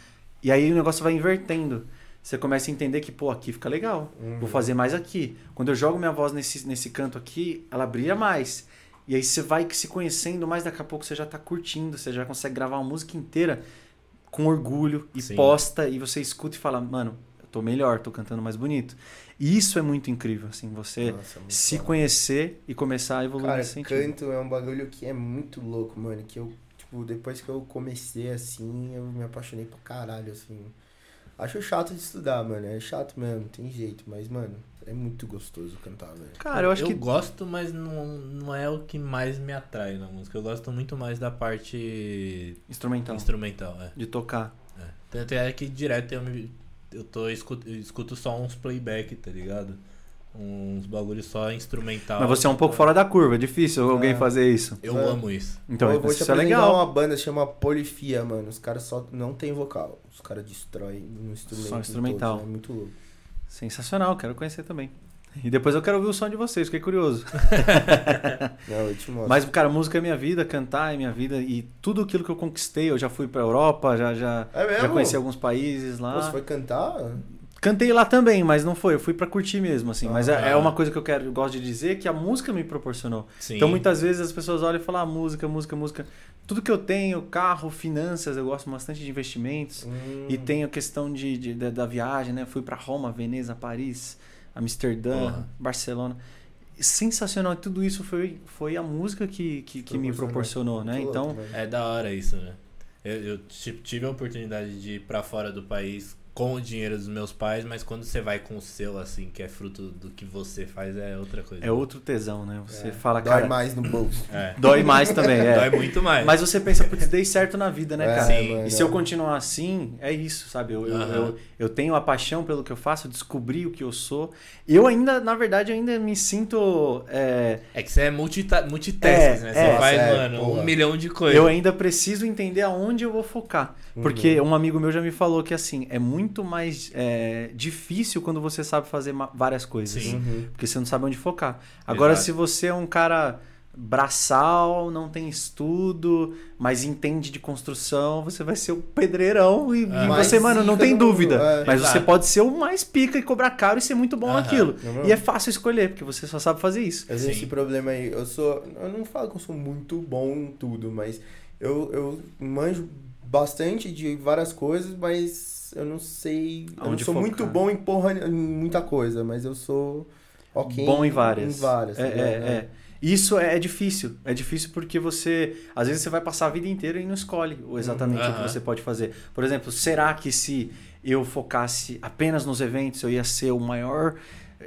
e aí o negócio vai invertendo. Você começa a entender que, pô, aqui fica legal, Uhum. vou fazer mais aqui. Quando eu jogo minha voz nesse, nesse canto aqui, ela brilha mais. E aí você vai se conhecendo mais, daqui a pouco você já tá curtindo, você já consegue gravar uma música inteira com orgulho e Sim. posta, e você escuta e fala, mano, eu tô melhor, tô cantando mais bonito. E isso é muito incrível, assim, você Nossa, muito se conhecer e começar a evoluir Cara, nesse sentido. canto é um bagulho que é muito louco, mano. Que eu, tipo, depois que eu comecei assim, eu me apaixonei pra caralho, assim. Acho chato de estudar, mano. É chato mesmo, tem jeito. Mas, mano, é muito gostoso cantar, velho. Cara, eu acho que. gosto, mas não, não é o que mais me atrai na música. Eu gosto muito mais da parte Instrumental. instrumental. É. De tocar. é. Tanto é que direto eu me eu tô escuto, eu escuto só uns playback, tá ligado? Uns bagulho só instrumental. Mas você é um pouco fora da curva, é difícil alguém É. fazer isso. Eu É. amo isso. Então, eu vou te isso é legal. uma banda chama Polifia, mano. Os caras só não tem vocal. Os caras destroem no instrumento. Só instrumental. todo, É muito louco. Sensacional, quero conhecer também. E depois eu quero ouvir o som de vocês, fiquei curioso. Não, eu te mostro. Mas, cara, música é minha vida, cantar é minha vida. E tudo aquilo que eu conquistei, eu já fui pra Europa, já, já, é já conheci alguns países lá. Pô, você foi cantar? Cantei lá também, mas não foi. Eu fui pra curtir mesmo, assim. Mas é, Ah. é uma coisa que eu quero, eu gosto de dizer que a música me proporcionou. Sim. Então muitas vezes as pessoas olham e falam ah, música, música, música. Tudo que eu tenho, carro, finanças, eu gosto bastante de investimentos. Hum. E tem a questão de, de- da, da viagem, né? Fui pra Roma, Veneza, Paris, Amsterdã, Porra. Barcelona. Sensacional. Tudo isso foi, foi a música que, que, que me proporcionou, né? Então, velho. É da hora isso, né? Eu, eu ti- tive a oportunidade de ir pra fora do país com o dinheiro dos meus pais, mas quando você vai com o seu, assim, que é fruto do que você faz, é outra coisa. é outro tesão, né? Você É, fala, Dói cara. mais no bolso. É. Dói mais também, é. Dói muito mais. Mas você pensa, putz, dei certo na vida, né, É, cara? Sim. E se eu continuar assim, é isso, sabe? Eu, eu, Aham. eu, eu tenho a paixão pelo que eu faço, eu descobri o que eu sou. Eu ainda, na verdade, eu ainda me sinto. é, É que você é multita multitasking, É, né? Você é. faz, é, mano, porra. um milhão de coisas. eu ainda preciso entender aonde eu vou focar. Porque Uhum. um amigo meu já me falou que, assim, é muito mais é, difícil quando você sabe fazer várias coisas. Uhum. Porque você não sabe onde focar. Agora, Exato. se você é um cara braçal, não tem estudo, mas entende de construção, você vai ser o pedreirão e, e Ah. Você, mano, não tem dúvida. é. mas você Exato. pode ser o mais pica e cobrar caro e ser muito bom naquilo. E é fácil escolher, porque você só sabe fazer isso. Eu tenho Sim. esse problema aí. Eu sou. Eu não falo que eu sou muito bom em tudo, mas eu, eu manjo bastante de várias coisas, mas eu não sei. eu não sou focar. muito bom em porra em muita coisa, mas eu sou ok. bom em várias. Em várias. É, tá é, é. Isso é, é difícil. É difícil porque você. Às vezes você vai passar a vida inteira e não escolhe o- exatamente o que você pode fazer. Por exemplo, será que se eu focasse apenas nos eventos, eu ia ser o maior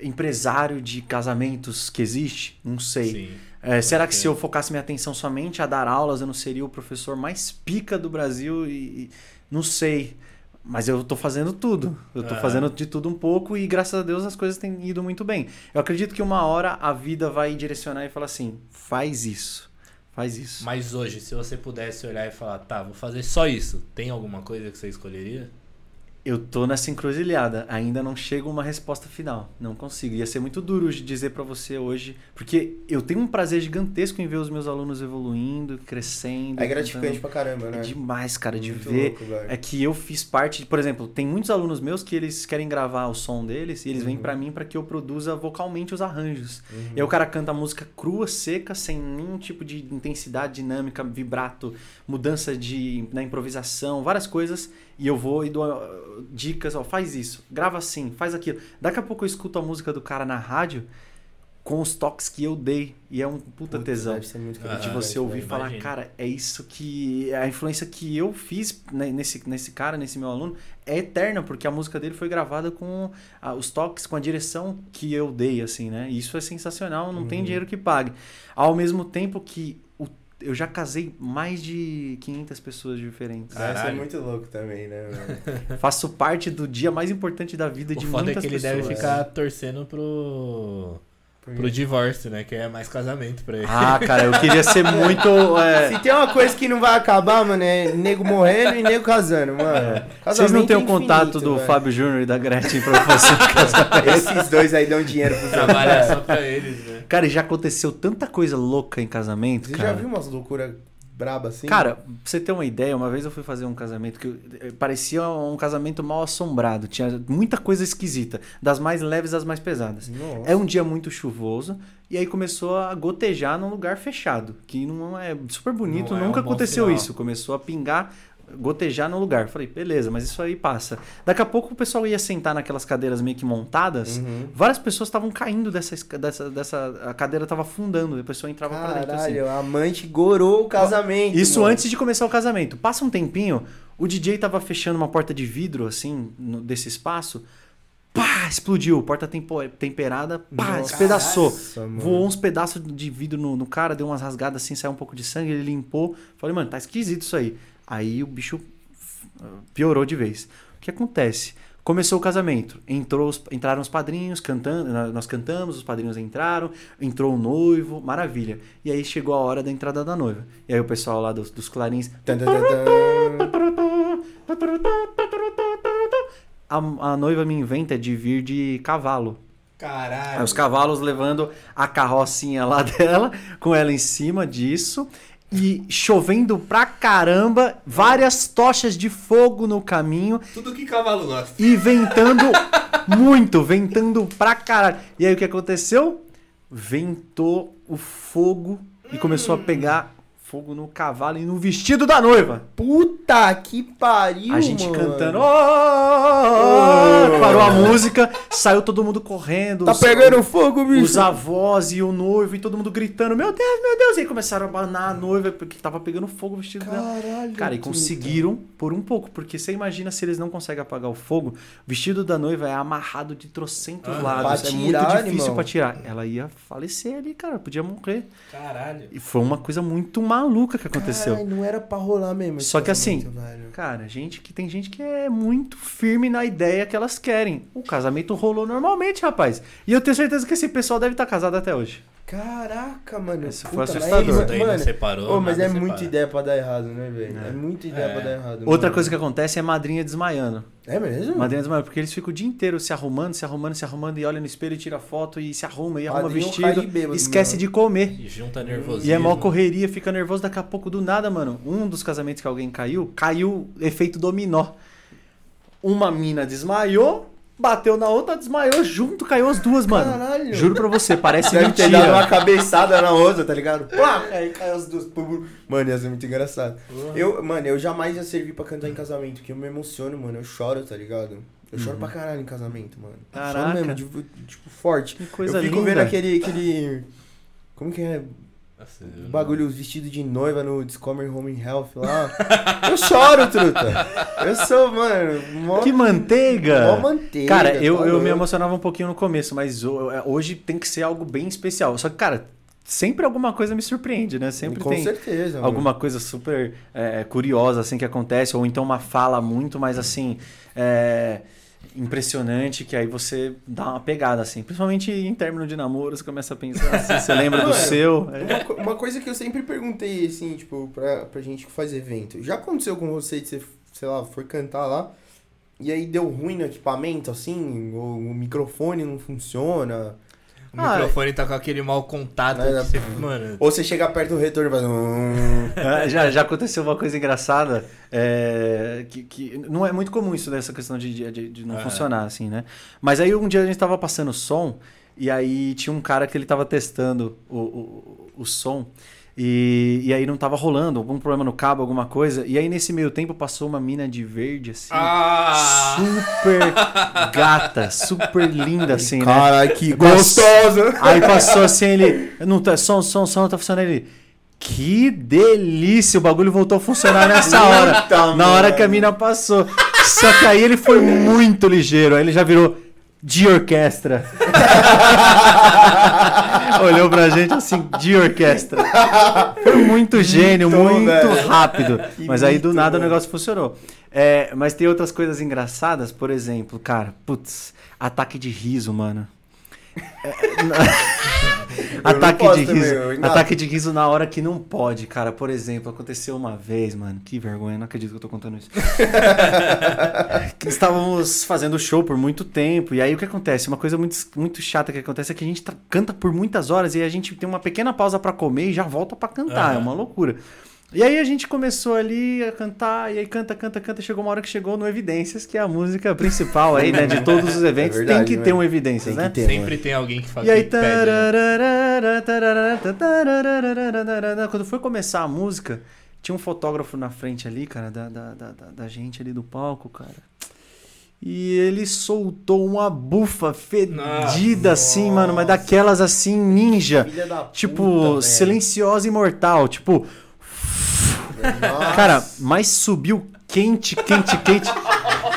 empresário de casamentos que existe? Não sei. Sim. É, será que se eu focasse minha atenção somente a dar aulas, eu não seria o professor mais pica do Brasil? E, e- não sei. Mas eu tô fazendo tudo. Eu tô Aham. fazendo de tudo um pouco e graças a Deus as coisas têm ido muito bem. Eu acredito que uma hora a vida vai direcionar e falar assim: faz isso. Faz isso. Mas hoje, se você pudesse olhar e falar, tá, vou fazer só isso, tem alguma coisa que você escolheria? Eu tô nessa encruzilhada. Ainda não chega uma resposta final. Não consigo. Ia ser muito duro de dizer pra você hoje. Porque eu tenho um prazer gigantesco em ver os meus alunos evoluindo, crescendo. É gratificante cantando. pra caramba, né? É demais, cara, de Muito ver. louco. É que eu fiz parte, por exemplo, tem muitos alunos meus que eles querem gravar o som deles e eles vêm Uhum. pra mim pra que eu produza vocalmente os arranjos. Uhum. E aí o cara canta a música crua, seca, sem nenhum tipo de intensidade, dinâmica, vibrato, mudança de na improvisação, várias coisas. E eu vou e dou uh, dicas, ó, faz isso, grava assim, faz aquilo. Daqui a pouco eu escuto a música do cara na rádio com os toques que eu dei. E é um puta Putz, tesão deve ser muito Ah, de você ouvir e falar, imagino. cara, é isso que. A influência que eu fiz né, nesse, nesse cara, nesse meu aluno, é eterna, porque a música dele foi gravada com ah, os toques, com a direção que eu dei, assim, né? E Isso é sensacional, não tem Uhum. dinheiro que pague. Ao mesmo tempo que eu já casei mais de 500 pessoas diferentes. Deve ser Caralho. muito louco também, né? Faço parte do dia mais importante da vida O de foda é muitas que ele pessoas. deve ficar torcendo pro. Pro divórcio, né? Que é mais casamento pra ele. Ah, cara, eu queria ser muito. é, Se tem uma coisa que não vai acabar, mano, é nego morrendo e nego casando, mano. Vocês Casamento não têm o é contato do velho. Fábio Júnior e da Gretchen pra você casar? Esses dois aí dão dinheiro pros outros. Trabalha velho. só pra eles, né? Cara, e já aconteceu tanta coisa louca em casamento, Você cara. já viu umas loucuras brabas assim? Cara, pra você ter uma ideia, uma vez eu fui fazer um casamento que eh, parecia um casamento mal assombrado. Tinha muita coisa esquisita, das mais leves às mais pesadas. Nossa. É um dia muito chuvoso e aí começou a gotejar num lugar fechado, que não é super bonito, Não é nunca um bom aconteceu isso. Começou a pingar, gotejar no lugar. Falei, beleza, mas isso aí passa. Daqui a pouco o pessoal ia sentar naquelas cadeiras meio que montadas. Uhum. Várias pessoas estavam caindo dessa, dessa, dessa. A cadeira tava afundando, e a pessoa entrava pra dentro assim. Caralho, a amante gorou o casamento. Isso mano. antes de começar o casamento. Passa um tempinho, o DJ tava fechando uma porta de vidro, assim, no- desse espaço. Pá! Explodiu. Porta temperada, pá! Nossa, despedaçou. mano. Voou uns pedaços de vidro no, no cara, deu umas rasgadas assim, saiu um pouco de sangue, ele limpou. Falei, mano, tá esquisito isso aí. Aí o bicho piorou de vez. O que acontece? Começou o casamento. Entrou os- entraram os padrinhos cantando, nós cantamos, os padrinhos entraram, entrou o noivo, maravilha. E aí chegou a hora da entrada da noiva. E aí o pessoal lá dos, dos clarins. A, a noiva me inventa de vir de cavalo. Aí Caralho. os cavalos levando a carrocinha lá dela, com ela em cima disso. E chovendo pra caramba, várias tochas de fogo no caminho Tudo que cavalo gosta. e ventando muito, ventando pra caralho. E aí o que aconteceu? Ventou o fogo e começou a pegar fogo no cavalo e no vestido da noiva. Puta que pariu, A gente mano. cantando. "Oh, oh, oh". Parou a música, saiu todo mundo correndo. Tá os- pegando fogo, bicho. Os avós e o noivo e todo mundo gritando: Meu Deus, meu Deus! E aí começaram a abanar a noiva porque tava pegando fogo o vestido dela. Caralho. Cara, e conseguiram por um pouco, porque você imagina se eles não conseguem apagar o fogo, o vestido da noiva é amarrado de trocentos Ah, lados. pra É tirar, muito difícil animal. pra tirar. Ela ia falecer ali, cara, podia morrer. Caralho. E foi uma coisa muito maluca que aconteceu. Caralho, não era pra rolar mesmo. Só que assim, velho. Cara, gente que tem gente que é muito firme na ideia que elas querem. O casamento rolou normalmente, rapaz. E eu tenho certeza que esse pessoal deve estar casado até hoje. Caraca, mano. Esse foi Puta, assustador. mas- Daí não mano, separou. Ô, mas é muita separa. ideia pra dar errado, né, velho? É. É. muita ideia É. pra dar errado. Outra mano. coisa que acontece é madrinha desmaiando. É mesmo? Madrinha desmaiando, porque eles ficam o dia inteiro se arrumando, se arrumando, se arrumando, e olha no espelho e tira foto, e se arruma, e arruma Padrinho vestido, bêbado esquece mesmo. de comer. E junta nervosismo. E é mó correria, fica nervoso daqui a pouco do nada, mano. Um dos casamentos que alguém caiu, caiu efeito dominó. Uma mina desmaiou, bateu na outra, desmaiou junto, caiu as duas, mano. Caralho. Juro pra você, parece Deve ter dado uma mentira. cabeçada na outra, tá ligado? Pá, aí caiu as duas. Mano, ia ser muito engraçado. Eu, mano, eu jamais ia servir pra cantar em casamento, porque eu me emociono, mano. Eu choro, tá ligado? Eu choro pra caralho em casamento, mano. Eu Uhum. Caraca. Choro mesmo, tipo, tipo, forte. Que coisa eu fico linda. vendo aquele, aquele... Como que é? Nossa, O bagulho, os vestidos de noiva no Discovery Home Health lá. eu choro, truta. Eu sou, mano, mó, Que manteiga! mó manteiga. Cara, tá eu, eu me emocionava um pouquinho no começo, mas ho- hoje tem que ser algo bem especial. Só que, cara, sempre alguma coisa me surpreende, né? Sempre Com tem certeza, mano. alguma coisa super é, curiosa assim que acontece, ou então uma fala muito mais assim. é, impressionante que aí você dá uma pegada assim, principalmente em términos de namoro, você começa a pensar assim, você lembra do Mano, seu, é. Uma, co- uma coisa que eu sempre perguntei, assim, tipo, pra, pra gente que faz evento. Já aconteceu com você de você, sei lá, foi cantar lá e aí deu ruim no equipamento, assim, ou o microfone não funciona. O Ah, microfone tá com aquele mau contato dar- você, mano. Ou você chega perto do retorno e faz. É, já, já aconteceu uma coisa engraçada, é, que, que não é muito comum isso dessa questão de, de, de não É. funcionar assim, né? Mas aí um dia a gente tava passando som e aí tinha um cara que ele tava testando o, o, o som e, e aí não tava rolando, algum problema no cabo, alguma coisa. E aí nesse meio tempo passou uma mina de verde assim, Ah! super gata, super linda assim, né? Caralho, que Gostosa. Aí passou assim, ele. Não tá, som, som, som, não tá funcionando. Ele. Que delícia! O bagulho voltou a funcionar nessa hora. Puta, na hora mano. que a mina passou. Só que aí ele foi muito ligeiro. Aí ele já virou de orquestra. Olhou pra gente assim, de orquestra. Foi muito gênio, Mitou, muito velho. rápido. Que Mas aí do nada o negócio funcionou. É, mas tem outras coisas engraçadas, por exemplo, cara, putz, ataque de riso, mano. Ataque de também, riso. ainda- Ataque de riso na hora que não pode, cara. Por exemplo, aconteceu uma vez, mano. Que vergonha, não acredito que eu tô contando isso. Que Estávamos fazendo show por muito tempo. E aí o que acontece? Uma coisa muito, muito chata que acontece é que a gente tá- canta por muitas horas e a gente tem uma pequena pausa pra comer e já volta pra cantar. Aham. É uma loucura. E aí a gente começou ali a cantar, e aí canta, canta, canta. Chegou uma hora que chegou no Evidências, que é a música principal aí, né? De todos os eventos. É verdade, tem que ter mano. um Evidências, Tem né? que ter, Sempre mano. tem alguém que fala E aí, né? tararara, tararara, quando foi começar a música, tinha um fotógrafo na frente ali, cara, da, da, da, da- da gente ali do palco, cara. E ele soltou uma bufa fedida assim, mano, mas daquelas assim, ninja. Filha da Tipo, puta, velho. silenciosa e mortal. Tipo, Nossa. cara, mas subiu quente, quente, quente.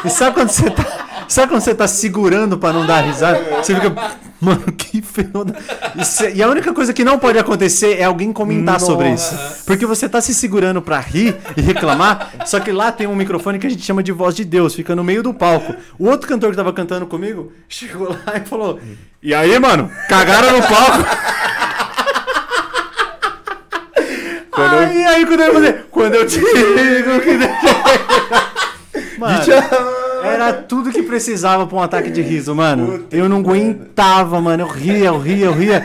E sabe quando você tá. Sabe quando você tá segurando pra não dar risada? Você fica. Mano, que. Isso é- E a única coisa que não pode acontecer é alguém comentar sobre isso. Porque você tá se segurando pra rir e reclamar, só que lá tem um microfone que a gente chama de voz de Deus, fica no meio do palco. O outro cantor que tava cantando comigo chegou lá e falou: E aí, mano, cagaram no palco? Aí, aí, quando eu fazer, quando eu te digo que. Mano, era tudo que precisava pra um ataque de riso, mano. Eu não aguentava, mano. Eu ria, eu ria, eu ria.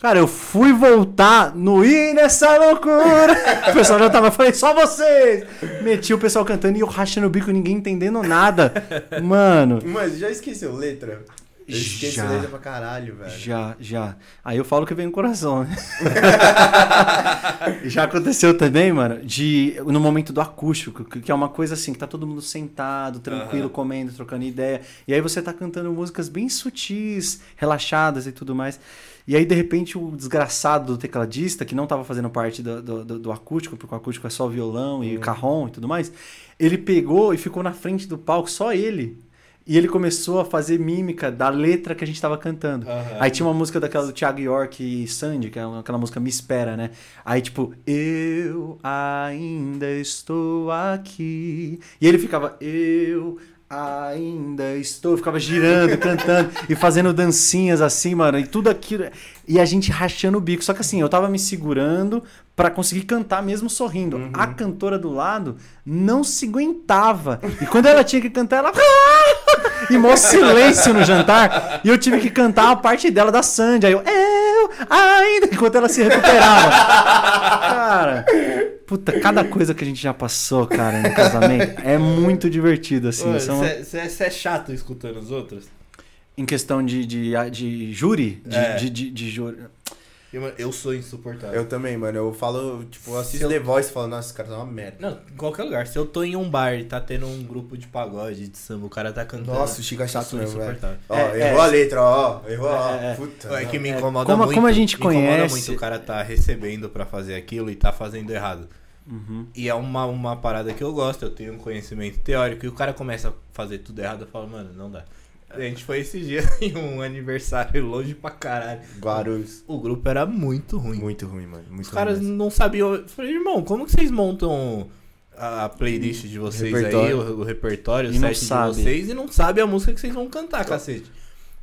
Cara, eu fui voltar no ir nessa loucura. O pessoal já tava, falei, só vocês. Meti o pessoal cantando e eu rachando o bico, ninguém entendendo nada. Mano, Mas já esqueceu letra? Eu esqueço Já. letra pra caralho, velho. já, já. Aí eu falo que vem no coração, né? já aconteceu também, mano, de no momento do acústico, que é uma coisa assim, que tá todo mundo sentado, tranquilo, comendo, trocando ideia. E aí você tá cantando músicas bem sutis, relaxadas e tudo mais. E aí, de repente, o desgraçado do tecladista, que não tava fazendo parte do, do, do- do acústico, porque o acústico é só violão e carrom e tudo mais, ele pegou e ficou na frente do palco, só ele. E ele começou a fazer mímica da letra que a gente tava cantando. Aham. Aí tinha uma música daquela do Thiago York e Sandy, que é aquela música Me Espera, né? Aí, tipo, eu ainda estou aqui. E ele ficava, eu ainda estou. Ficava girando, cantando e fazendo dancinhas assim, mano. E tudo aquilo. E a gente rachando o bico. Só que assim, eu tava me segurando pra conseguir cantar mesmo sorrindo. A cantora do lado não se aguentava. E quando ela tinha que cantar, ela. E mó silêncio no jantar. E eu tive que cantar a parte dela da Sandy. Aí eu, eu ainda, enquanto ela se recuperava. Cara, puta, cada coisa que a gente já passou, cara, no casamento é muito divertido, assim. São- Você é chato escutando os outros? Em questão de, de, de júri, de, É. de, de, de júri. Eu, eu sou insuportável. Eu também, mano. Eu falo, tipo, eu assisto eu- The Voice e falo, nossa, esse cara tá uma merda. Não, em qualquer lugar. Se eu tô em um bar e tá tendo um grupo de pagode, de samba, o cara tá cantando. Nossa, o Chico é chato mesmo, velho. insuportável. Ó, É, errou é. a letra, ó. Errou, ó. É, é. Puta. É que me É, incomoda como- muito. como a gente me incomoda conhece- muito o cara tá recebendo pra fazer aquilo e tá fazendo errado. Uhum. E é uma, uma parada que eu gosto, eu tenho um conhecimento teórico e o cara começa a fazer tudo errado, eu falo, mano, não dá. A gente foi esse dia em um aniversário longe pra caralho. Guarulhos. O grupo era muito ruim. Muito ruim, mano. Muito Os caras mesmo. não sabiam. Eu falei, irmão, como que vocês montam a playlist de vocês aí, o, o repertório, o E set de vocês, e não sabe a música que vocês vão cantar, cacete.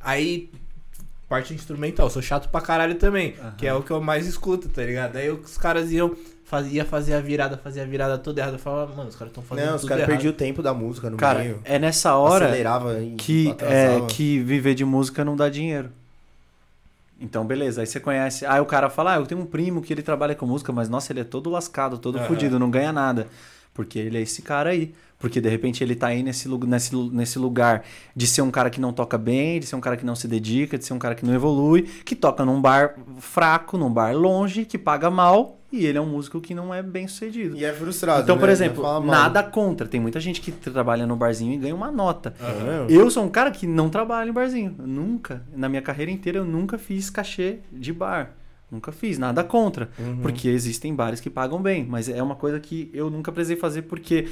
Aí, parte instrumental, sou chato pra caralho também, Aham. que é o que eu mais escuto, tá ligado? Aí os caras iam, fazia fazer a virada, fazia a virada toda errada. Eu falava, mano, os caras estão fazendo Não, os caras perdiam o tempo da música no Cara, meio. é nessa hora Acelerava que, é, que viver de música não dá dinheiro. Então, beleza. Aí você conhece. Aí o cara fala: Ah, eu tenho um primo que ele trabalha com música, mas nossa, ele é todo lascado, todo fudido, não ganha nada. Porque ele é esse cara aí. Porque de repente ele tá aí nesse, nesse, nesse lugar de ser um cara que não toca bem, de ser um cara que não se dedica, de ser um cara que não evolui, que toca num bar fraco, num bar longe, que paga mal, e ele é um músico que não é bem sucedido. E é frustrado. Então, né? por exemplo, nada contra. Tem muita gente que trabalha no barzinho e ganha uma nota. Aham. Eu sou um cara que não trabalha em barzinho. Nunca, na minha carreira inteira, eu nunca fiz cachê de bar. Nunca fiz, nada contra. Uhum. Porque existem bares que pagam bem. Mas é uma coisa que eu nunca precisei fazer porque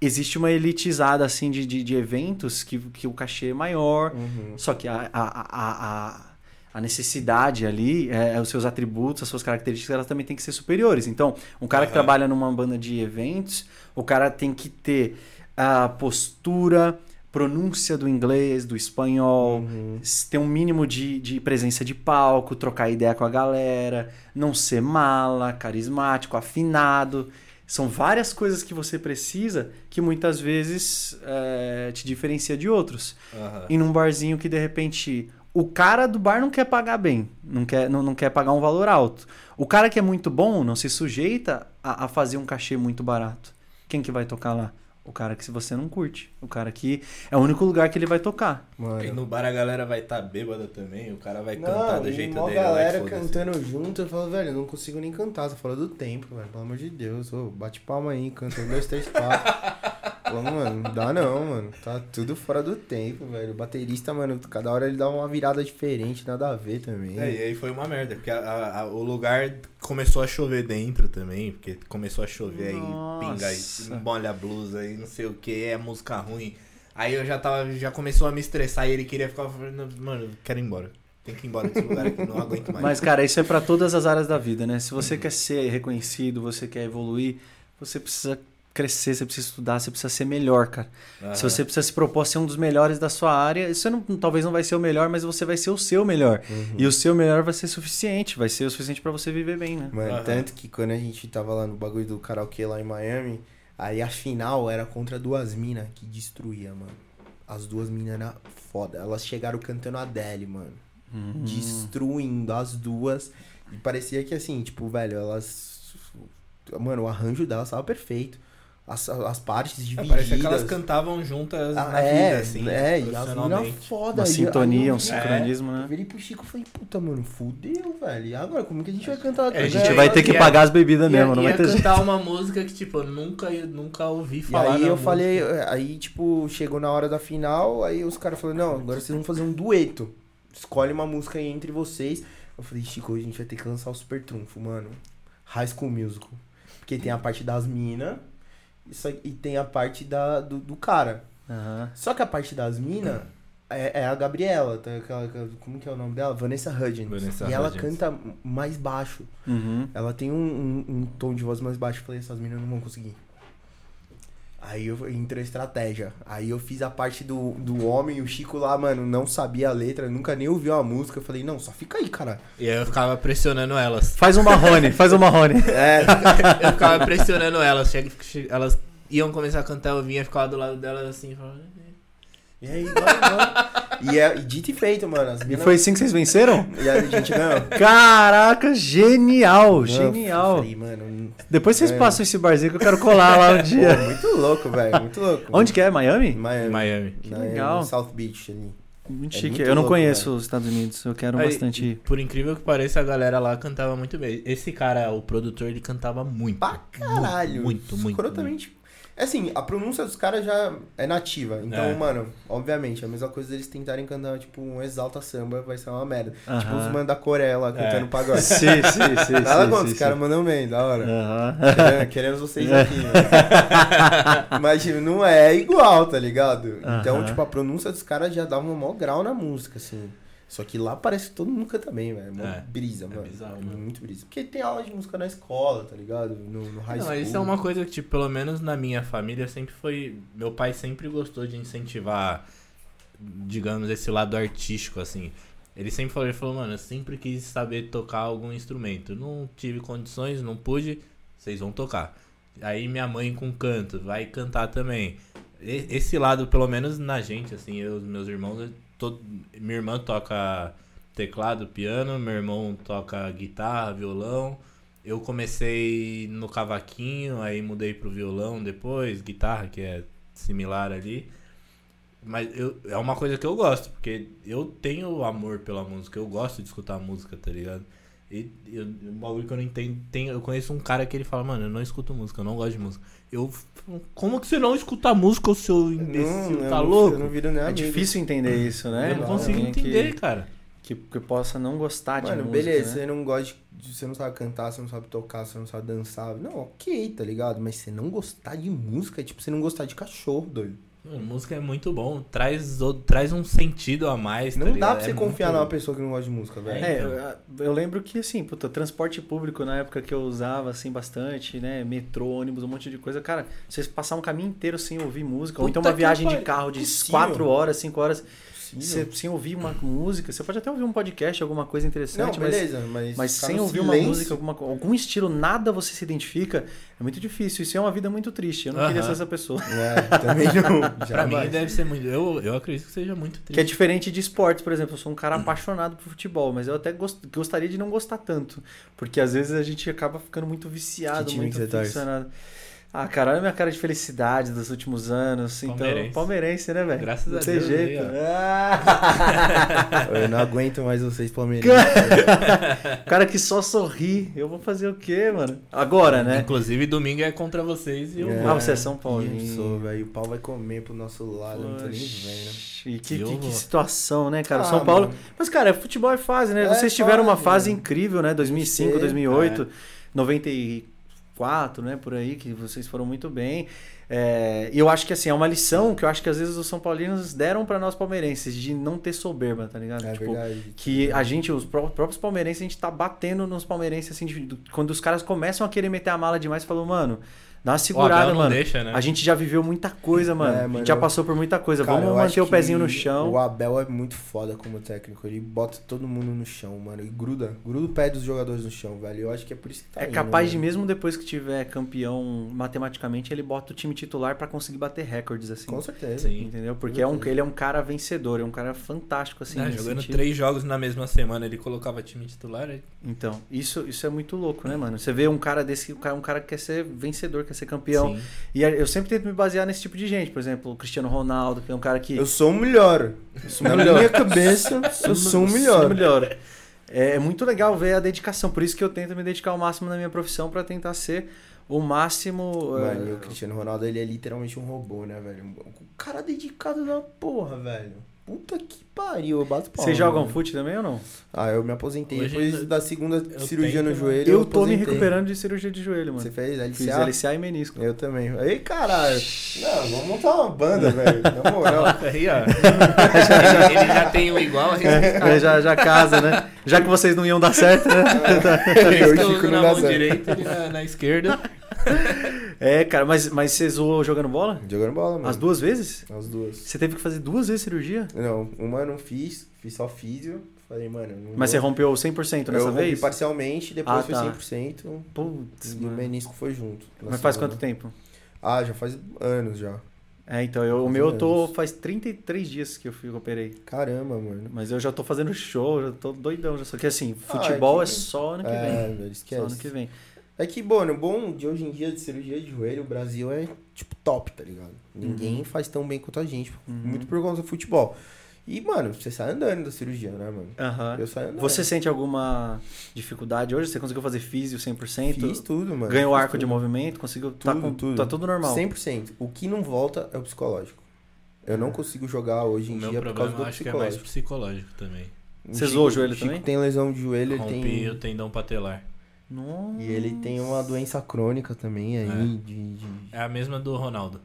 existe uma elitizada assim de, de, de eventos que, que o cachê é maior. Uhum. Só que a, a, a, a, a necessidade ali, é, os seus atributos, as suas características, elas também têm que ser superiores. Então, um cara que Aham. trabalha numa banda de eventos, o cara tem que ter a postura, pronúncia do inglês, do espanhol, Uhum. ter um mínimo de, de presença de palco, trocar ideia com a galera, não ser mala, carismático, afinado. São várias coisas que você precisa que muitas vezes é, te diferencia de outros Aham. e num barzinho que de repente o cara do bar não quer pagar bem, não quer, não, não quer pagar um valor alto. O cara que é muito bom não se sujeita a, a fazer um cachê muito barato. Quem que vai tocar lá? O cara que se você não curte. O cara que é o único lugar que ele vai tocar. E Mano. no bar a galera vai estar tá bêbada também, o cara vai cantar Não, do e jeito dele. lá e galera cantando junto, eu falo, velho, eu não consigo nem cantar, tô fora do tempo, velho, pelo amor de Deus, ô, bate palma aí, canta um, dois, três, quatro. Pô, mano, não dá não, mano, tá tudo fora do tempo, velho, o baterista, mano, cada hora ele dá uma virada diferente, nada a ver também. É, e aí foi uma merda, porque a- a- a- o lugar começou a chover dentro também, porque começou a chover aí, pinga aí, Nossa. molha a blusa e não sei o que, é música ruim. Aí eu já tava, já começou a me estressar e ele queria ficar falando, mano, eu quero ir embora. Tem que ir embora desse lugar aqui, não aguento mais. Mas, cara, isso é pra todas as áreas da vida, né? Se você quer ser reconhecido, você quer evoluir, você precisa crescer, você precisa estudar, você precisa ser melhor, cara. Aham. Se você precisa se propor a ser um dos melhores da sua área, você não, talvez não vai ser o melhor, mas você vai ser o seu melhor. Uhum. E o seu melhor vai ser suficiente, vai ser o suficiente pra você viver bem, né? Mano, Aham. tanto que quando a gente tava lá no bagulho do karaokê lá em Miami, aí a final era contra duas minas que destruía, mano. As duas minas eram foda. Elas chegaram cantando Adele, mano. Hum. Destruindo as duas. E parecia que assim, tipo, velho, elas. Mano, o arranjo delas tava perfeito. As, as partes É, divididas. parecia que elas cantavam juntas Ah, na é, vida, assim, é, e as foda. Uma E aí sintonia, eu- um sincronismo, Eu né? virei pro Chico e falei, puta, mano, fudeu, velho. E agora, como que a gente vai cantar? É, a A E gente aí, vai ter que pagar as bebidas mesmo, não vai ia ter jeito. cantar uma música que, tipo, eu nunca, nunca ouvi E falar. aí na eu música. falei, aí tipo, chegou na hora da final, aí os caras falaram, não, agora vocês vão fazer um dueto. Escolhe uma música aí entre vocês. Eu falei, Chico, a gente vai ter que lançar o Super Trunfo, mano. High School Musical. Porque tem a parte das minas e tem a parte da, do, do cara. Aham. Só que a parte das minas é, é a Gabriela, tá? Aquela- como que é o nome dela? Vanessa Hudgens. Vanessa e ela Hudgens. canta mais baixo. Uhum. Ela tem um, um, um tom de voz mais baixo. Eu falei, essas meninas não vão conseguir. Aí eu entrou a estratégia. Aí eu fiz a parte do, do homem, o Chico lá, mano, não sabia a letra, nunca nem ouviu a música. Eu falei, não, só fica aí, cara. E aí eu ficava pressionando elas. Faz um marrone, faz um marrone. É, Eu ficava pressionando elas. Elas iam começar a cantar, eu vinha, ficava do lado delas assim, falando... e aí, vai, vai. E, é, e dito e feito, mano. As E foi assim que vocês venceram? E a gente ganhou. Caraca, genial, Mano, genial. Falei, mano, Depois vocês É. passam esse barzinho que eu quero colar lá um pô, dia. muito louco, velho, muito louco. Onde que é? Miami? Miami. Miami. Na- legal. no South Beach ali. Muito É chique. muito eu não louco, conheço velho. os Estados Unidos, eu quero Aí, bastante ir. Por incrível que pareça, a galera lá cantava muito bem. Esse cara, o produtor, ele cantava muito. Pra caralho. Muito, muito. Escrotamente. É assim, a pronúncia dos caras já é nativa. Então, É. mano, obviamente, a mesma coisa deles tentarem cantar, tipo, um exalta samba vai ser uma merda. Tipo, os mano da Coreia lá cantando É. pagode. Sim, sim, sim. Nada contra, os caras mandam bem, da hora. Aham. Queremos- Queremos vocês aqui. mano. Mas, tipo, não é igual, tá ligado? Então, tipo, a pronúncia dos caras já dá um maior grau na música, assim. Só que lá parece que todo mundo canta bem, velho. Mó É, brisa, é mano. bizarro, mano. Muito brisa. Porque tem aula de música na escola, tá ligado? No, no high Não, school. isso é uma coisa que, tipo, pelo menos na minha família sempre foi. Meu pai sempre gostou de incentivar, digamos, esse lado artístico, assim. Ele sempre falou, ele falou, mano, eu sempre quis saber tocar algum instrumento. Não tive condições, não pude, vocês vão tocar. Aí minha mãe com canto, vai cantar também. Esse lado, pelo menos na gente, assim, eu, meus irmãos, todo, minha irmã toca teclado, piano, meu irmão toca guitarra, violão. Eu comecei no cavaquinho, aí mudei pro violão depois, guitarra, que é similar ali. Mas eu, é uma coisa que eu gosto, porque eu tenho amor pela música, eu gosto de escutar música, tá ligado? E eu, um bagulho que eu não entendo, tem, eu conheço um cara que ele fala, mano, eu não escuto música, eu não gosto de música. Eu, falo, como que você não escuta música, o seu imbecil, eu tá não- louco? Eu não viro nem É amigo. difícil entender isso, né? eu não consigo Alguém entender, que, cara. que, que possa não gostar de Mano, música, beleza, né? você não gosta de. Você não sabe cantar, você não sabe tocar, você não sabe dançar. Não, ok, tá ligado? Mas você não gostar de música é tipo você não gostar de cachorro, doido. Mano, música é muito bom, traz, o- traz um sentido a mais. Não tá dá pra você É confiar muito- numa pessoa que não gosta de música, velho. É, então. eu, eu lembro que, assim, puta, transporte público na época que eu usava, assim, bastante, né? Metrô, ônibus, um monte de coisa. Cara, vocês passar um caminho inteiro sem ouvir música, ou Puta então uma viagem de carro de impossível. 4 horas, 5 horas, Você- sem ouvir uma música. Você pode até ouvir um podcast, alguma coisa interessante, Não, mas, beleza, mas. mas ficar sem no ouvir uma silêncio- música, alguma, algum estilo, nada você se identifica, é muito difícil. Isso é uma vida muito triste. Eu não queria Aham. ser essa pessoa. É, também não. Pra mim deve ser muito. Eu, eu acredito que seja muito triste. Que é diferente de esportes, por exemplo. Eu sou um cara apaixonado por futebol, mas eu até gost- gostaria de não gostar tanto. Porque às vezes a gente acaba ficando muito viciado, muito aficionado. Ah, cara, olha a minha cara de felicidade dos últimos anos. Então, Palmeirense. palmeirense, né, velho? Graças Não a tem Deus jeito. aí, ó. Ah! Eu não aguento mais vocês palmeirenses. cara que só sorri. Eu vou fazer o quê, mano? Agora, né? Inclusive, domingo é contra vocês e eu É. Ah, você é São Paulo. Eu sou, velho. O pau vai comer pro nosso lado, não tô nem vendo. E que, que- que situação, né, cara? Ah, São Paulo. mano. Mas, cara, futebol é fase, né? É Vocês tiveram uma fase, fase mano. incrível, né? 2005, Sim, 2008, 94 quatro, né? Por aí, que vocês foram muito bem. É, eu acho que assim, é uma lição que eu acho que às vezes os São Paulinos deram pra nós palmeirenses, de não ter soberba, tá ligado? É Tipo, verdade. que a gente, os pró- próprios palmeirenses, a gente tá batendo nos palmeirenses, assim, de- do- quando os caras começam a querer meter a mala demais, falou, mano, dá uma O segurada, Abel não mano. deixa, né? A gente já viveu muita coisa, mano. É, a mano, gente já passou por muita coisa. Cara, Vamos manter o pezinho no chão. O Abel é muito foda como técnico. Ele bota todo mundo no chão, mano. E gruda. Gruda o pé dos jogadores no chão, velho. Eu acho que é por isso que tá É indo, capaz de, mano. mesmo depois que tiver campeão matematicamente, ele bota o time titular pra conseguir bater recordes, assim. Com certeza. Sim. Entendeu? Porque é um, ele é um cara vencedor, é um cara fantástico, assim. Né, nesse jogando sentido. três jogos na mesma semana, ele colocava time titular. aí- Então, isso, isso é muito louco, né, mano? Você vê um cara desse, um cara, um cara que quer ser vencedor, quer ser campeão. Sim. E eu sempre tento me basear nesse tipo de gente. Por exemplo, o Cristiano Ronaldo, que é um cara que. Eu sou o melhor. Na minha cabeça, eu sou o melhor. melhor. É, é muito legal ver a dedicação. Por isso que eu tento me dedicar ao máximo na minha profissão pra tentar ser o máximo. Mano, e eh, o Cristiano Ronaldo, ele é literalmente um robô, né, velho? O cara dedicado da porra, velho. Puta que pariu, eu bato palma. Vocês jogam mano. fute também ou não? Ah, eu me aposentei Hoje depois da segunda eu cirurgia no tento, joelho. Eu tô me recuperando de cirurgia de joelho, mano. Você fez Fiz LCA? LCA e menisco. Eu também. Ei, caralho. Não, vamos montar uma banda, velho. Na moral. Aí, ó. ele, já tem um igual. É, já, já casa, né? Já que vocês não iam dar certo, né? Eu e Eu o Chico na mão direita, ele na, na esquerda. É, cara, mas, mas você zoou jogando bola? Jogando bola, mano. As duas vezes? As duas. Você teve que fazer duas vezes cirurgia? Não, uma eu não fiz, fiz só físio. Falei, mano, Mas você vou. rompeu 100% nessa eu rompi vez? parcialmente, depois Ah, foi tá. 100%. Putz, E o menisco foi junto. Mas faz quanto tempo? Ah, já faz anos já. É, então, eu, o meu eu tô. Faz 33 dias que eu fui, eu operei. Caramba, mano. Mas eu já tô fazendo show, já tô doidão. Já. Só que assim, Ah, futebol é é, que- só ano que É, vem. Só esquece. ano que vem. É que, mano, o bom de hoje em dia de cirurgia de joelho, o Brasil é, tipo, top, tá ligado? Ninguém Uhum. faz tão bem quanto a gente, Uhum. muito por conta do futebol. E, mano, você sai andando da cirurgia, né, mano? Aham. Eu saio andando. Você sente alguma dificuldade hoje? Você conseguiu fazer físio 100%? Fiz tudo, mano. Ganhou arco de tudo. movimento? Conseguiu? tá, Tudo, com- tudo. tá tudo normal. 100%. O que não volta é o psicológico. Eu não consigo jogar hoje em meu dia por causa problema do eu acho que é mais psicológico. psicológico também. Você zoou o joelho Chico também? tem lesão de joelho, ele Rompi tem... o tendão patelar. Nossa. E ele tem uma doença crônica também aí, É. de... de- É a mesma do Ronaldo.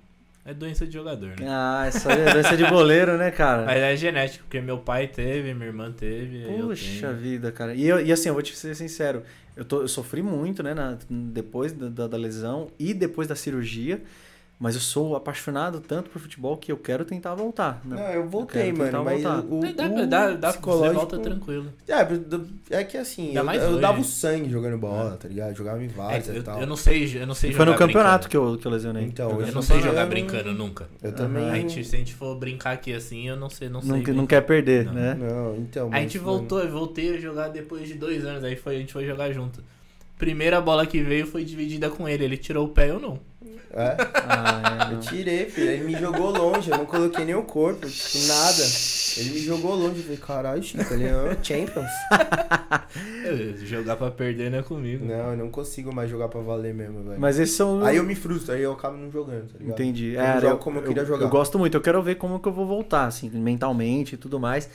É doença de jogador, né? Ah, aí é doença de goleiro, né, cara? Mas é genético, porque meu pai teve, minha irmã teve. Puxa vida, cara. E, eu- e assim, eu vou te ser sincero. Eu, tô, eu sofri muito, né, na- depois da- da lesão e depois da cirurgia. Mas eu sou apaixonado tanto por futebol que eu quero tentar voltar. né? Não, eu voltei, tentar mano, mas voltar. o, Dá, o dá, dá, você psicológico... volta tranquilo. É, é que assim, eu, mais eu dava o sangue jogando bola, tá ligado? Jogava em É, vários e eu, tal. eu não sei, eu não sei foi no campeonato brincando. que eu, que eu lesionei. Então, Jogando Eu não sei jogar brincando nunca. Eu também... A gente, se a gente for brincar aqui assim, eu não sei, não sei. não, não quer perder, Não. né? Não, então... A gente voltou, eu voltei a jogar depois de dois anos, aí foi, a gente foi jogar junto. Primeira bola que veio foi dividida com ele, ele tirou o pé, eu não. É, Ah, é, eu tirei, filho. Ele me jogou longe, eu não coloquei nem o corpo, tipo, nada. Ele me jogou longe, eu falei, caralho, Chico, ele é o Champions. Eu- Jogar pra perder não é comigo. Não, eu não consigo mais jogar pra valer mesmo, velho. Mas esses são. Aí eu me frustro, aí eu acabo não jogando, tá ligado? Entendi. Eu É, não jogo como eu queria jogar. Eu gosto muito, eu quero ver como que eu vou voltar, assim, mentalmente e tudo mais.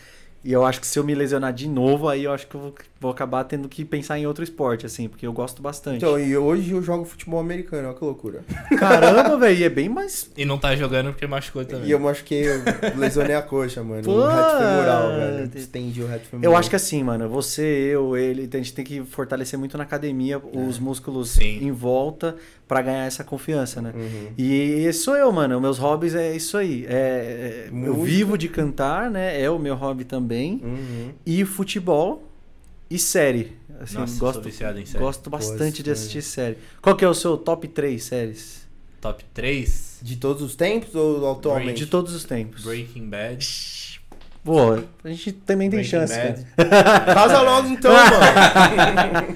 E eu acho que se eu me lesionar de novo, aí eu acho que eu vou, vou acabar tendo que pensar em outro esporte, assim, porque eu gosto bastante. Então, e hoje eu jogo futebol americano, olha que loucura. Caramba, velho, e é bem mais. E não tá jogando porque machucou também. E eu machuquei, eu lesionei a coxa, mano. Pô, o reto femoral, velho. te- Estendi o reto femoral. Eu acho que assim, mano, você, eu, ele, a gente tem que fortalecer muito na academia os músculos Sim. em volta pra ganhar essa confiança, né? Uhum. E sou eu, mano. Meus hobbies é isso aí. É, é- eu vivo de cantar, né? É o meu hobby também. Uhum. E futebol e série. Assim, Nossa, gosto, sou viciado em série. gosto bastante de série. assistir série. Qual que é o seu top 3 séries? Top 3, De todos os tempos ou atualmente? De todos os tempos. Breaking Bad. Pô, a gente também tem Breaking chance, Bad. cara. Casa logo então, mano.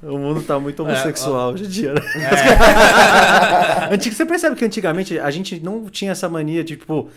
O mundo tá muito homossexual hoje em dia, né? É, Antigo, você percebe que antigamente a gente não tinha essa mania de, tipo,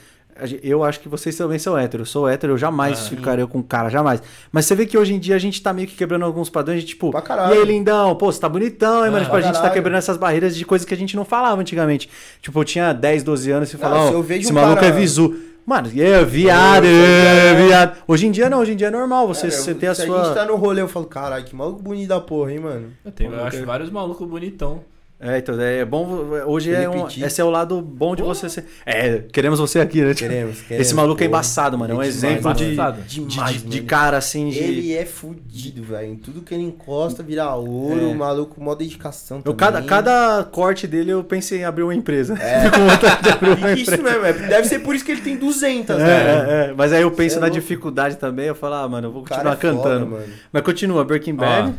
eu acho que vocês também são héteros. Eu sou hétero, eu jamais Ah. ficaria com um cara, jamais. Mas você vê que hoje em dia a gente tá meio que quebrando alguns padrões de, tipo, Pra caralho. e aí, lindão, pô, você tá bonitão, hein, mano? Ah, tipo, a pra gente tá quebrando essas barreiras de coisas que a gente não falava antigamente. Tipo, eu tinha 10, 12 anos e você falava, se ó, eu vejo esse um maluco cara- é visu. Mano, aí, viado, é, viado. viado. Hoje em dia não, hoje em dia é normal você, Cara, você eu- ter a se sua... a gente tá no rolê, eu falo, caralho, que maluco bonito da porra, hein, mano. eu, tenho, eu acho vários malucos bonitão. É, então, é bom. Hoje é um, esse é o lado bom de você ser. É, queremos você aqui, né? Queremos, queremos. Esse maluco é embaçado, mano. É um exemplo demais, de, mano. de, Demais, de- de mano. cara assim. De... Ele é fudido, velho. Em tudo que ele encosta vira ouro. É. O maluco, mó dedicação Eu, também. cada, cada corte dele eu pensei em abrir uma empresa. É. Com vontade de abrir uma Isso empresa. mesmo, é, deve ser por isso que ele tem 200, É, né? é, é. Mas aí eu penso é na dificuldade também. Eu falo, ah, mano, eu vou continuar é foda, cantando. mano. Mas continua, Breaking Bad.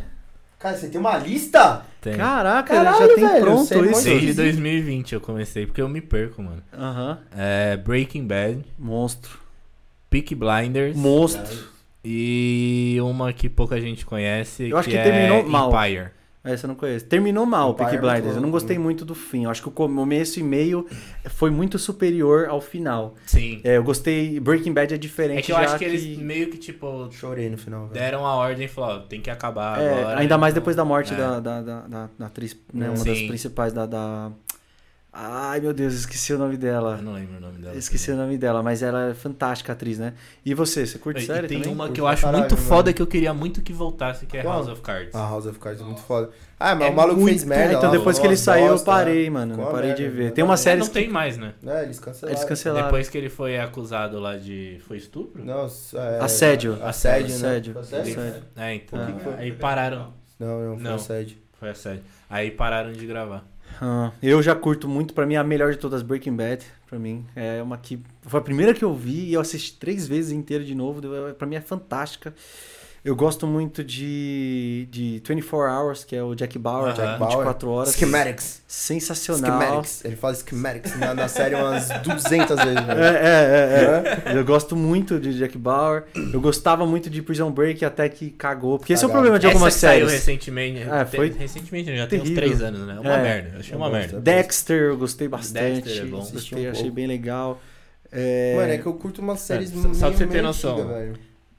Cara, você tem uma lista? Tem. Caraca, Caralho, já tem velho, pronto é isso. Desde Sim. 2020 eu comecei, porque eu me perco, mano. Aham. É Breaking Bad, Monstro. Peak Blinders Monstro. e uma que pouca gente conhece, Eu acho que é terminou mal. Empire. Essa eu não conheço. Terminou mal o Peaky é muito Blinders. Eu não gostei né? muito do fim. Eu acho que o começo e meio foi muito superior ao final. Sim. É, eu gostei. Breaking Bad é diferente. É que eu já acho que, eles meio que, tipo, Chorei no final, velho. deram a ordem e falaram, ó, tem que acabar É, agora. ainda mais então, depois da morte é. da, da, da, da- da atriz, né? Uma das Sim. principais da, da. Ai, meu Deus, esqueci o nome dela. Eu não lembro o nome dela. Esqueci o nome dela, mas ela é fantástica atriz, né? E você, você curte E série tem também? uma que eu acho caralho, muito mano. foda que eu queria muito que voltasse, que é Qual? House of Cards. A House of Cards é muito foda. Ah, mas É o maluco muito- fez merda. É, então lá, depois que ele saiu, eu parei, mano. Uma parei merda, de ver. Tem uma série não que. tem mais, né? É, eles cancelaram. Eles cancelaram. Depois que ele foi acusado lá de... Foi estupro? Não, é... Assédio. Assédio, né? Assédio. Foi assédio? Assédio. É, então. Aí pararam. Não, não, foi assédio. Foi assédio. Aí pararam de gravar. Ah, eu já curto muito, pra mim a melhor de todas, Breaking Bad, pra mim. É uma que. Foi a primeira que eu vi e eu assisti três vezes inteira de novo. Pra mim é fantástica. Eu gosto muito de, de 24 Hours, que é o Jack Bauer, Aham. Jack 24 horas. Schematics. Sensacional. Schematics. Ele fala schematics na, na série umas 200 vezes, É, velho. é, é, é. Eu gosto muito de Jack Bauer. Eu gostava muito de Prison Break até que cagou. Porque esse é o problema de Essa algumas saiu séries. recentemente. É, foi Recentemente, já tem uns terrível. três anos, né? Uma É. merda. Eu achei Eu uma gosto. merda. Dexter, eu gostei bastante. Dexter é bom. Gostei, um achei pouco. bem legal. É, Mano, é que eu curto umas séries só- só pra você ter noção. antiga, velho.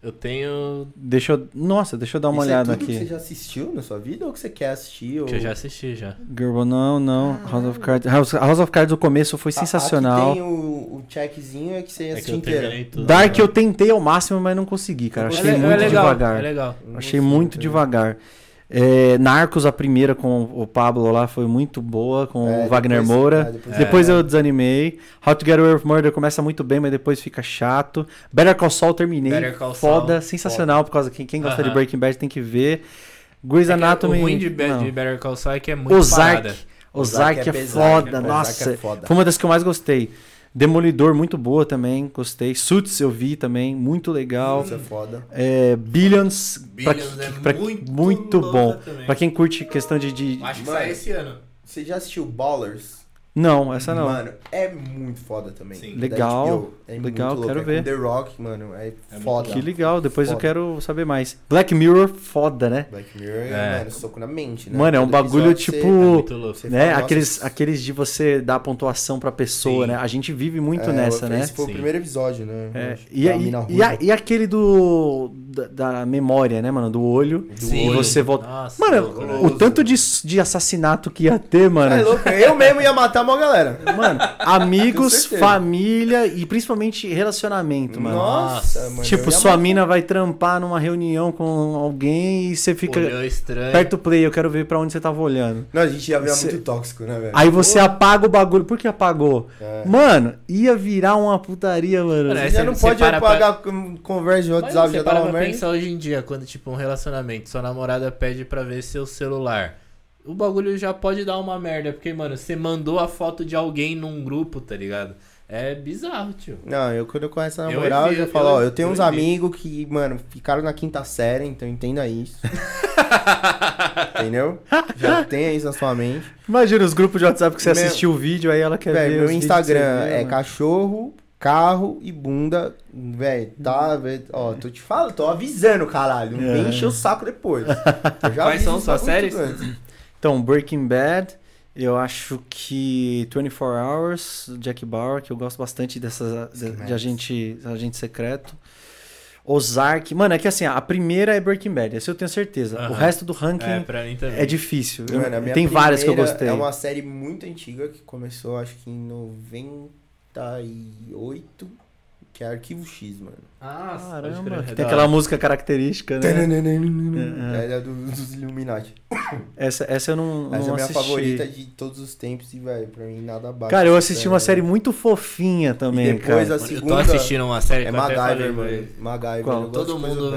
Eu tenho. Deixa eu. Nossa, deixa eu dar uma Isso olhada é tudo aqui. que você já assistiu na sua vida ou que você quer assistir? Ou... Que eu já assisti já. Girl, não, não. House of Cards. House, House of Cards, o começo foi A- sensacional. Aqui tem o, o checkzinho é que você É assistiu terminei tudo. Dark eu tentei ao máximo, mas não consegui, cara. Eu Achei gostei. muito é legal, devagar. É legal. Achei muito devagar. É, Narcos, a primeira com o Pablo lá, foi muito boa, com É, o Wagner depois- Moura. é, depois- Depois é. eu desanimei. How to Get Away with Murder começa muito bem, mas depois fica chato. Better Call Saul terminei. Better Call Foda, Saul, sensacional, por causa que quem gosta de Aham. Breaking Bad tem que ver. Grey's É Anatomy. O ruim de, não. de Better Call Saul é que é muito Ozark. parada. Ozark é, pesado, foda, Ozark nossa. é foda. Foi uma das que eu mais gostei. Demolidor, muito boa também, gostei. Suits eu vi também, muito legal. Isso é foda. É, Billions, pra Billions que- é pra- muito muito bom. também. Pra quem curte questão de. de- Acho que Mano. sai esse ano. Você já assistiu Ballers? Não, essa não. Mano, é muito foda também. Sim. Legal, HBO. É legal, muito louco. quero é ver. Com The Rock, mano, é, muito foda. que legal, depois eu Foda. quero saber mais. Black Mirror, foda, né? Black Mirror, É. mano, soco na mente, né? Mano, é um Todo bagulho tipo- É Você, muito louco. você né? fala, aqueles, aqueles de você dar pontuação pra pessoa, Sim. né? A gente vive muito é, nessa, esse né? foi Sim. o primeiro episódio, né? É, e, e, e, a- e aquele do da, da memória, né, mano? Do olho. Do Sim. E você volta. Nossa, Mano, louco, né? o tanto de, de assassinato que ia ter, mano. É louco, eu mesmo ia matar uma galera. Mano, amigos, família e principalmente relacionamento, mano. Nossa, mano. tipo, sua matar. mina vai trampar numa reunião com alguém e você fica. Olhou estranho. Aperta o play, eu quero ver pra onde você tava olhando. Não, a gente ia virar Você- muito tóxico, né, velho? Aí você apaga o bagulho. Por que apagou? É. Mano, ia virar uma putaria, mano. Mano, Você não pode para pra- apagar com conversa de Mas WhatsApp, você já dá para uma pra merda. pensar hoje em dia, quando, tipo, um relacionamento, sua namorada pede pra ver seu celular. O bagulho já pode dar uma merda, porque, mano, você mandou a foto de alguém num grupo, tá ligado? É bizarro, tio. Não, eu quando eu conheço a Eu namorada, eu, evito, já falo, eu- ó, eu tenho eu uns amigos que, mano, ficaram na quinta série, então entenda isso. Entendeu? Já tenha isso na sua mente. Imagina os grupos de WhatsApp que você Meu- assistiu o vídeo, aí ela quer ver. Velho, meu os vídeos que você Instagram viu, é mano. cachorro, carro e bunda. Velho, tá, velho, ó, tô te falando, tô avisando, caralho. Não É. vem encher o saco depois. Eu já Quais são suas séries? Então, Breaking Bad, eu acho que 24 Hours, Jack Bauer, que eu gosto bastante dessas de, de agente, agente secreto. Ozark. Mano, é que assim, a primeira é Breaking Bad, essa eu tenho certeza. O Aham. resto do ranking É, é, pra mim também. difícil. Eu- Mano, a minha tem várias que eu gostei. É uma série muito antiga que começou, acho que em 98. Que é Arquivo X, mano. Ah, Caramba, que tem aquela música característica, né? É, é do, dos Illuminati. Essa, essa eu não, Essa é não a minha assisti. favorita de todos os tempos e, velho, pra mim nada bate. Cara, eu assisti uma série muito fofinha também, E depois cara. a Eu segunda tô assistindo uma série é eu MacGyver, falei, mano. MacGyver. Eu Todo mundo.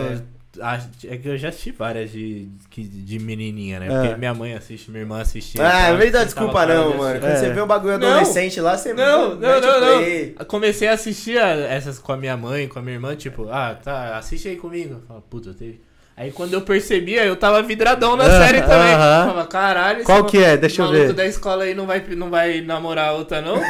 É que eu já assisti várias de, que- de menininha, né? É. Porque minha mãe assiste, minha irmã assiste. Ah, verdade, eu desculpa não, de mano. assistir. Quando É. você vê um bagulho Não. adolescente lá, você Não, não, não, não. Comecei a assistir a- essas com a minha mãe, com a minha irmã, tipo, ah, tá, assiste aí comigo. Eu falava, puta, eu teve. Aí quando eu percebia, eu tava vidradão na Ah, série também. Eu falava, caralho, Qual que é? Deixa eu maluco ver. da escola aí não vai, não vai namorar a outra, não?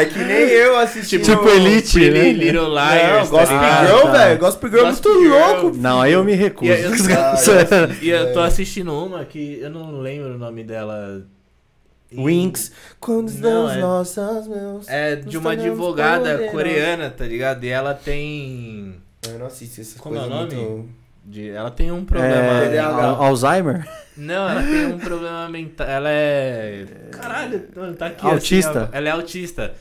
É que nem eu assisti. Tipo no- Elite, Pretty né? Little Não, Liars, tá Gospel ligado? Girl, tá. velho. Gospel Girl é muito Girl. louco. Não, aí eu me recuso. E eu, Ah, e eu tô assistindo uma que eu não lembro o nome dela. E- Winx. Quando Não, é- nossas mãos. É de uma advogada coreana, tá ligado? E ela tem. Eu não assisto essas Como é o coisas nome? muito... de- ela tem um problema. É. Al- Alzheimer? Não, ela tem um problema mental. Ela é. Caralho, mano, tá aqui. Autista? assim, ela é autista.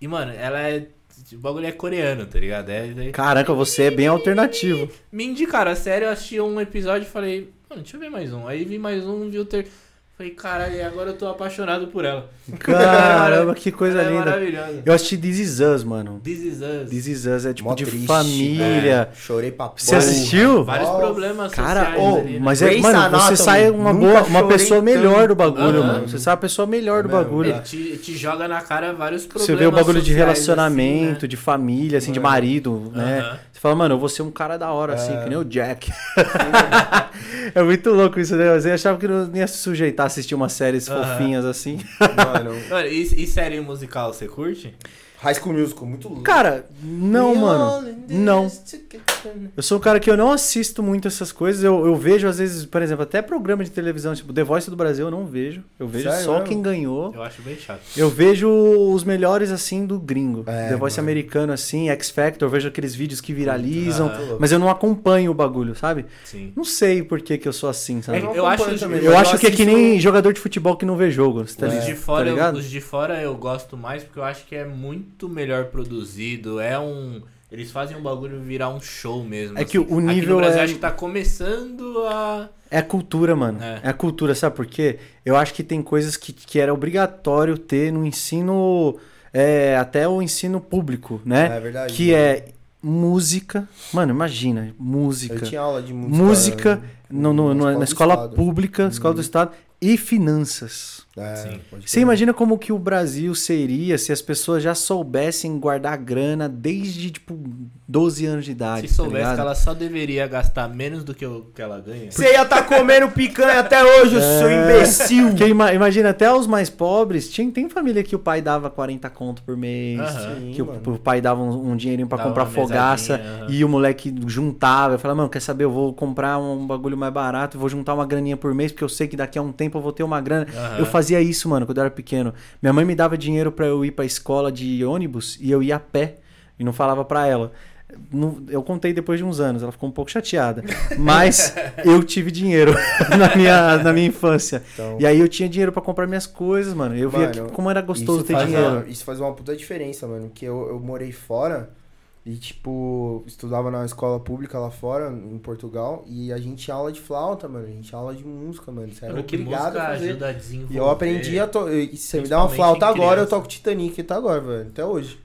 E, mano, ela é. O bagulho é coreano, tá ligado? É, é... Caraca, você é bem alternativo. Me indicaram a série, eu assisti um episódio e falei, mano, deixa eu ver mais um. Aí vi mais um, vi o ter. Falei, caralho, e agora eu tô apaixonado por ela. Caramba, que coisa ela É linda. maravilhosa. Eu assisti This Is Us, mano. This is us. This Is Us é tipo Mó de triste. família. É, chorei pra Você porra. assistiu? Vários Nossa. problemas Cara, sociais ô, ali, né? mas é, mano, você sai uma boa, uma pessoa melhor tanto. do bagulho, Aham. mano. Você sai uma pessoa melhor do É mesmo, bagulho. Ele te, te joga na cara vários problemas Você vê o bagulho de sociais, relacionamento, assim, de família, assim, de Mano. marido, né? né? Você fala, mano, eu vou ser um cara da hora, assim, É. que nem o Jack. é muito louco isso, né? Você achava que não ia se sujeitar a assistir umas séries Aham. fofinhas assim. Mano, Mano, e, e série musical, você curte? High School Musical, muito louco. Cara, não, mano. Não. Eu sou um cara que eu não assisto muito essas coisas. Eu, eu vejo, às vezes, por exemplo, até programa de televisão, tipo The Voice do Brasil, eu não vejo. Eu vejo Sério só quem ganhou. Eu acho bem chato. Eu vejo os melhores, assim, do gringo. É, The Voice mano. americano, assim, X Factor, eu vejo aqueles vídeos que viralizam. Ah, Mas eu não acompanho o bagulho, sabe? Sim. Não sei por que, que eu sou assim, sabe? É, eu acompanho acho- também, Eu acho que é que nem jogador de futebol que não vê jogo, tá, de tá fora, eu, ligado? os de fora eu gosto mais porque eu acho que é muito melhor produzido. É um. Eles fazem um bagulho virar um show mesmo. É que o Aqui nível no Brasil é- acho que tá começando a. É a cultura, mano. É. É. a cultura, sabe por quê? Eu acho que tem coisas que, que era obrigatório ter no ensino, é, até o ensino público, né? É verdade. que é música. Mano, imagina, música. Eu tinha aula de música. música no- no- no- na do escola Estado. pública, escola do Estado e finanças. É, Você imagina como que o Brasil seria se as pessoas já soubessem guardar grana desde, tipo, 12 anos de idade, Se tá soubesse ligado? que ela só deveria gastar menos do que o que ela ganha. Você ia estar comendo picanha até hoje, seu imbecil. Porque imagina, até os mais pobres, tinha, tem família que o pai dava 40 conto por mês. Sim, que o, o pai dava um, um dinheirinho pra Dava comprar fogaça aham. e o moleque juntava. Eu falava, mano, quer saber, eu vou comprar um bagulho mais barato, vou juntar uma graninha por mês, porque eu sei que daqui a um tempo eu vou ter uma grana. Aham. Eu fazia isso, mano, quando eu era pequeno. Minha mãe me dava dinheiro pra eu ir pra escola de ônibus e eu ia a pé e não falava pra ela. Eu contei depois de uns anos, ela ficou um pouco chateada. Mas eu tive dinheiro na minha, na minha infância. Então, E aí eu tinha dinheiro pra comprar minhas coisas, mano. Eu via Mano, que- como era gostoso ter dinheiro. Uma, isso faz uma puta diferença, mano. Porque eu, eu morei fora e, tipo, estudava na escola pública lá fora, em Portugal. E a gente tinha aula de flauta, mano. A gente tinha aula de música, mano. Você era Mano, que obrigado a fazer. ajuda a desenvolver. E eu aprendi a tocar. Se você me dá uma flauta agora, eu toco Titanic até agora, velho. Até hoje.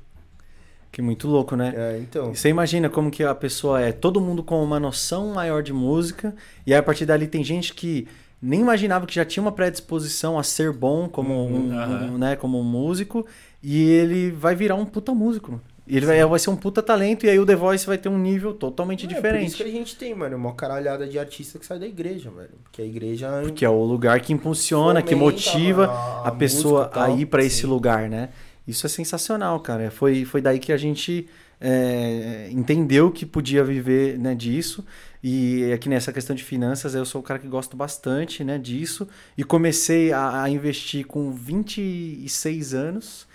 Que muito louco, né? É, então. Você imagina como que a pessoa é, todo mundo com uma noção maior de música, e aí a partir dali tem gente que nem imaginava que já tinha uma predisposição a ser bom como, um, aham. um, né, como um músico, e ele vai virar um puta músico. Mano. Ele vai, vai ser um puta talento, e aí o The Voice vai ter um nível totalmente É, por isso diferente. que a gente tem, mano, uma caralhada de artista que sai da igreja, velho. Porque a igreja. Que é o lugar que impulsiona, que fomenta, motiva mano, a pessoa música e a tal. ir pra esse lugar, né? Isso é sensacional, cara. Foi, foi daí que a gente é, entendeu que podia viver né, disso. E aqui nessa questão de finanças, eu sou o cara que gosto bastante né, disso. E comecei a, a investir com 26 anos.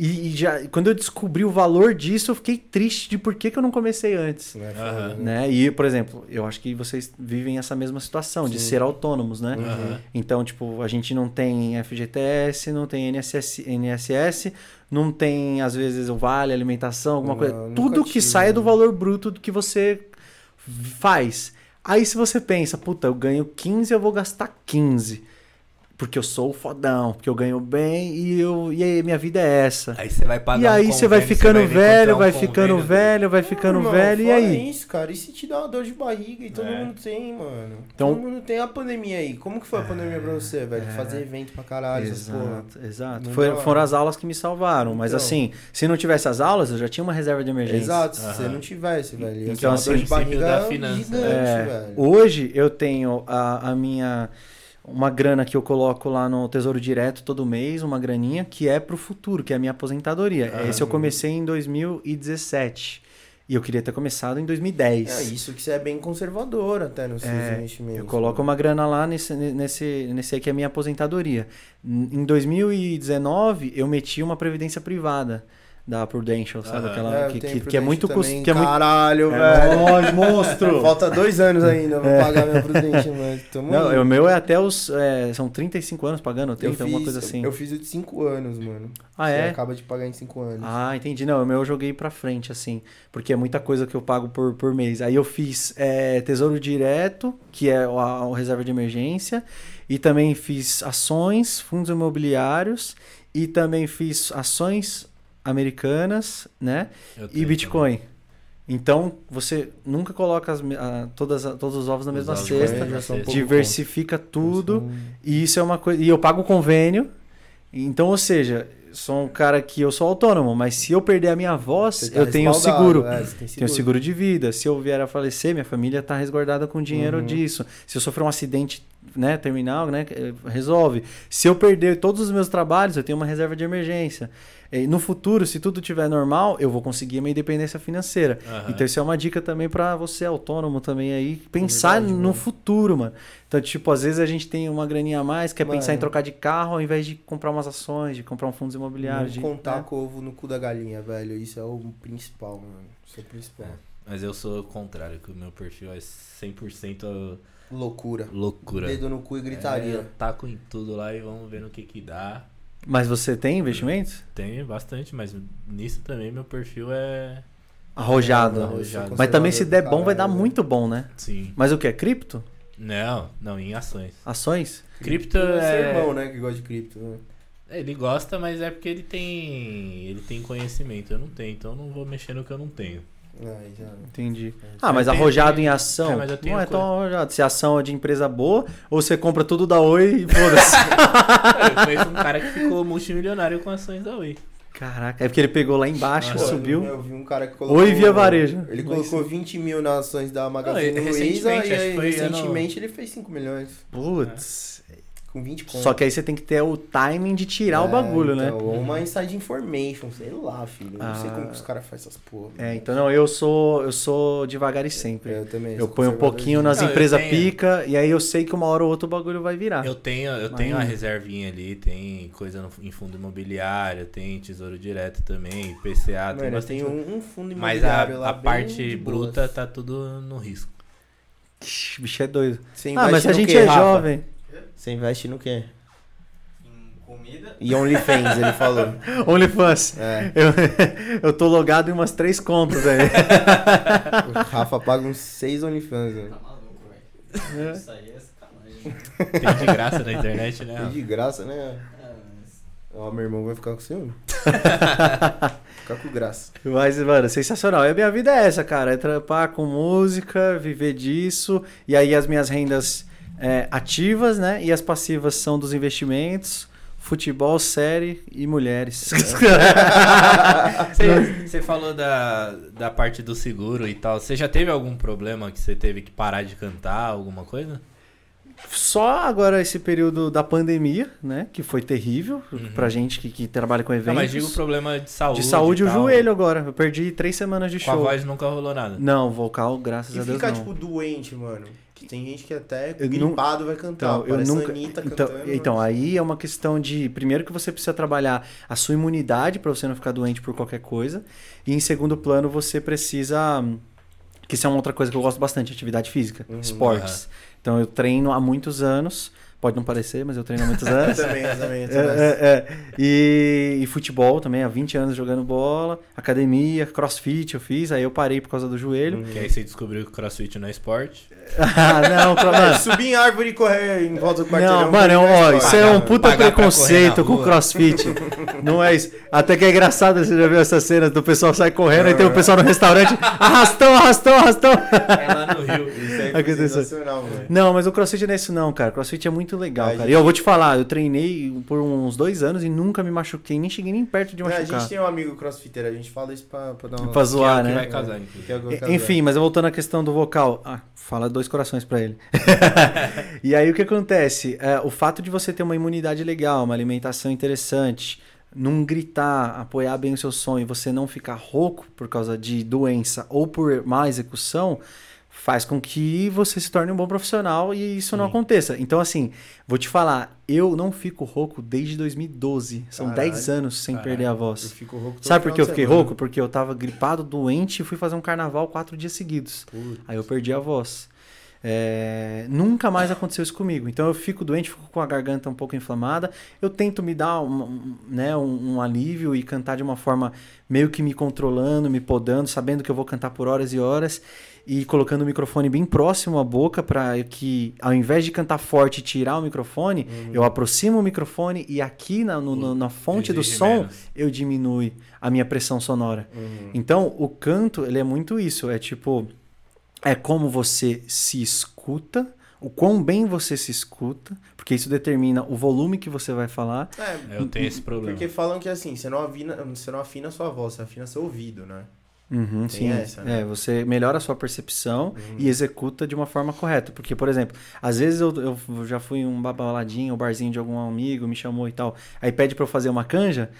E, e já, quando eu descobri o valor disso, eu fiquei triste de por que, que eu não comecei antes. Aham. né? E, por exemplo, eu acho que vocês vivem essa mesma situação de Sim. ser autônomos, né? Aham. Então, tipo, a gente não tem FGTS, não tem NSS, NSS não tem, às vezes, o vale, alimentação, alguma Não, coisa. Tudo que tive, sai do né? valor bruto do que você faz. Aí, se você pensa, puta, eu ganho 15, eu vou gastar 15. Porque eu sou o fodão, porque eu ganho bem e, eu, e aí minha vida é essa. Aí você vai pagar E aí um você vai ficando vir velho, encontrar um vai ficando velho, vai ficando velho, e aí? isso, cara, e se te dá uma dor de barriga e todo É. mundo tem, mano. Então- Todo mundo tem a pandemia aí. Como que foi a pandemia pra você, velho? Fazer evento pra caralho. Exato, exato. Não Foi- foram as aulas que me salvaram. Mas Então. assim, se não tivesse as aulas, eu já tinha uma reserva de emergência. Exato, se você não tivesse, velho. Então, uma assim, dor de barriga da finança. gigante, É, velho. hoje eu tenho a, a minha uma grana que eu coloco lá no Tesouro Direto todo mês, uma graninha que é pro futuro, que é a minha aposentadoria. Aham. Esse eu comecei em 2017 e eu queria ter começado em 2010. É isso que você é bem conservador até nos seus É, investimentos. Eu coloco uma grana lá nesse, nesse, nesse aí que é a minha aposentadoria. Em 2019, eu meti uma previdência privada da Prudential, sabe? Aham. Aquela É, que, que, que é muito custo. Que é muito... Caralho, É velho. nóis, monstro! Falta dois anos ainda pra pagar minha Prudential, mas tamo Não, aí. o meu é até os. é, são 35 anos pagando, 30, eu alguma coisa assim. Eu fiz o de 5 anos, mano. Ah, Você é? acaba de pagar em 5 anos. Ah, entendi. Não, o meu eu joguei pra frente, assim. Porque é muita coisa que eu pago por, por mês. Aí eu fiz é, Tesouro Direto, que é o reserva de emergência. E também fiz ações, fundos imobiliários. E também fiz ações americanas, né? E Bitcoin. Então, você nunca coloca as a- todas, a- todos os ovos na Os mesma ovos cesta. diversifica tudo. E isso é uma coisa. E eu pago convênio. Então, ou seja, sou um cara que eu sou autônomo, mas se eu perder a minha voz, tá eu tenho seguro. é, tem Tenho seguro de vida. Se eu vier a falecer, minha família está resguardada com dinheiro Uhum. disso. Se eu sofrer um acidente né, terminal, né, eh, resolve. Se eu perder todos os meus trabalhos, eu tenho uma reserva de emergência. E no futuro, se tudo estiver normal, eu vou conseguir a minha independência financeira. Aham. Então isso é uma dica também para você autônomo também aí, pensar verdade, no mano. futuro, mano. Então, tipo, às vezes a gente tem uma graninha a mais, quer pensar em Mano. trocar de carro ao invés de comprar umas ações, de comprar um fundos imobiliários. Não de, contar né? com o ovo no cu da galinha, velho. Isso é o principal, mano. Isso é o principal. Mas eu sou o contrário, que o meu perfil é 100% Loucura. loucura. Dedo no cu e É, gritaria. eu taco em tudo lá e vamos ver no que que dá. Mas você tem investimentos? Tem bastante, mas nisso também meu perfil é. Arrojado. Não, Arrojado. Mas também se der bom, vai dar muito bom, né? Sim. Mas o que? É cripto? Não, não, em ações. Ações? Cripto. É seu é. irmão, né, que gosta de cripto. Né? Ele gosta, mas é porque ele tem. Ele tem conhecimento. Eu não tenho, então eu não vou mexer no que eu não tenho. Aí já. Entendi. É. Ah, mas arrojado em ação É, mas eu tenho não é tão arrojado. Se a ação é de empresa boa, ou você compra tudo da Oi e foda-se. eu conheço um cara que ficou multimilionário com ações da Oi. Caraca, é porque ele pegou lá embaixo, Ah, subiu. Eu vi um cara que colocou. Oi via varejo. Ele colocou 20 mil nas ações da Magazine Não, Luiza recentemente, e acho aí, recentemente ele fez 5 milhões. Putz. Com 20 contos. Só que aí você tem que ter o timing de tirar o É, bagulho, então, né? Ou uma inside information, sei lá, filho. Eu Não sei Ah. como que os caras fazem essas porra. É, então não, eu sou eu sou devagar e sempre. Eu também. Eu ponho um pouquinho nas empresas pica e aí eu sei que uma hora ou outra o bagulho vai virar. Eu tenho, eu tenho Mas- uma reservinha ali, tem coisa no- em fundo imobiliário, tem tesouro direto também, PCA, tem Mano, eu bastante. tenho um, um fundo Mas a, imobiliário lá a bem parte bruta tá tudo no risco. Bicho é doido. Você Ah, mas a gente quê, é Rafa? jovem. Você investe no quê? Em comida. E OnlyFans, ele falou. OnlyFans. É. Eu, eu tô logado em umas três contas aí. O Rafa paga uns 6 OnlyFans, né? Tá maluco, velho. É. Isso aí é sacanagem. Tem de graça na internet, Tem né? de graça, né? É, mas- Ó, meu irmão vai ficar com ciúme. ficar com graça. Mas, mano, sensacional. E a minha vida é essa, cara. É trampar com música, viver disso. E aí as minhas rendas é, ativas, né? E as passivas são dos investimentos, futebol, série e mulheres. Você, você falou da, da parte do seguro e tal. Você já teve algum problema que você teve que parar de cantar, alguma coisa? Só agora esse período da pandemia, né? Que foi terrível Uhum. pra gente que, que trabalha com Não, eventos. mas digo problema de saúde. de saúde, e o tal. joelho agora. Eu perdi três semanas de Com a show. voz nunca rolou nada. Não, vocal, graças E a Deus fica, não. tipo, doente, mano. Tem gente que até Eu gripado vai cantar. Então, eu nunca. Anitta Então, cantando, então, mas- aí é uma questão de. Primeiro, que você precisa trabalhar a sua imunidade para você não ficar doente por qualquer coisa. E em segundo plano, você precisa. Que isso é uma outra coisa que eu gosto bastante: atividade física, Uhum. esportes. Então, eu treino há muitos anos. Pode não parecer, mas eu treino há muitos anos. Eu também, eu também, eu É, também. é, é. E, e futebol também, há 20 anos jogando bola, academia, crossfit eu fiz, aí eu parei por causa do joelho. Que aí você descobriu que o crossfit não é esporte. ah, não, pra, É, mano, subir em árvore e correr em volta do quarteirão. Não, mano, é um- ó, isso é um puta pagar preconceito com crossfit. Não é isso. Até que é engraçado, você já viu essa cena do pessoal sai correndo e tem o pessoal no restaurante, arrastão, arrastão, arrastão. É lá no Rio. Isso foi Aconteceu. sensacional, velho. Não, mas o crossfit não é isso não, cara. Crossfit é muito legal, A cara. gente- E eu vou te falar, eu treinei por uns dois anos e nunca me machuquei, nem cheguei nem perto de É, a machucar. gente tem um amigo crossfitter, a gente fala isso pra, pra dar uma... Pra zoar, que é o que né? vai casar, é E- Enfim, mas voltando à questão do vocal. Ah, fala dois corações pra ele. e aí o que acontece? É, o fato de você ter uma imunidade legal, uma alimentação interessante, não gritar, apoiar bem o seu sonho, você não ficar rouco por causa de doença ou por má execução, faz com que você se torne um bom profissional e isso não Sim. aconteça. Então, assim, vou te falar, eu não fico rouco desde 2012. São Caralho. 10 anos sem Caralho. perder a Eu voz. fico rouco Sabe por que eu fiquei semana. rouco? Porque eu tava gripado, doente e fui fazer um carnaval quatro dias seguidos. Putz. Aí eu perdi a voz. É, nunca mais aconteceu isso comigo. Então eu fico doente, fico com a garganta um pouco inflamada. Eu tento me dar um, né, um, um alívio e cantar de uma forma meio que me controlando, me podando, sabendo que eu vou cantar por horas e horas e colocando o microfone bem próximo à boca para que, ao invés de cantar forte e tirar o microfone, Uhum. eu aproximo o microfone e aqui na, no- no- na fonte do som menos. eu diminui a minha pressão sonora. Uhum. Então, o canto, ele é muito isso. É tipo, é como você se escuta, o quão bem você se escuta, porque isso determina o volume que você vai falar. É, Eu tenho esse problema. porque falam que assim, você não, afina, você não afina a sua voz, você afina seu ouvido, né? Uhum, sim, essa, né? é, você melhora a sua percepção Uhum. e executa de uma forma correta. Porque, por exemplo, às vezes eu, eu já fui um baladinho, um barzinho de algum amigo, me chamou e tal, aí pede pra eu fazer uma canja,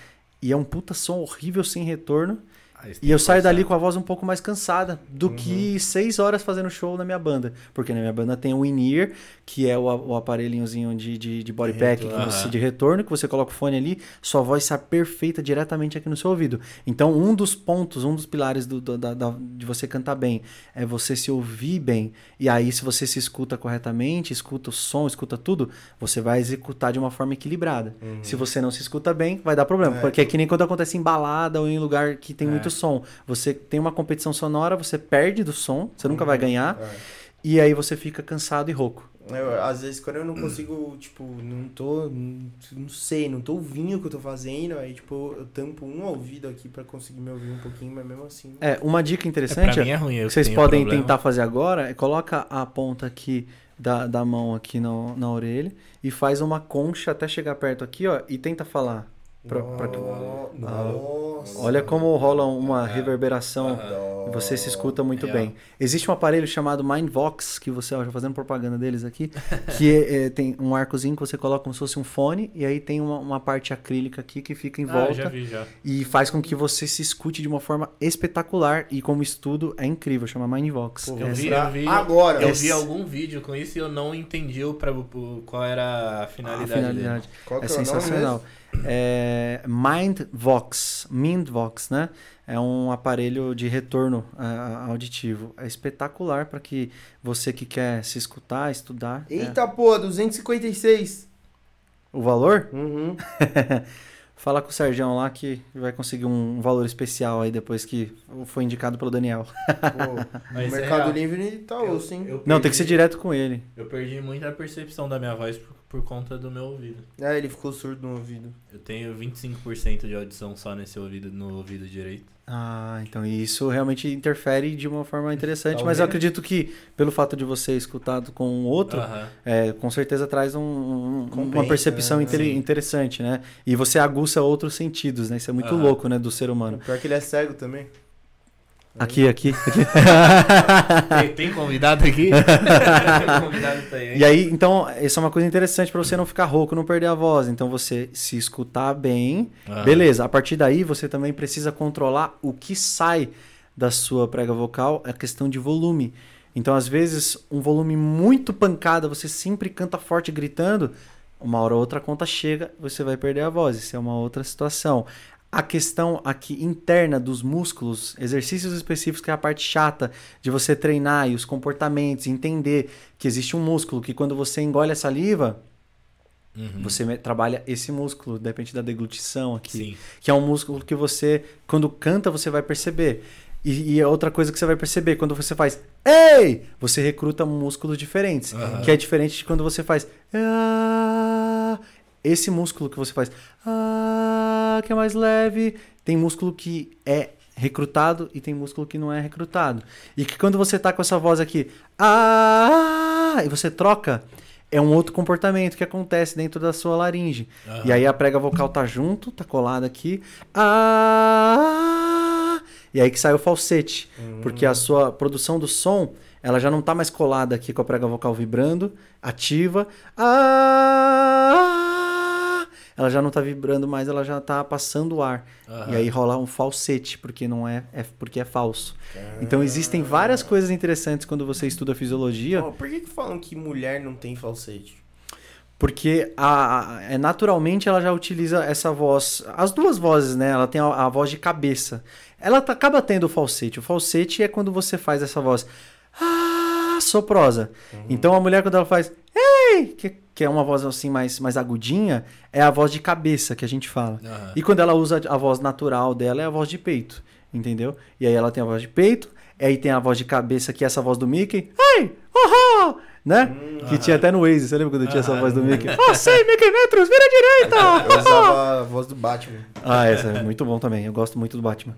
e é um puta som horrível sem retorno. Você tem E eu que saio dali com a voz um pouco mais cansada do Uhum. que seis horas fazendo show na minha banda. Porque na minha banda tem o in-ear, que é o, o aparelhinhozinho de, de, de body pack que retorno. você, Aham. de retorno, que você coloca o fone ali, sua voz sai perfeita diretamente aqui no seu ouvido. Então, um dos pontos, um dos pilares do, do- da, da- de você cantar bem é você se ouvir bem. E aí, se você se escuta corretamente, escuta o som, escuta tudo, você vai executar de uma forma equilibrada. Se você não se escuta bem, vai dar problema. É. Porque é que nem quando acontece em balada ou em lugar que tem É. muito som. Você tem uma competição sonora, você perde do som, você nunca vai ganhar, É. e aí você fica cansado e rouco. Eu, às vezes quando eu não consigo, tipo, não tô, não, não sei, não tô ouvindo o que eu tô fazendo, aí tipo, eu tampo um ouvido aqui pra conseguir me ouvir um pouquinho, mas mesmo assim. É, uma dica É, interessante pra mim é ruim. Eu que vocês podem problema. tentar fazer agora é coloca a ponta aqui da, da mão aqui no, na orelha e faz uma concha até chegar perto aqui, ó, e tenta falar. Pra- pra- No- Nossa. Olha como rola uma É. reverberação e você se escuta muito Real. bem. Existe um aparelho chamado Mindvox, que você, ó, já fazendo propaganda deles aqui, que é- é, tem um arcozinho que você coloca como se fosse um fone, e aí tem uma, uma parte acrílica aqui que fica em Ah, volta já vi, já. e faz com que você se escute de uma forma espetacular e como estudo é incrível, chama Mindvox. Pô, Eu É, vi, mostrar eu vi- agora. Eu Esse- vi algum vídeo com isso e eu não entendi o pra, o- qual era a a finalidade, finalidade Qual é que é sensacional. É Mindvox, Mindvox, né? É um aparelho de retorno ah, auditivo. É espetacular para que você que quer se escutar, estudar. é. Eita, pô, 256. O valor? Uhum. Fala com o Sergião lá que vai conseguir um valor especial aí depois que foi indicado pelo Daniel. Pô, Mas o é Mercado real. Livre tá osso, hein? eu Não, tem que ser direto com ele. Eu perdi muito a percepção da minha voz por, por conta do meu ouvido. É, ele ficou surdo no ouvido. Eu tenho 25% de audição só nesse ouvido, no ouvido direito. Ah, então isso realmente interfere de uma forma interessante, Tá mas eu acredito que pelo fato de você escutado com um outro, Aham. é, com certeza traz um- um- uma percepção né? inter- Sim. interessante, né? E você aguça outros sentidos, né? Isso é muito Aham. louco, né, do ser humano. Pior que ele é cego também. Aqui, aqui, aqui. Tem, tem convidado aqui? tem convidado aí. E aí, então, essa é uma coisa interessante pra você não ficar rouco, não perder a voz. Então, você se escutar bem, Aham. beleza. A partir daí, você também precisa controlar o que sai da sua prega vocal, a questão de volume. Então, às vezes, um volume muito pancada, você sempre canta forte gritando, uma hora ou outra a conta chega, você vai perder a voz. Isso é uma outra situação. A questão aqui interna dos músculos, exercícios específicos, que é a parte chata de você treinar e os comportamentos, entender que existe um músculo que quando você engole a saliva, Uhum. você trabalha esse músculo, depende da deglutição aqui Sim. que é um músculo que você, quando canta, você vai perceber. E, e é outra coisa que você vai perceber, quando você faz Ei! Você recruta músculos diferentes. Aham. Que é diferente de quando você faz "Ah", Esse músculo que você faz "Ah", que é mais leve, tem músculo que é recrutado e tem músculo que não é recrutado. E que quando você tá com essa voz aqui, ah, e você troca, é um outro comportamento que acontece dentro da sua laringe. Aham. E aí a prega vocal tá junto, tá colada aqui. Ah! E aí que sai o falsete. Porque a sua produção do som, ela já não tá mais colada aqui com a prega vocal vibrando, ativa. Ah! Ela já não tá vibrando mais, ela já tá passando o ar. Aham. E aí rola um falsete, porque não é, é porque é falso. Então existem várias coisas interessantes quando você estuda fisiologia. Ó, por que, que falam que mulher não tem falsete? Porque a, a- é, naturalmente ela já utiliza essa voz, as duas vozes, né? Ela tem a, a voz de cabeça. Ela tá- acaba tendo o falsete. O falsete é quando você faz essa voz ah, soprosa. Então a mulher quando ela faz ei, que, que é uma voz assim mais, mais agudinha, é a voz de cabeça que a gente fala. Aham. E quando ela usa a voz natural dela é a voz de peito, entendeu? E aí ela tem a voz de peito, aí tem a voz de cabeça que é essa voz do Mickey. Ei, oh, né? que tinha até no Waze, você lembra quando tinha essa voz do Mickey? Ah, sei, Mickey Metros, vira direita! Eu usava a voz do Batman. Ah, essa é muito bom também. Eu gosto muito do Batman.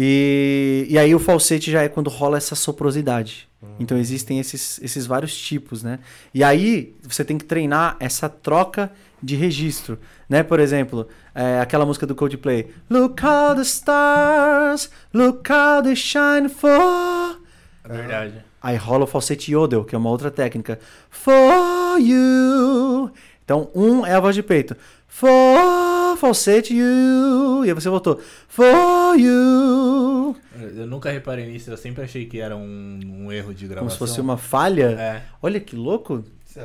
E, e aí o falsete já é quando rola essa soprosidade. Então existem esses, esses vários tipos, né? E aí você tem que treinar essa troca de registro, né? Por exemplo, é, aquela música do Coldplay. Look how the stars, look how they shine for... É verdade. Aí rola o falsete yodel, que é uma outra técnica. For you. Então, um é a voz de peito. For falsete you. E aí você voltou. For you. Eu nunca reparei nisso, eu sempre achei que era um, um erro de gravação. Como se fosse uma falha. É. Olha que louco.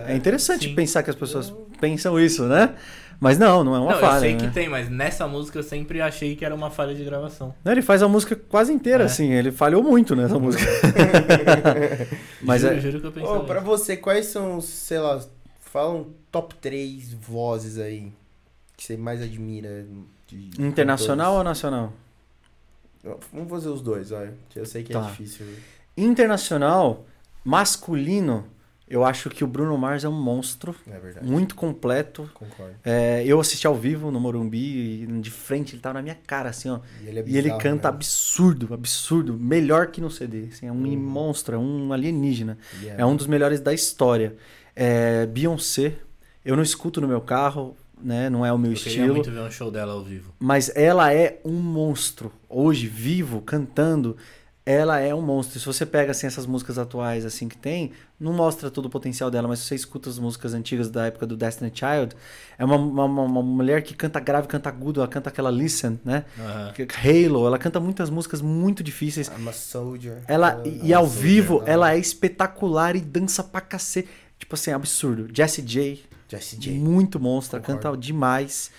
É interessante Sim. pensar que as pessoas pensam isso, né? Mas não, não é uma não, falha. eu sei né? que tem, mas nessa música eu sempre achei que era uma falha de gravação. Não, ele faz a música quase inteira, É. assim. Ele falhou muito nessa música. Mas juro, é- juro que eu pensei. Ô, pra você, quais são, sei lá, fala um top 3 vozes aí que você mais admira? de Internacional ou cantores? nacional? Vamos fazer os dois, olha. Eu sei que é Tá. difícil. Internacional, masculino, eu acho que o Bruno Mars é um monstro. É verdade. Muito completo. Concordo. É, eu assisti ao vivo no Morumbi, e de frente ele tava na minha cara, assim, ó. E ele, é E ele canta né? absurdo, absurdo. Melhor que no CD. Assim, é um Uhum. monstro, é um alienígena. Ele É um dos melhores da história. É, Beyoncé, eu não escuto no meu carro, né? Não é o meu eu queria estilo. muito ver um show dela ao vivo. Mas ela é um monstro. Hoje, vivo, cantando, ela é um monstro. Se você pega assim essas músicas atuais assim que tem, não mostra todo o potencial dela, mas se você escuta as músicas antigas da época do Destiny Child, é uma, uma, uma- mulher que canta grave, canta agudo, ela canta aquela Listen, né? Que- Halo, ela canta muitas músicas muito difíceis. I'm a soldier. Ela, I'm e a ao soldier. vivo, Ah, ela é espetacular e dança pra cacete. Tipo assim, absurdo. Jessie J, Jessie J. muito monstra, Concordo. canta demais.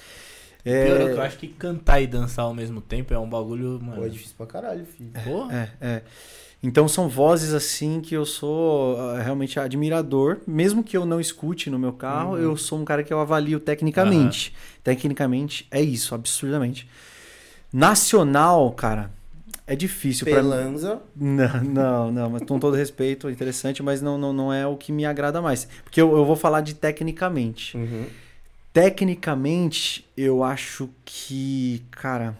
Pior é que eu É, acho que cantar e dançar ao mesmo tempo é um bagulho, mano. Pô, é difícil pra caralho, filho. Porra. É, é. Então são vozes assim que eu sou ah, realmente admirador, mesmo que eu não escute no meu carro, Uhum. eu sou um cara que eu avalio tecnicamente. Tecnicamente é isso, absurdamente. Nacional, cara, é difícil mim. Pelanza. Não, não, não, mas com todo respeito, interessante, mas não, não, não é o que me agrada mais. Porque eu, eu vou falar de tecnicamente. Uhum. Tecnicamente, eu acho que, cara,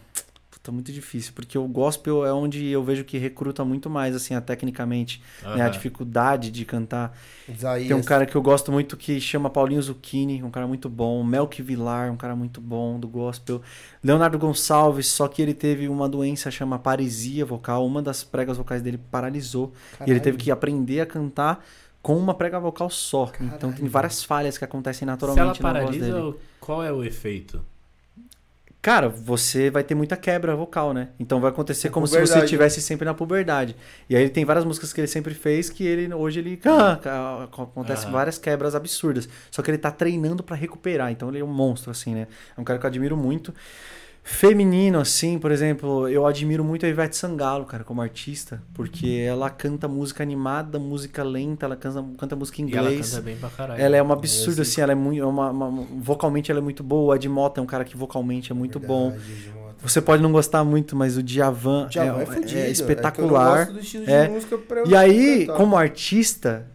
puta, muito difícil, porque o gospel é onde eu vejo que recruta muito mais, assim, a tecnicamente, né, a dificuldade de cantar. Isaías. Tem um cara que eu gosto muito que chama Paulinho Zucchini, um cara muito bom, Melk Vilar, um cara muito bom do gospel, Leonardo Gonçalves, só que ele teve uma doença chama paresia vocal, uma das pregas vocais dele paralisou, e ele Caralho. teve que aprender a cantar com uma prega vocal só. Então tem Caralho. várias falhas que acontecem Se ela naturalmente na voz dele. paralisa, qual é o efeito? Cara, você vai ter muita quebra vocal, né? Então vai acontecer Na como se você puberdade, estivesse sempre na puberdade. E aí ele tem várias músicas que ele sempre fez que ele hoje ele ah, ca- acontece Aham. várias quebras absurdas. Só que ele tá treinando pra recuperar. Então ele é um monstro assim, né? É um cara que eu admiro muito. Feminino, assim, por exemplo, eu admiro muito a Ivete Sangalo, cara, como artista, porque ela canta música animada, música lenta, ela canta, canta música em E ela inglês. canta bem pra caralho. Ela é uma absurda, Esse- assim, ela é muito. é Uma, uma- vocalmente ela é muito boa. O Ed Mota é um cara que vocalmente é muito bom. Verdade, Edmota. Você pode não gostar muito, mas o Djavan, Djavan é, é, fudido, é espetacular. e aí, cantar. como artista,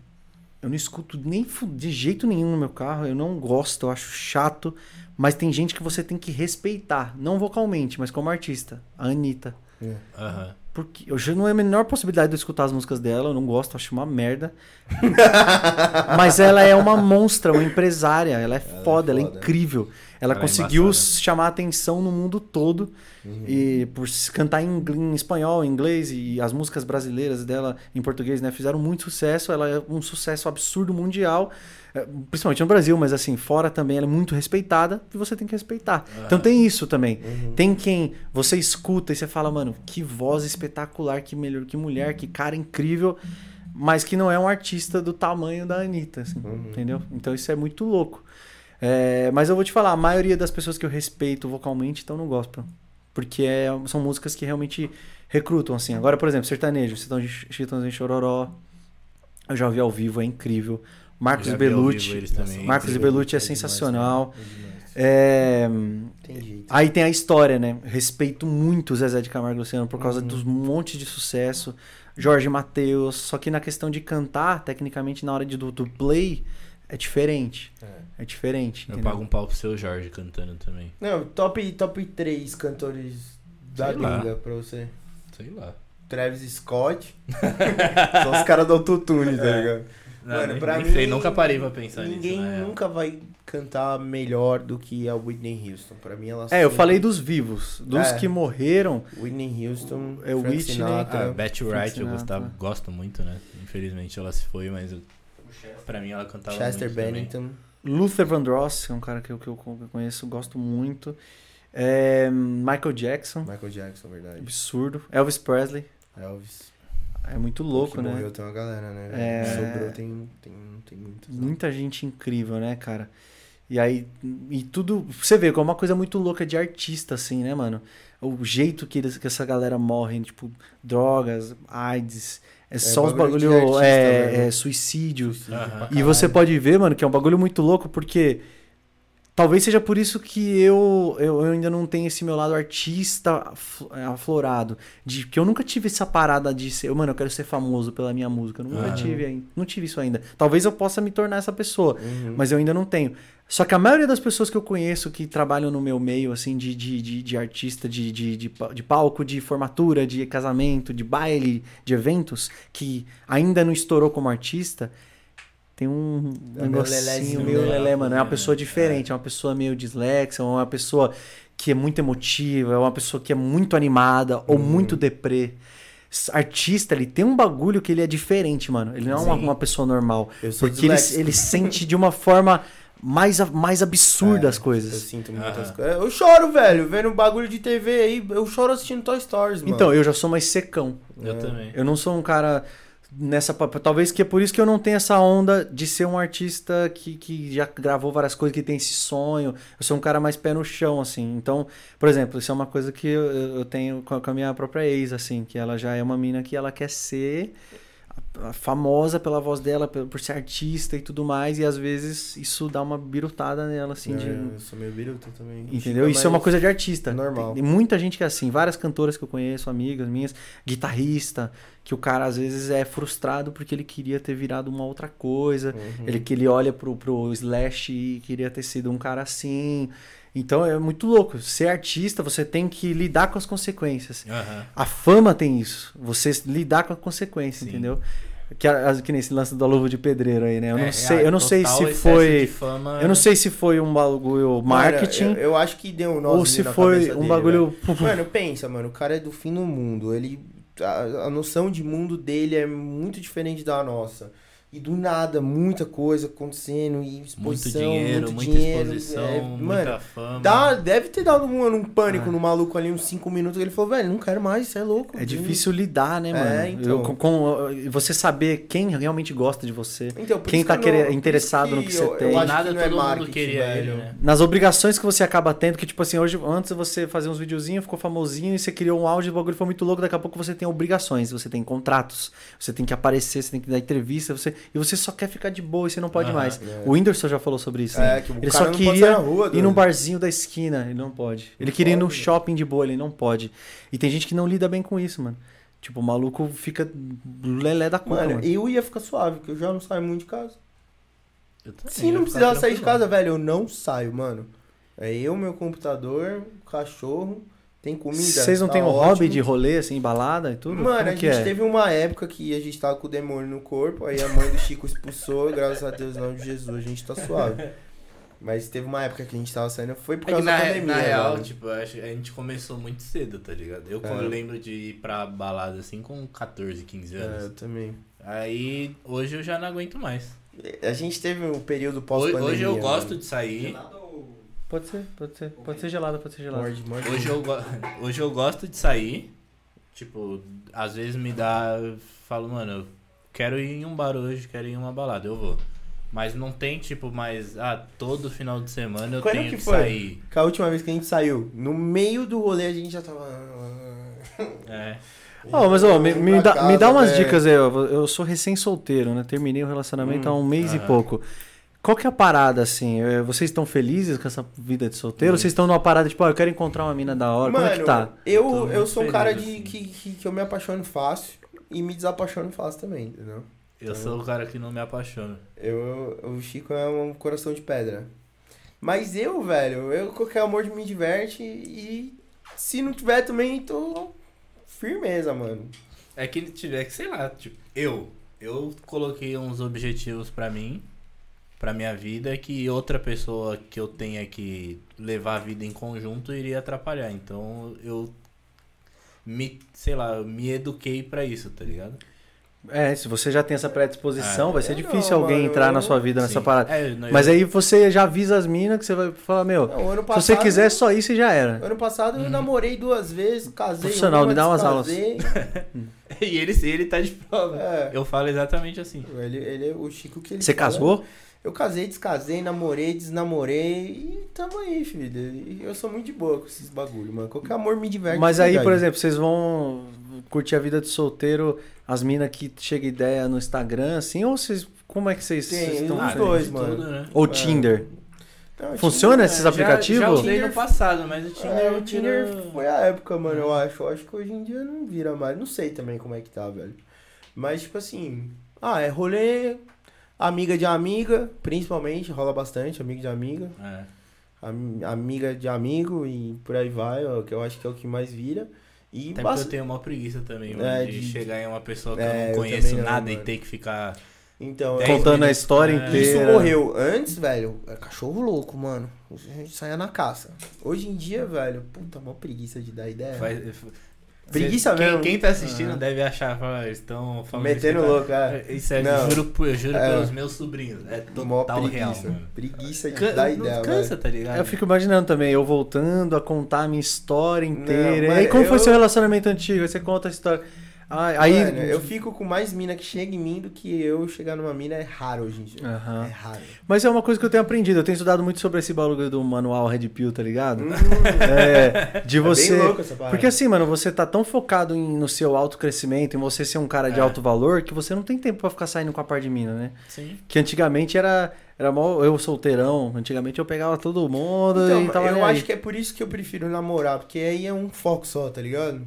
eu não escuto nem de jeito nenhum no meu carro. Eu não gosto, eu acho chato. Mas tem gente que você tem que respeitar. Não vocalmente, mas como artista. A Anitta. É. Aham. Porque eu já não é a menor possibilidade de eu escutar as músicas dela, eu não gosto, acho uma merda. Mas ela é uma monstra, uma empresária, ela é Ela é foda, ela é foda. incrível. Ela, Ela é conseguiu embaçada. chamar atenção no mundo todo Uhum. e por se cantar em, em espanhol, em inglês e as músicas brasileiras dela em português, né, fizeram muito sucesso. Ela é um sucesso absurdo mundial, principalmente no Brasil, mas assim, fora também ela é muito respeitada e você tem que respeitar. Então tem isso também. Uhum. Tem quem você escuta e você fala, mano, que voz espetacular, que melhor, que mulher, que cara incrível, mas que não é um artista do tamanho da Anitta, assim, Uhum. entendeu? Então isso é muito louco. É, mas eu vou te falar, a maioria das pessoas que eu respeito vocalmente estão no gospel. Porque é- são músicas que realmente recrutam, assim. Agora, por exemplo, sertanejo, Chitãozinho Chororó, eu já ouvi ao vivo, é incrível. Marcos Bellucci. Marcos Bellucci é demais, sensacional. é demais. É, Tem jeito. Aí tem a história, né? Respeito muito o Zezé de Camargo e Luciano por causa Uhum. dos montes de sucesso. Jorge Mateus. Só que na questão de cantar, tecnicamente, na hora de, do, do play, é diferente. É. É diferente. Eu entendeu? pago um pau pro seu Jorge cantando também. Não, top, top 3 cantores da Sei lá. gringa pra você. Sei lá. Travis Scott. São os caras do autotune, tá É. Não, Mano, nem, pra nem mim, sei, nunca parei pra pensar Ninguém nisso. real. nunca vai cantar melhor do que a Whitney Houston. Pra mim, ela É, eu falei dos vivos. Dos É. que morreram, Whitney Houston, É o Whitney, Sinatra. Ah, Betty Frank Wright eu gostava, gosto muito, né? Infelizmente ela se foi, mas eu- pra mim ela cantava Chester muito também. Bennington. Luther Vandross, é um cara que eu, que eu conheço, gosto muito. É, Michael Jackson, Michael Jackson, verdade. absurdo. Elvis Presley, Elvis. É muito louco, que né? morreu tem uma galera, né? É. Sobrou tem, tem, tem muitos. né? Muita gente incrível, né, cara? E aí, e tudo. Você vê como é uma coisa muito louca de artista, assim, né, mano? O jeito que, eles, que essa galera morre, tipo, drogas, AIDS, é, só os bagulho bagulho. artista, é, né? é suicídio. Aham. E você pode ver, mano, que é um bagulho muito louco, porque talvez seja por isso que eu, eu, eu ainda não tenho esse meu lado artista aflo- aflorado. De que eu nunca tive essa parada de ser, mano, eu quero ser famoso pela minha música. Eu nunca Aham. tive ainda. Não tive isso ainda. Talvez eu possa me tornar essa pessoa, Uhum. mas eu ainda não tenho. Só que a maioria das pessoas que eu conheço que trabalham no meu meio, assim, de, de, de, de artista, de, de, de, de palco, de formatura, de casamento, de baile, de eventos, que ainda não estourou como artista, tem um É meio negocinho meio né? lelé, mano. É uma É, pessoa diferente, é uma pessoa meio dislexa, é uma pessoa que é muito emotiva, é uma pessoa que é muito animada ou Uhum. muito deprê. Artista, ele tem um bagulho que ele é diferente, mano. Ele não é uma, Sim. uma pessoa normal. Eu sou Porque ele, ele sente de uma forma mais, mais absurda É, as Eu coisas. sinto muitas Aham. coisas. Eu choro, velho, vendo bagulho de TV aí. Eu choro assistindo Toy Stories, mano. Então, eu já sou mais secão. Eu É. também. Eu não sou um cara nessa. Talvez que é por isso que eu não tenho essa onda de ser um artista que, que já gravou várias coisas, que tem esse sonho. Eu sou um cara mais pé no chão, assim. Então, por exemplo, isso é uma coisa que eu, eu tenho com a, minha própria ex, assim, que ela já é uma mina que ela quer ser famosa pela voz dela, por, ser artista e tudo mais, e às vezes isso dá uma birutada nela, assim, É, de. Eu sou meio biruta também. Entendeu? Isso é uma coisa de artista. normal. Tem, tem muita gente que é assim, várias cantoras que eu conheço, amigas minhas, guitarrista, que o cara às vezes é frustrado porque ele queria ter virado uma outra coisa, Uhum. ele que ele olha pro, pro Slash e queria ter sido um cara assim. Então é muito louco. Ser artista, você tem que lidar com as consequências. Aham. A fama tem isso. Você lidar com a consequência, Sim. entendeu? Que, que nem esse lance da luva de pedreiro aí, né? Eu não É, sei, ah, eu não sei se foi. fama- Eu não sei se foi um bagulho marketing. Mano, eu, eu acho que deu um Ou nozinho se na foi um dele, bagulho. velho. Mano, pensa, mano, o cara é do fim do mundo. Ele. A, a noção de mundo dele é muito diferente da nossa. E do nada, muita coisa acontecendo e Muito exposição, dinheiro, muito muita dinheiro, exposição, é, muita mano, fama. dá, deve ter dado um, um pânico Ah. no maluco ali, uns 5 minutos, ele falou, velho, não quero mais, isso é louco. É difícil lidar, né, mano? É, então. Eu- com, com- você saber quem realmente gosta de você. Então, Quem tá que não- querer- isso interessado no que você eu- tem. Eu nada que não é marketing, queria velho. né? Nas obrigações que você acaba tendo, que tipo assim, hoje, antes você fazia uns videozinhos, ficou famosinho e você criou um áudio, o bagulho foi muito louco, daqui a pouco você tem obrigações, você tem contratos, você tem que aparecer, você tem que dar entrevista, você, e você só quer ficar de boa e você não pode mais. É. O Whindersson já falou sobre isso. né? É, que o Ele cara só não pode sair queria na rua, ir num barzinho da esquina, ele não pode. Ele Não queria ir no pode, shopping de boa, ele não pode. E tem gente que não lida bem com isso, mano. Tipo, o maluco fica lelé da cuca, Mano, mano. eu ia ficar suave, porque eu já não saio muito de casa. Se não precisar sair de casa, velho, eu não saio, mano. É eu, meu computador, o cachorro, tem comida. Vocês não tá têm um ótimo. hobby de rolê, assim, balada e tudo? Mano, Como a que gente é? teve uma época que a gente tava com o demônio no corpo, aí a mãe do Chico expulsou, e graças a Deus, em nome de Jesus, a gente tá suave. Mas teve uma época que a gente tava saindo, foi por É causa na, da pandemia, na real, mano. tipo, a gente começou muito cedo, tá ligado? Eu, É. eu lembro de ir pra balada assim com 14, 15 É, anos. eu também. Aí hoje eu já não aguento mais. A gente teve um período pós-pandemia. hoje eu mano. gosto de sair. Pode ser, pode ser. Pode ser gelada, pode ser gelada. Morde, morde. Hoje eu, hoje eu gosto de sair. Tipo, às vezes me dá. eu Falo, mano, eu quero ir em um bar hoje, quero ir em uma balada, eu vou. Mas não tem, tipo, mais. Ah, todo final de semana eu Quando tenho que que, foi? sair. Que a última vez que a gente saiu, no meio do rolê a gente já tava. É. Ó, mas ó, me, me dá, me dá casa, umas velho. dicas aí, ó. Eu sou recém-solteiro, né? Terminei o relacionamento Hum. há um mês e pouco. Qual que é a parada, assim? É, Vocês estão felizes com essa vida de solteiro? Ou vocês estão numa parada, tipo, ó, eu quero encontrar uma mina da hora? Como é que tá? Eu, eu sou um cara de, assim. que, que, que eu me apaixono fácil e me desapaixono fácil também, entendeu? Eu sou o cara que não me apaixona. Eu, o Chico é um coração de pedra. Mas eu, velho, eu qualquer amor me diverte e se não tiver também, tô firmeza, mano. É que ele tiver que, sei lá, tipo, eu. Eu coloquei uns objetivos pra mim, pra minha vida, que outra pessoa que eu tenha que levar a vida em conjunto iria atrapalhar. Então eu me, sei lá, eu me eduquei pra isso, tá ligado? É, se você já tem essa predisposição, É. vai ser Eu difícil não, alguém mano, entrar na eu- sua vida nessa Sim. parada. É, não, Mas eu- aí você já avisa as minas que você vai falar, meu, Não, ano se passado, você quiser só isso e já era. Ano passado eu Uhum. namorei duas vezes, casei Profissional, me dá umas descasei. E ele, ele tá de prova. É. Eu falo exatamente assim. Ele, ele é o Chico que ele Você fala. casou? Eu casei, descasei, namorei, desnamorei e tamo aí, filho. Eu sou muito de boa com esses bagulho, mano. Qualquer amor me diverte. Mas aí, por exemplo, vocês vão curtir a vida de solteiro, as minas que chega ideia no Instagram, assim, ou vocês. Como é que vocês, Tem, vocês estão os dois, mano. tudo, né? Ou É. Tinder? Não, Funciona É, esses já- aplicativos? Já usei no Tinder- passado, mas o Tinder É, eu o Tinder foi a época, mano, eu acho. Eu acho que hoje em dia não vira mais. Não sei também como é que tá, velho. Mas, tipo assim. Ah, é rolê. Amiga de amiga, principalmente, rola bastante, amiga de amiga. É. am- Amiga de amigo e por aí vai, ó, que eu acho que é o que mais vira. E Até porque basta- eu tenho uma preguiça também, mano, É, de, de- chegar em uma pessoa que É, eu eu não conheço não, nada e mano. ter que ficar. Então, eu- Contando a história é. inteira. Isso morreu. Antes, velho, é cachorro louco, mano. A gente saia na caça. Hoje em dia, velho, puta, mó preguiça de dar ideia. Faz- Preguiça quem, mesmo. Quem tá assistindo Aham. deve achar, fala, eles estão falando Metendo isso, tá- louco, é. Isso é, Não. juro, por- eu juro É. pelos meus sobrinhos. É total real, preguiça. mano. Preguiça de Can- dar ideia, cansa, tá ligado? Eu fico imaginando também, eu voltando a contar a minha história inteira. Não, e como foi eu- seu relacionamento antigo? Aí você conta a história. Ah, aí. Mano, eu fico com mais mina que chega em mim do que eu chegar numa mina é raro hoje em dia. Aham. É raro. Mas é uma coisa que eu tenho aprendido. Eu tenho estudado muito sobre esse bagulho do manual Red Pill, tá ligado? Hum, É, de você. É bem louco essa parada. Porque assim, mano, você tá tão focado em, no seu autocrescimento, em você ser um cara de É. alto valor, que você não tem tempo pra ficar saindo com a par de mina, né? Sim. Que antigamente era, era mó, eu solteirão, antigamente eu pegava todo mundo Então, e tava eu nem aí. acho que é por isso que eu prefiro namorar, porque aí é um foco só, tá ligado?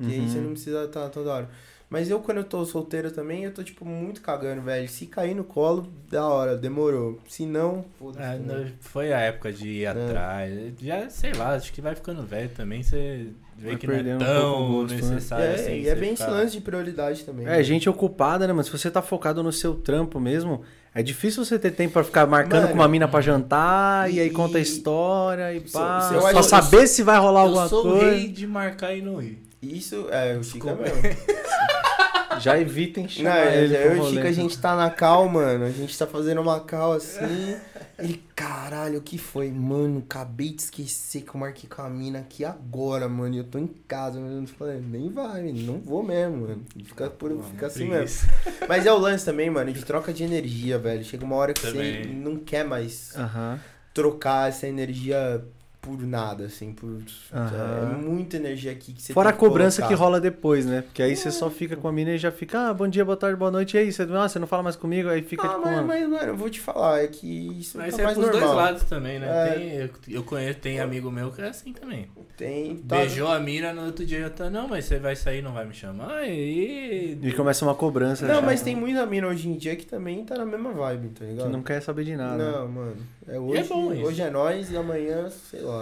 Que aí Uhum. você não precisa estar toda hora. Mas eu, quando eu tô solteiro também, eu tô, tipo, muito cagando, velho. Se cair no colo, da hora, demorou. Se não, foda-se. É, né? foi a época de ir atrás. Já, sei lá, acho que vai ficando velho também, você vê Vai que não é um tão o gosto, né? necessário É, assim. e é bem esse ficar- lance de prioridade também. É, gente ocupada, né, mano? Se você tá focado no seu trampo mesmo, é difícil você ter tempo pra ficar marcando Mano, com uma mina pra jantar e, aí e- conta a história e pá. eu acho- saber se vai rolar Eu alguma sou o coisa. rei de marcar e não ir. Isso, é, o Chico é mesmo. Já evitem Não, chamar é, ele eu e o. Chico, a gente tá na cal, mano. A gente tá fazendo uma cal assim. Ele, caralho, o que foi? Mano, acabei de esquecer que eu marquei com a mina aqui agora, mano. E eu tô em casa, mano. Eu falei, nem vai, não vou mesmo, mano. Fica, por, fica assim mesmo. Preguiça. Mas é o lance também, mano, de troca de energia, velho. Chega uma hora que Também. você não quer mais Aham. trocar essa energia por nada, assim, por. Aham. É muita energia aqui que você Fora a tem que cobrança colocar. que rola depois, né? Porque aí você só fica com a mina e já fica, ah, bom dia, boa tarde, boa noite. E aí, você, ah, você não fala mais comigo? Aí fica Ah, tipo, mas, mano, mas, mano, eu vou te falar, é que isso Mas tá é mais pros normal. dois lados também, né? É. Tem- eu, eu conheço, tem amigo meu que é assim também. Tem. tá- Beijou a mina, no outro dia já tá, não, mas você vai sair, não vai me chamar. E... e começa uma cobrança. Não, já, mas tem muita mina hoje em dia que também tá na mesma vibe, tá Que ligado? não quer saber de nada. Não, mano. É hoje, é bom isso. hoje é nós e amanhã, sei lá.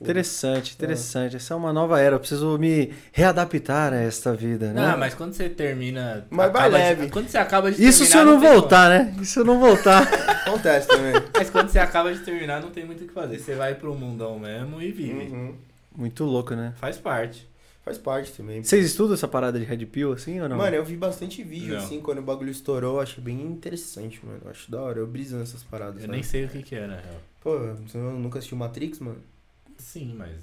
Interessante, interessante. Essa é uma nova era. Eu preciso me readaptar a esta vida, né? Não, mas quando você termina. Mas vai acaba de- leve. quando você acaba de Isso terminar. se eu não tem voltar, né? Isso se eu não voltar. Acontece também. como. Mas quando você acaba de terminar, não tem muito o que fazer. Você vai pro mundão mesmo e vive. Uhum. Muito louco, né? Faz parte. Faz parte também. Vocês estudam essa parada de Red Pill assim ou não? Mano, eu vi bastante vídeo, Não. assim, quando o bagulho estourou, eu achei bem interessante, mano. Eu acho da hora, eu briso nessas paradas. Eu sabe? nem sei o que, que é, na real. Pô, você nunca assistiu Matrix, mano? Sim, mas.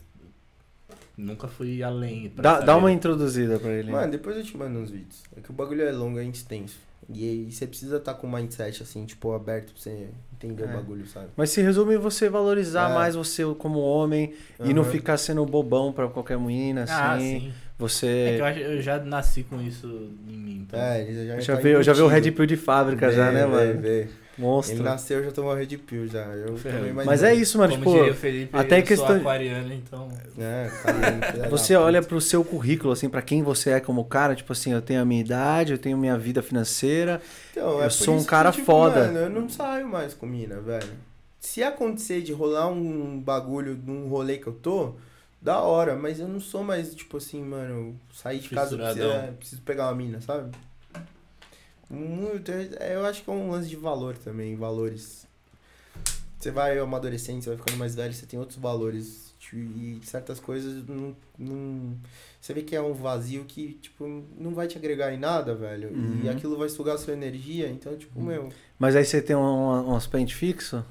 Nunca fui além. dá, saber. dá uma introduzida pra ele. Mano, depois eu te mando uns vídeos. É que o bagulho é longo, é extenso. E aí você precisa estar com o mindset, assim, tipo, aberto pra você entender É. o bagulho, sabe? Mas se resume você valorizar É. mais você como homem e não ficar sendo bobão pra qualquer menina, assim. Ah, sim. É Você. que eu, acho- eu já nasci com isso em mim. Então. É, já, Eu já tá vi, eu já vi o Red. Pill de fábrica já, Vê, né, vê, mano? vê. Monstro. Ele nasceu já tomou Red Pill já. Eu Mas é isso, mano. Como tipo, diria o Felipe, até eu questão- sou aquariano, então. É, tá Você olha pro seu currículo, assim, pra quem você é como cara, tipo assim, eu tenho a minha idade, eu tenho minha vida financeira. Então, Eu por sou um isso que, cara tipo, foda. Mano, eu não saio mais com mina, velho. Se acontecer de rolar um bagulho num rolê que eu tô, da hora, mas eu não sou mais, tipo assim, mano, sair de casa, preciso, é, preciso pegar uma mina, sabe? Muito, é, eu acho que é um lance de valor também, valores. Você vai amadurecendo, você vai ficando mais velho, você tem outros valores. tipo, E certas coisas não, não. Você vê que é um vazio que, tipo, não vai te agregar em nada, velho. E Uhum. aquilo vai sugar sua energia, então, tipo, meu. Mas aí você tem um, uns pente fixo?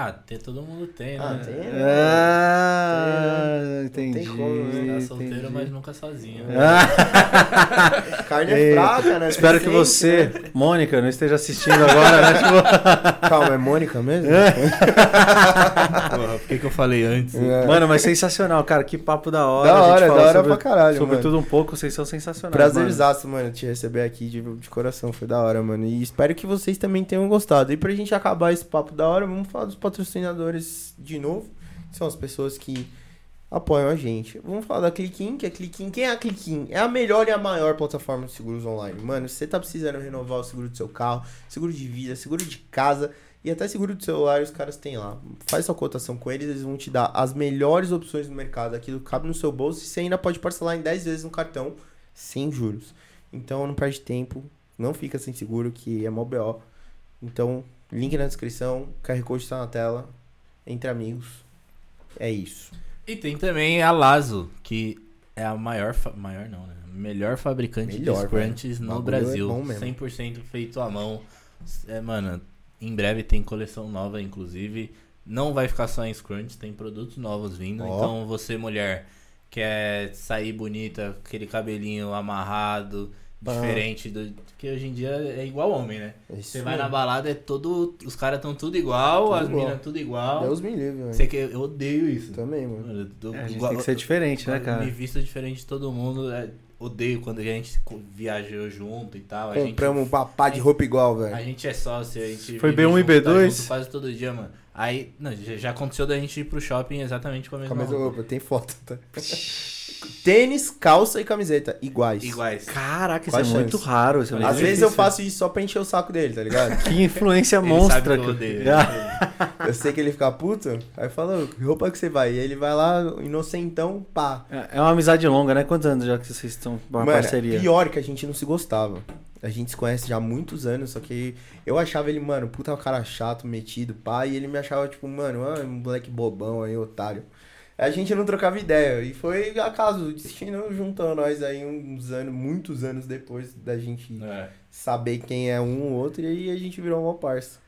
Ah, tem, todo mundo tem, né? Ah, tem, né? Ah, Tem- entendi. não tem como, né? Tá solteiro, entendi. mas nunca sozinho. Ah, Carne é fraca, né? espero que você, né? Mônica, não esteja assistindo agora, né? Tipo, Calma, é Mônica mesmo? Porra, por que, que eu falei antes? É. Mano, mas sensacional, cara. Que papo da hora. Da a gente hora, da hora sobre, pra caralho, Sobre mano. tudo um pouco, vocês são sensacionais. Prazerzaço, mano, te receber aqui de, de coração. Foi da hora, mano. E espero que vocês também tenham gostado. E pra gente acabar esse papo da hora, vamos falar dos patrocinadores de novo. Que são as pessoas que apoiam a gente. Vamos falar da Clickin, que é Clickin. Quem é a Clickin? É a melhor e a maior plataforma de seguros online. Mano, se você tá precisando renovar o seguro do seu carro, seguro de vida, seguro de casa e até seguro de celular, os caras têm lá. Faz sua cotação com eles, eles vão te dar as melhores opções no mercado. Aquilo cabe no seu bolso e você ainda pode parcelar em 10 vezes no cartão sem juros. Então não perde tempo, não fica sem seguro, que é mó BO. Então, link na descrição, QR Code tá na tela. Entre amigos. É isso. E tem também a Lazo, que é a maior, maior não, né? Melhor fabricante Melhor, de scrunchies velho. no é Brasil. mesmo. 100% feito à mão. É, mano, em breve tem coleção nova, inclusive. Não vai ficar só em scrunch, tem produtos novos vindo. Ó. Então, você, mulher, quer sair bonita, aquele cabelinho amarrado, Pá. diferente do. Porque hoje em dia é igual homem, né? É isso Você vai mesmo. na balada, é todo. Os caras estão tudo igual, Tudo as minas tudo igual. Deus me livre, velho. Você que eu odeio isso. Também, mano. Mano, eu tô É, a gente igual- tem que ser diferente, né, eu cara? Me visto diferente de todo mundo. é, odeio quando a gente viajou junto e tal. A gente, Compramos um papá de roupa igual, velho. a gente é sócio, a gente. Foi vive B1 e tá B2? junto quase todo dia, mano. Aí, não, já, aconteceu da gente ir pro shopping exatamente com a Com mesma, a mesma roupa. roupa, tem foto, tá? Tênis, calça e camiseta, iguais. Iguais. Caraca, isso Quais é muito raro. Isso é Às muito Às vezes eu difícil. faço isso só pra encher o saco dele, tá ligado? Que influência Ele monstra. sabe que eu odeio. Ah, Eu sei que ele fica puto, aí eu falo, que roupa que você vai? E ele vai lá, inocentão, pá. É é uma amizade longa, né? Quantos anos já que vocês estão com uma Mano, parceria? pior que a gente não se gostava. A gente se conhece já há muitos anos, só que eu achava ele, mano, puta cara chato, metido, pá, e ele me achava, tipo, mano, ah, um moleque bobão aí, otário. A gente não trocava ideia. E foi acaso, o destino juntou nós aí uns anos, muitos anos depois da gente É. saber quem é um ou outro. E aí a gente virou uma parça.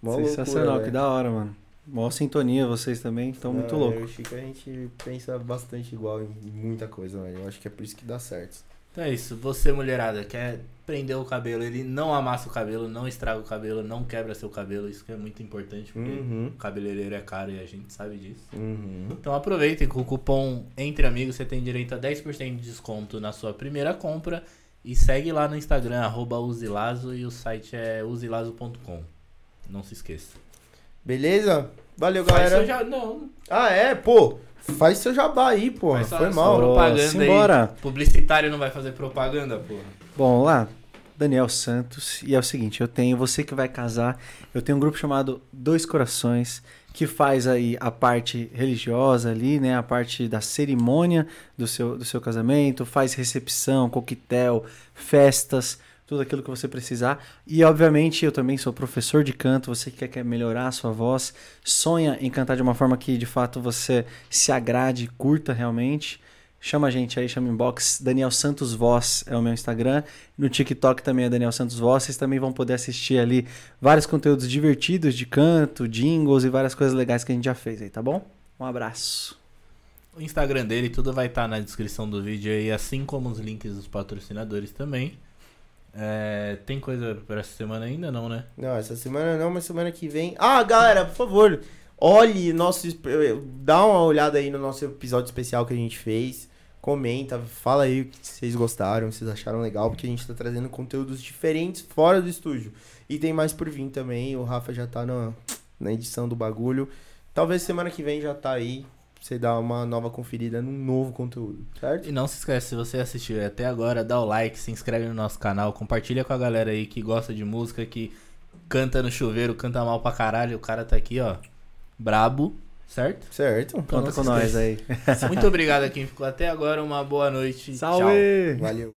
Mó Sensacional, loucura, que da hora, mano. Mó sintonia vocês também, estão muito Não, louco. Eu e o Chico, a gente pensa bastante igual em muita coisa, velho. Eu acho que é por isso que dá certo. Então é isso. Você, mulherada, quer prender o cabelo, ele não amassa o cabelo, não estraga o cabelo, não quebra seu cabelo. Isso que é muito importante, porque Uhum. o cabeleireiro é caro e a gente sabe disso. Uhum. Então aproveitem, com o cupom Entre Amigos você tem direito a 10% de desconto na sua primeira compra. E segue lá no Instagram, arroba usilazo, e o site é usilazo.com. Não se esqueça. Beleza? Valeu, galera. já... Não, Ah, é? Pô, faz seu jabá aí, só- Foi mal. pro- propaganda simbora. publicitário não vai fazer propaganda, porra. Bom, lá, Daniel Santos. E é o seguinte, eu tenho, você que vai casar, eu tenho um grupo chamado Dois Corações, que faz aí a parte religiosa ali, né? A parte da cerimônia do seu, do seu casamento, faz recepção, coquetel, festas, tudo aquilo que você precisar. E obviamente eu também sou professor de canto, você que quer, melhorar a sua voz, sonha em cantar de uma forma que de fato você se agrade, curta realmente. Chama a gente aí, chama inbox. Daniel Santos Voz é o meu Instagram. No TikTok também é Daniel Santos Voz. Vocês também vão poder assistir ali vários conteúdos divertidos de canto, jingles e várias coisas legais que a gente já fez aí, tá bom? Um abraço. O Instagram dele, tudo vai estar na descrição do vídeo aí, assim como os links dos patrocinadores também. É, tem coisa pra essa semana ainda, não, né? Não, essa semana não, mas semana que vem. Ah, galera, por favor, olhe nosso. esp- Dá uma olhada aí no nosso episódio especial que a gente fez. Comenta, fala aí o que vocês gostaram, vocês acharam legal, porque a gente tá trazendo conteúdos diferentes fora do estúdio. E tem mais por vir também. O Rafa já tá na, na edição do bagulho. Talvez semana que vem já tá aí. Você dar uma nova conferida num novo conteúdo, certo? E não se esquece, se você assistiu até agora, dá o like, se inscreve no nosso canal, compartilha com a galera aí que gosta de música, que canta no chuveiro, canta mal pra caralho. O cara tá aqui, ó, brabo, certo? Certo? Conta não com se nós aí. Muito obrigado a quem ficou até agora, uma boa noite. Tchau. Salve! Valeu.